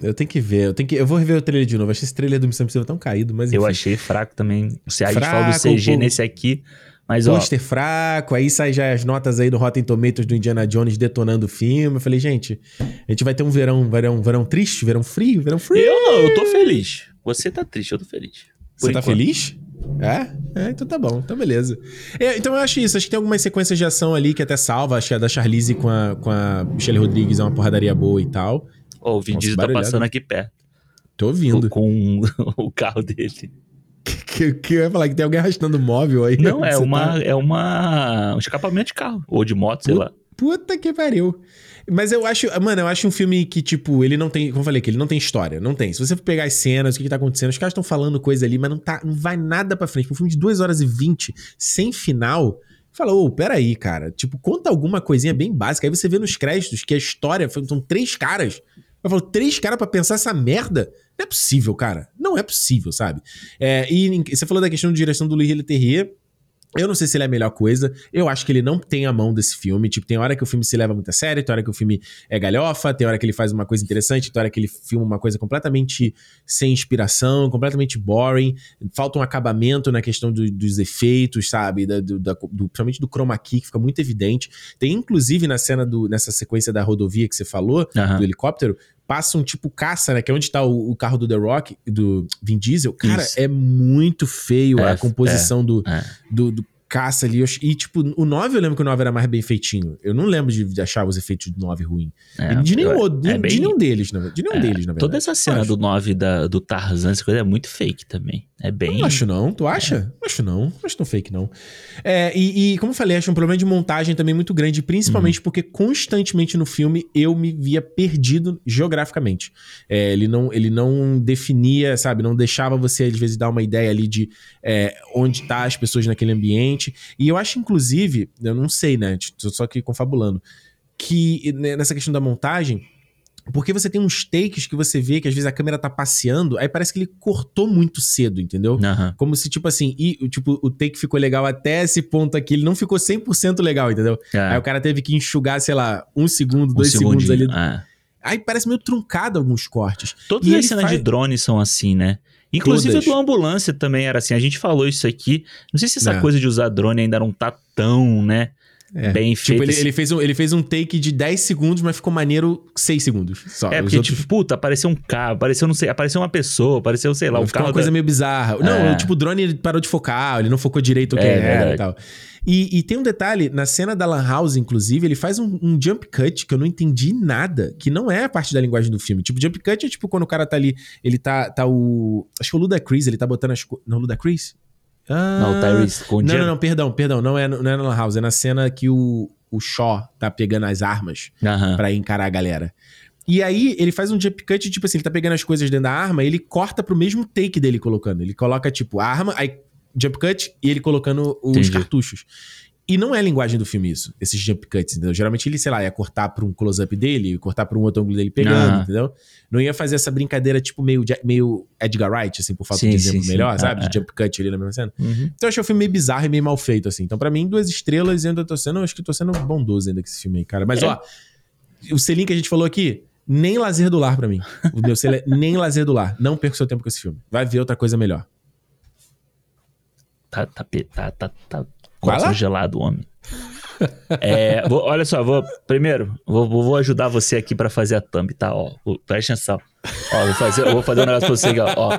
Eu tenho que ver, eu tenho que. Eu vou rever o trailer de novo. Achei esse trailer do Missão Impossível tão caído, mas enfim. Eu achei fraco também. Se a gente fala do CG pô. nesse aqui. Mas, ó, Pôster fraco, aí sai já as notas aí do Rotten Tomatoes do Indiana Jones detonando o filme. Eu falei, gente, a gente vai ter um verão, verão, verão triste, verão frio, verão frio. eu não, eu tô feliz. Você tá triste, eu tô feliz. Você Por tá enquanto. feliz? É? É, então tá bom, então beleza. É, então eu acho isso, acho que tem algumas sequências de ação ali que até salva. Acho que a da Charlize com a, com a Michelle Rodrigues é uma porradaria boa e tal. Ó, o Vin Diesel tá passando aqui perto. Tô ouvindo. Com o carro dele. Que, que eu ia falar que tem alguém arrastando móvel aí. Não, é Você uma, tá- é uma. Um escapamento de carro. Ou de moto, sei lá. Puta que pariu. Mas eu acho, mano, eu acho um filme que, tipo, ele não tem, como eu falei, que ele não tem história, não tem. Se você for pegar as cenas, o que, que tá acontecendo, os caras estão falando coisa ali, mas não tá, não vai nada pra frente. Um filme de 2 horas e 20, sem final, fala, ô, peraí, cara, tipo, conta alguma coisinha bem básica. Aí você vê nos créditos que a história são três caras. Eu falo, três caras pra pensar essa merda? Não é possível, cara. Não é possível, sabe? É, e você falou da questão de direção do Louis Leterrier. Eu não sei se ele é a melhor coisa. Eu acho que ele não tem a mão desse filme. Tipo, tem hora que o filme se leva muito a sério, tem hora que o filme é galhofa, tem hora que ele faz uma coisa interessante, tem hora que ele filma uma coisa completamente sem inspiração, completamente boring. Falta um acabamento na questão do, dos efeitos, sabe? Da, do, da, do, principalmente do chroma key, que fica muito evidente. Tem, inclusive, na cena do, nessa sequência da rodovia que você falou, uhum. do helicóptero, passa um tipo caça, né? Que é onde tá o, o, carro do The Rock, do Vin Diesel. Cara, Isso. é muito feio é, a composição é, do, é. do, do, caça ali. E, tipo, o 9 eu lembro que o 9 era mais bem feitinho. Eu não lembro de, achar os efeitos do 9 ruim. É, de, nenhum, eu, de, é bem, de nenhum deles, na, de nenhum é, deles, na verdade. Toda essa cena do 9 da, do Tarzan, essa coisa é muito fake também. É bem. Não acho não. Tu acha? É. Acho não. Acho tão fake não. É, e, e, como eu falei, acho um problema de montagem também muito grande, principalmente uhum. porque constantemente no filme eu me via perdido geograficamente. É, ele, não, ele não definia, sabe? Não deixava você, às vezes, dar uma ideia ali de é, onde tá as pessoas naquele ambiente. E eu acho, inclusive, eu não sei, né? Tô só aqui confabulando, que né, nessa questão da montagem porque você tem uns takes que você vê que às vezes a câmera tá passeando, aí parece que ele cortou muito cedo, entendeu? Uhum. Como se, tipo assim, e, tipo, o take ficou legal até esse ponto aqui, ele não ficou 100% legal, entendeu? É. Aí o cara teve que enxugar, sei lá, um segundo, um dois segundos ali. É. Aí parece meio truncado alguns cortes. Todas e as cenas faz... de drone são assim, né? Inclusive Todas. do ambulância também era assim. A gente falou isso aqui. Não sei se essa é. coisa de usar drone ainda não tá tão, né? É. Bem tipo, feito. Ele, ele, fez um, ele fez um take de 10 segundos, mas ficou maneiro 6 segundos. Só. É, porque, outros... tipo, puta, apareceu um carro, apareceu, não sei, apareceu uma pessoa, apareceu, sei lá, um carro. uma coisa da... meio bizarra. Não, é. tipo, o drone ele parou de focar, ele não focou direito o que é, era e tal. E, e, tem um detalhe, na cena da Lan House, inclusive, ele faz um, um, jump cut que eu não entendi nada, que não é a parte da linguagem do filme. Tipo, jump cut é tipo quando o cara tá ali, ele tá, tá o... Acho que o Luda Chris, ele tá botando as... Não, Luda Chris? Ah, não, o Tyrese com Não, não, não, perdão, perdão. Não é, não é na Lan House, é na cena que o, o Shaw tá pegando as armas uhum. para encarar a galera. E aí ele faz um jump cut, tipo assim, ele tá pegando as coisas dentro da arma, ele corta pro mesmo take dele colocando. Ele coloca, tipo, a arma, aí jump cut e ele colocando os Entendi. cartuchos. E não é a linguagem do filme isso, esses jump cuts, entendeu? Geralmente ele, sei lá, ia cortar pra um close-up dele, cortar pra um outro ângulo dele pegando, entendeu? Não ia fazer essa brincadeira, tipo, meio, meio Edgar Wright, assim, por falta sim, de exemplo sim, melhor, sim. sabe? Ah, de é. jump cut ali na mesma cena. Uhum. Então eu achei o filme meio bizarro e meio mal feito, assim. Então, pra mim, duas estrelas e ainda tô sendo, acho que tô sendo bondoso ainda com esse filme aí, cara. Mas, é. ó, o selinho que a gente falou aqui, nem lazer do lar pra mim. O meu selo é nem lazer do lar. Não perca seu tempo com esse filme. Vai ver outra coisa melhor. Tá, tá, tá, tá, tá, coração gelado, homem. É, vou, olha só, vou primeiro vou, vou ajudar você aqui para fazer a thumb, tá? Ó, presta atenção. Ó, vou fazer, vou fazer um negócio pra você aqui, ó. ó.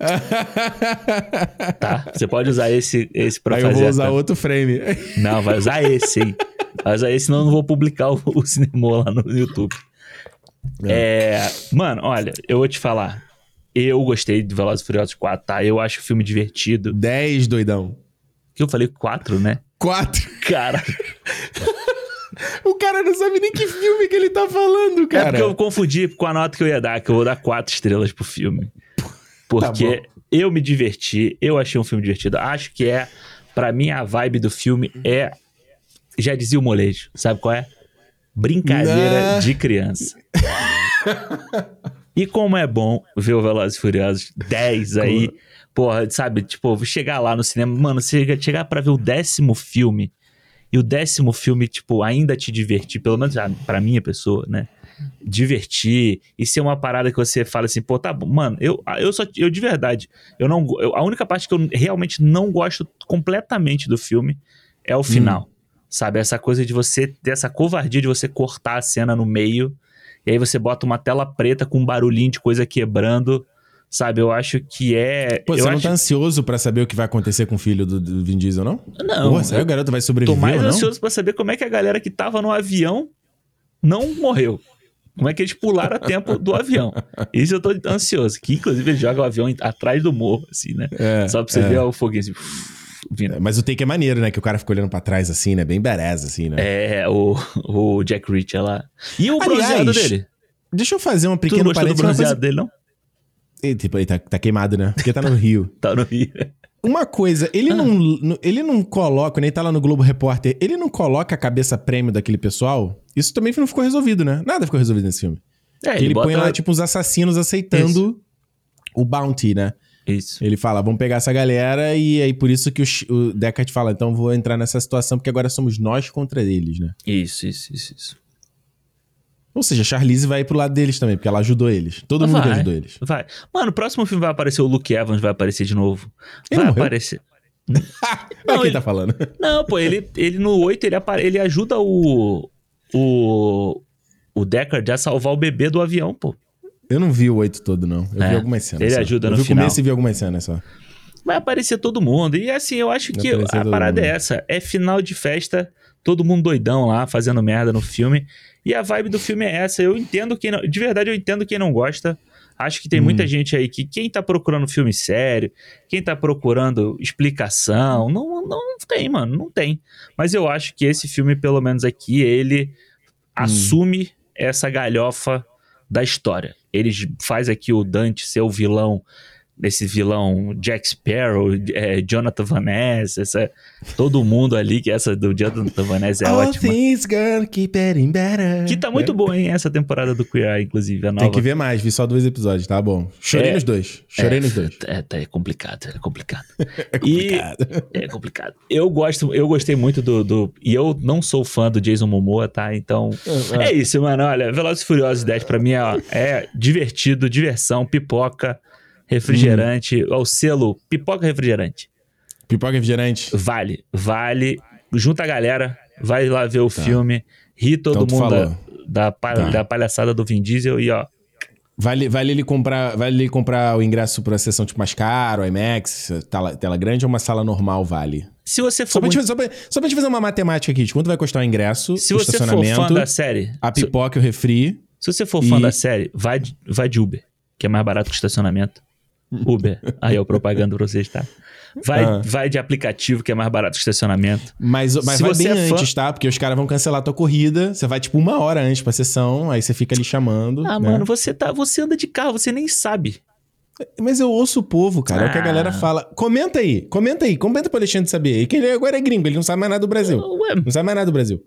Tá? Você pode usar esse, esse pra Aí fazer. Eu vou usar outro frame. Não, vai usar esse, hein? Vai usar esse, senão eu não vou publicar o, o cinema lá no YouTube. É. é, mano, olha, eu vou te falar. Eu gostei de Velozes e Furiosos 4, tá? Eu acho o filme divertido. 10, doidão. Que eu falei 4, né? Quatro. Cara. o cara não sabe nem que filme que ele tá falando, cara. É porque eu confundi com a nota que eu ia dar, que eu vou dar quatro estrelas pro filme. Porque tá eu me diverti, eu achei um filme divertido. Acho que é, para mim, a vibe do filme é. Já dizia o molejo, sabe qual é? Brincadeira não. de criança. e como é bom ver o Velozes e Furiosos 10 aí. Porra, sabe? Tipo, chegar lá no cinema, mano, você chegar pra ver o décimo filme e o décimo filme, tipo, ainda te divertir, pelo menos ah, pra minha pessoa, né? Divertir e ser uma parada que você fala assim, pô, tá bom, mano, eu, eu só, eu de verdade, eu não, eu, a única parte que eu realmente não gosto completamente do filme é o final, hum. sabe? Essa coisa de você, dessa covardia de você cortar a cena no meio e aí você bota uma tela preta com um barulhinho de coisa quebrando Sabe, eu acho que é. Pô, você não acho... tá ansioso para saber o que vai acontecer com o filho do, do Vin Diesel, não? Não. Pô, será o garoto vai sobreviver? Tô mais ansioso para saber como é que a galera que tava no avião não morreu. Como é que eles pularam a tempo do avião? Isso eu tô ansioso. Que inclusive eles jogam o avião atrás do morro, assim, né? É, Só pra você é. ver o foguinho assim. Vindo. É, mas o take é maneiro, né? Que o cara fica olhando pra trás assim, né? Bem badass, assim, né? É, o, o Jack Reacher lá. E o Aliás, bronzeado dele? Deixa eu fazer uma pequena parênteses. Tu não gostou do bronzeado coisa... dele, não? Ele, tipo, ele tá, tá queimado, né? Porque tá no Rio. tá no Rio. Uma coisa, ele, ah. não, ele não coloca, nem tá lá no Globo Repórter, ele não coloca a cabeça prêmio daquele pessoal? Isso também não ficou resolvido, né? Nada ficou resolvido nesse filme. É, Que ele, põe lá, tipo, os assassinos aceitando o bounty, né? Isso. Ele fala, vamos pegar essa galera e aí por isso que o, o Deckard fala, então vou entrar nessa situação porque agora somos nós contra eles, né? Isso, isso, isso, isso. Ou seja, a Charlize vai pro lado deles também, porque ela ajudou eles. Todo mundo Vai. ajudou eles. Vai. Mano, o próximo filme vai aparecer o Luke Evans, vai aparecer de novo. Ele vai morreu? aparecer. Olha quem ele- tá falando. Não, pô, ele, ele no 8 ele, apare... ele ajuda o. O. O Deckard a salvar o bebê do avião, pô. Eu não vi o 8 todo, não. Eu É, vi algumas cenas. ele só. ajuda eu no vi final. o começo e vi algumas cenas só. Vai aparecer todo mundo. E assim, eu acho Vai que a parada mundo. é essa. É final de festa, todo mundo doidão lá, fazendo merda no filme. E a vibe do filme é essa. Eu entendo quem não. De verdade, eu entendo quem não gosta. Acho que tem Hum. muita gente aí que quem tá procurando filme sério, quem tá procurando explicação, não, não tem, mano, não tem. Mas eu acho que esse filme, pelo menos aqui, ele Hum. assume essa galhofa da história. Ele faz aqui o Dante ser o vilão, esse vilão Jack Sparrow, é, Jonathan Van Ness, essa, todo mundo ali, que essa do Jonathan Van Ness é All ótima. things gonna keep getting better. Que tá muito É. boa, hein, essa temporada do Queer Eye, inclusive, a nova. Tem que ver mais, vi só dois episódios, tá bom. Chorei É. nos dois. Chorei É, nos dois. É, tá- é complicado, é complicado. É complicado. É complicado. Eu gosto, eu gostei muito do, do- E eu não sou fã do Jason Momoa, tá? Então. É isso, mano. Olha, Velozes e Furiosos 10 pra mim ó, é divertido, diversão, pipoca, refrigerante. Ó, o selo pipoca refrigerante. Pipoca refrigerante. Vale, vale. Junta a galera, vai lá ver o filme, ri todo Então mundo da, da, Tá. da palhaçada do Vin Diesel e ó. Vale, vale ele comprar, vale ele comprar o ingresso pra sessão tipo mais caro, IMAX, tela, tela grande ou uma sala normal vale? Se você Só for, pra, muito- só, pra, só pra fazer uma matemática aqui, de quanto vai custar o ingresso, se o você for estacionamento, fã da série, a se, pipoca e o refri. se você for fã E- da série, vai, de- vai de Uber, que é mais barato que estacionamento. Uber. Aí é o propaganda pra vocês, tá? Vai, Ah. vai de aplicativo, que é mais barato que estacionamento. Mas, mas Se vai você bem é fã- antes, tá? Porque os caras vão cancelar a tua corrida. Você vai, tipo, uma hora antes pra sessão, aí você fica ali chamando. Ah, né? mano, você tá, você anda de carro, você nem sabe. Mas eu ouço o povo, cara. É o que a Ah. galera fala. Comenta aí, comenta aí, comenta pro Alexandre saber. E que ele agora é gringo, ele não sabe mais nada do Brasil. Ué, Não sabe mais nada do Brasil.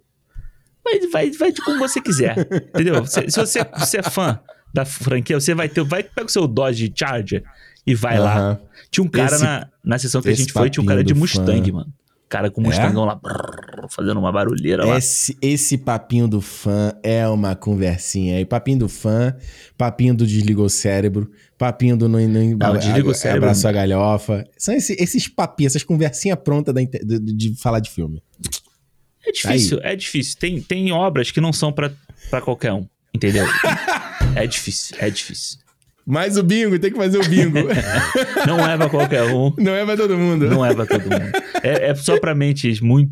vai, vai, vai de como você quiser. entendeu? Se, se você, você é fã da franquia, você vai ter. Vai, pega o seu Dodge Charger e vai lá. Aham. Tinha um cara Esse- na, na sessão que a gente foi, tinha um cara de Mustang, fã. mano. Cara com um É? Mustangão lá, brrr, fazendo uma barulheira lá. Esse, esse papinho do fã é uma conversinha aí. Papinho do fã, papinho do desligou o cérebro, papinho do não, não, Não, desliga o cérebro abraçou a galhofa. São esse- esses papinhos, essas conversinhas prontas de, de falar de filme. É difícil, é difícil. Tem, tem obras que não são pra qualquer um, entendeu? é difícil, é difícil. Mas o bingo, tem que fazer o bingo. Não é pra qualquer um, não é pra todo mundo. não é pra todo mundo. É, é só pra mentes muito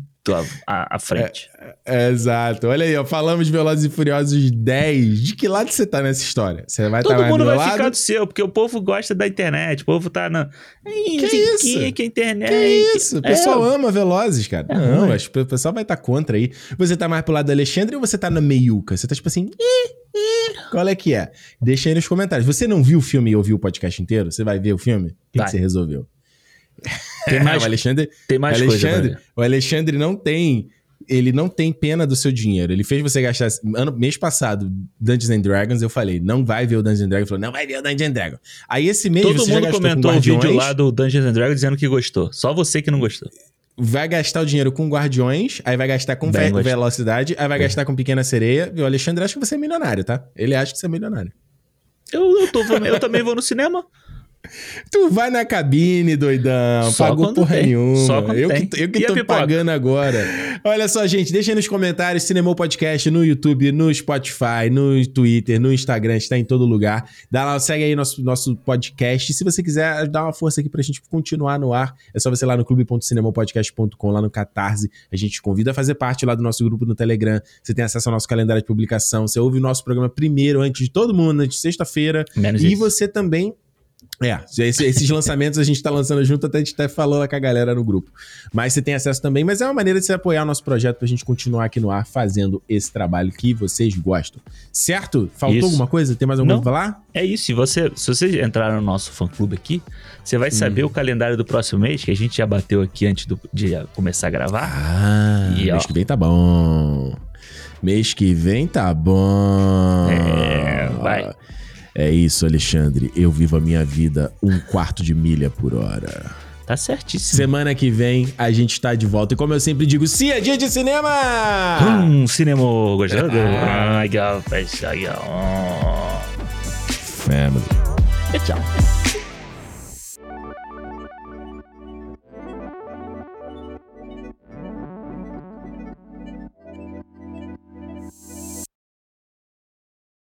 à, à- frente. É, exato. Olha aí, ó. Falamos de Velozes e Furiosos 10. De que lado você tá nessa história? Você vai Todo mais mundo vai lado? ficar do seu, porque o povo gosta da internet. O povo tá na. Ih, Que isso? que internet. Que isso? O pessoal É, ama Velozes, cara. É não, acho que o pessoal vai estar contra aí. Você tá mais pro lado do Alexandre ou você tá na meiuca? Você tá tipo assim... Qual é que é? Deixa aí nos comentários. Você não viu o filme e ouviu o podcast inteiro? Você vai ver o filme? O que, que você resolveu? Tem mais, o Alexandre, tem mais coisa. Alexandre, ver. o Alexandre não tem... Ele não tem pena do seu dinheiro. Ele fez você gastar... Ano, mês passado, Dungeons and Dragons, eu falei, não vai ver o Dungeons and Dragons. Ele falou, não vai ver o Dungeons and Dragons. Aí esse mês Todo mundo gastou com comentou o vídeo lá do Dungeons and Dragons dizendo que gostou. Só você que não gostou. vai gastar o dinheiro com Guardiões, aí vai gastar com ve. Velocidade, aí vai gastar com Pequena Sereia. E o Alexandre acha que você é milionário, tá? Ele acha que você é milionário. Eu, eu, tô, eu também vou no cinema. Tu vai na cabine, doidão. Só Pagou porra tem. nenhuma. Só quando eu tem. que, eu que E tô pagando agora. Olha só, gente, deixa aí nos comentários Cinemou Podcast no YouTube, no Spotify, no Twitter, no Instagram, está em todo lugar. Dá lá, segue aí nosso, nosso podcast. Se você quiser dar uma força aqui pra gente continuar no ar, é só você ir lá no clube.cinemopodcast.com, lá no Catarse. A gente te convida a fazer parte lá do nosso grupo no Telegram. Você tem acesso ao nosso calendário de publicação. Você ouve o nosso programa primeiro, antes de todo mundo, antes de sexta-feira. E isso. você também. É, esse- esses lançamentos a gente tá lançando junto, até a gente até falou com a galera no grupo. Mas você tem acesso também, mas é uma maneira de você apoiar o nosso projeto pra gente continuar aqui no ar fazendo esse trabalho que vocês gostam. Certo? Faltou Isso. alguma coisa? Tem mais alguma Não. coisa pra falar? É isso. Se você, se você entrar no nosso fã-clube aqui, você vai Hum. saber o calendário do próximo mês, que a gente já bateu aqui antes do- de começar a gravar. Ah, E, ó. mês que vem tá bom. Mês que vem tá bom. É, Vai. É isso, Alexandre. Eu vivo a minha vida um quarto de milha por hora. Tá certíssimo. Semana que vem a gente tá de volta. E como eu sempre digo, se é dia de cinema! Hum, cinema gostado? Ai, legal, legal. Family.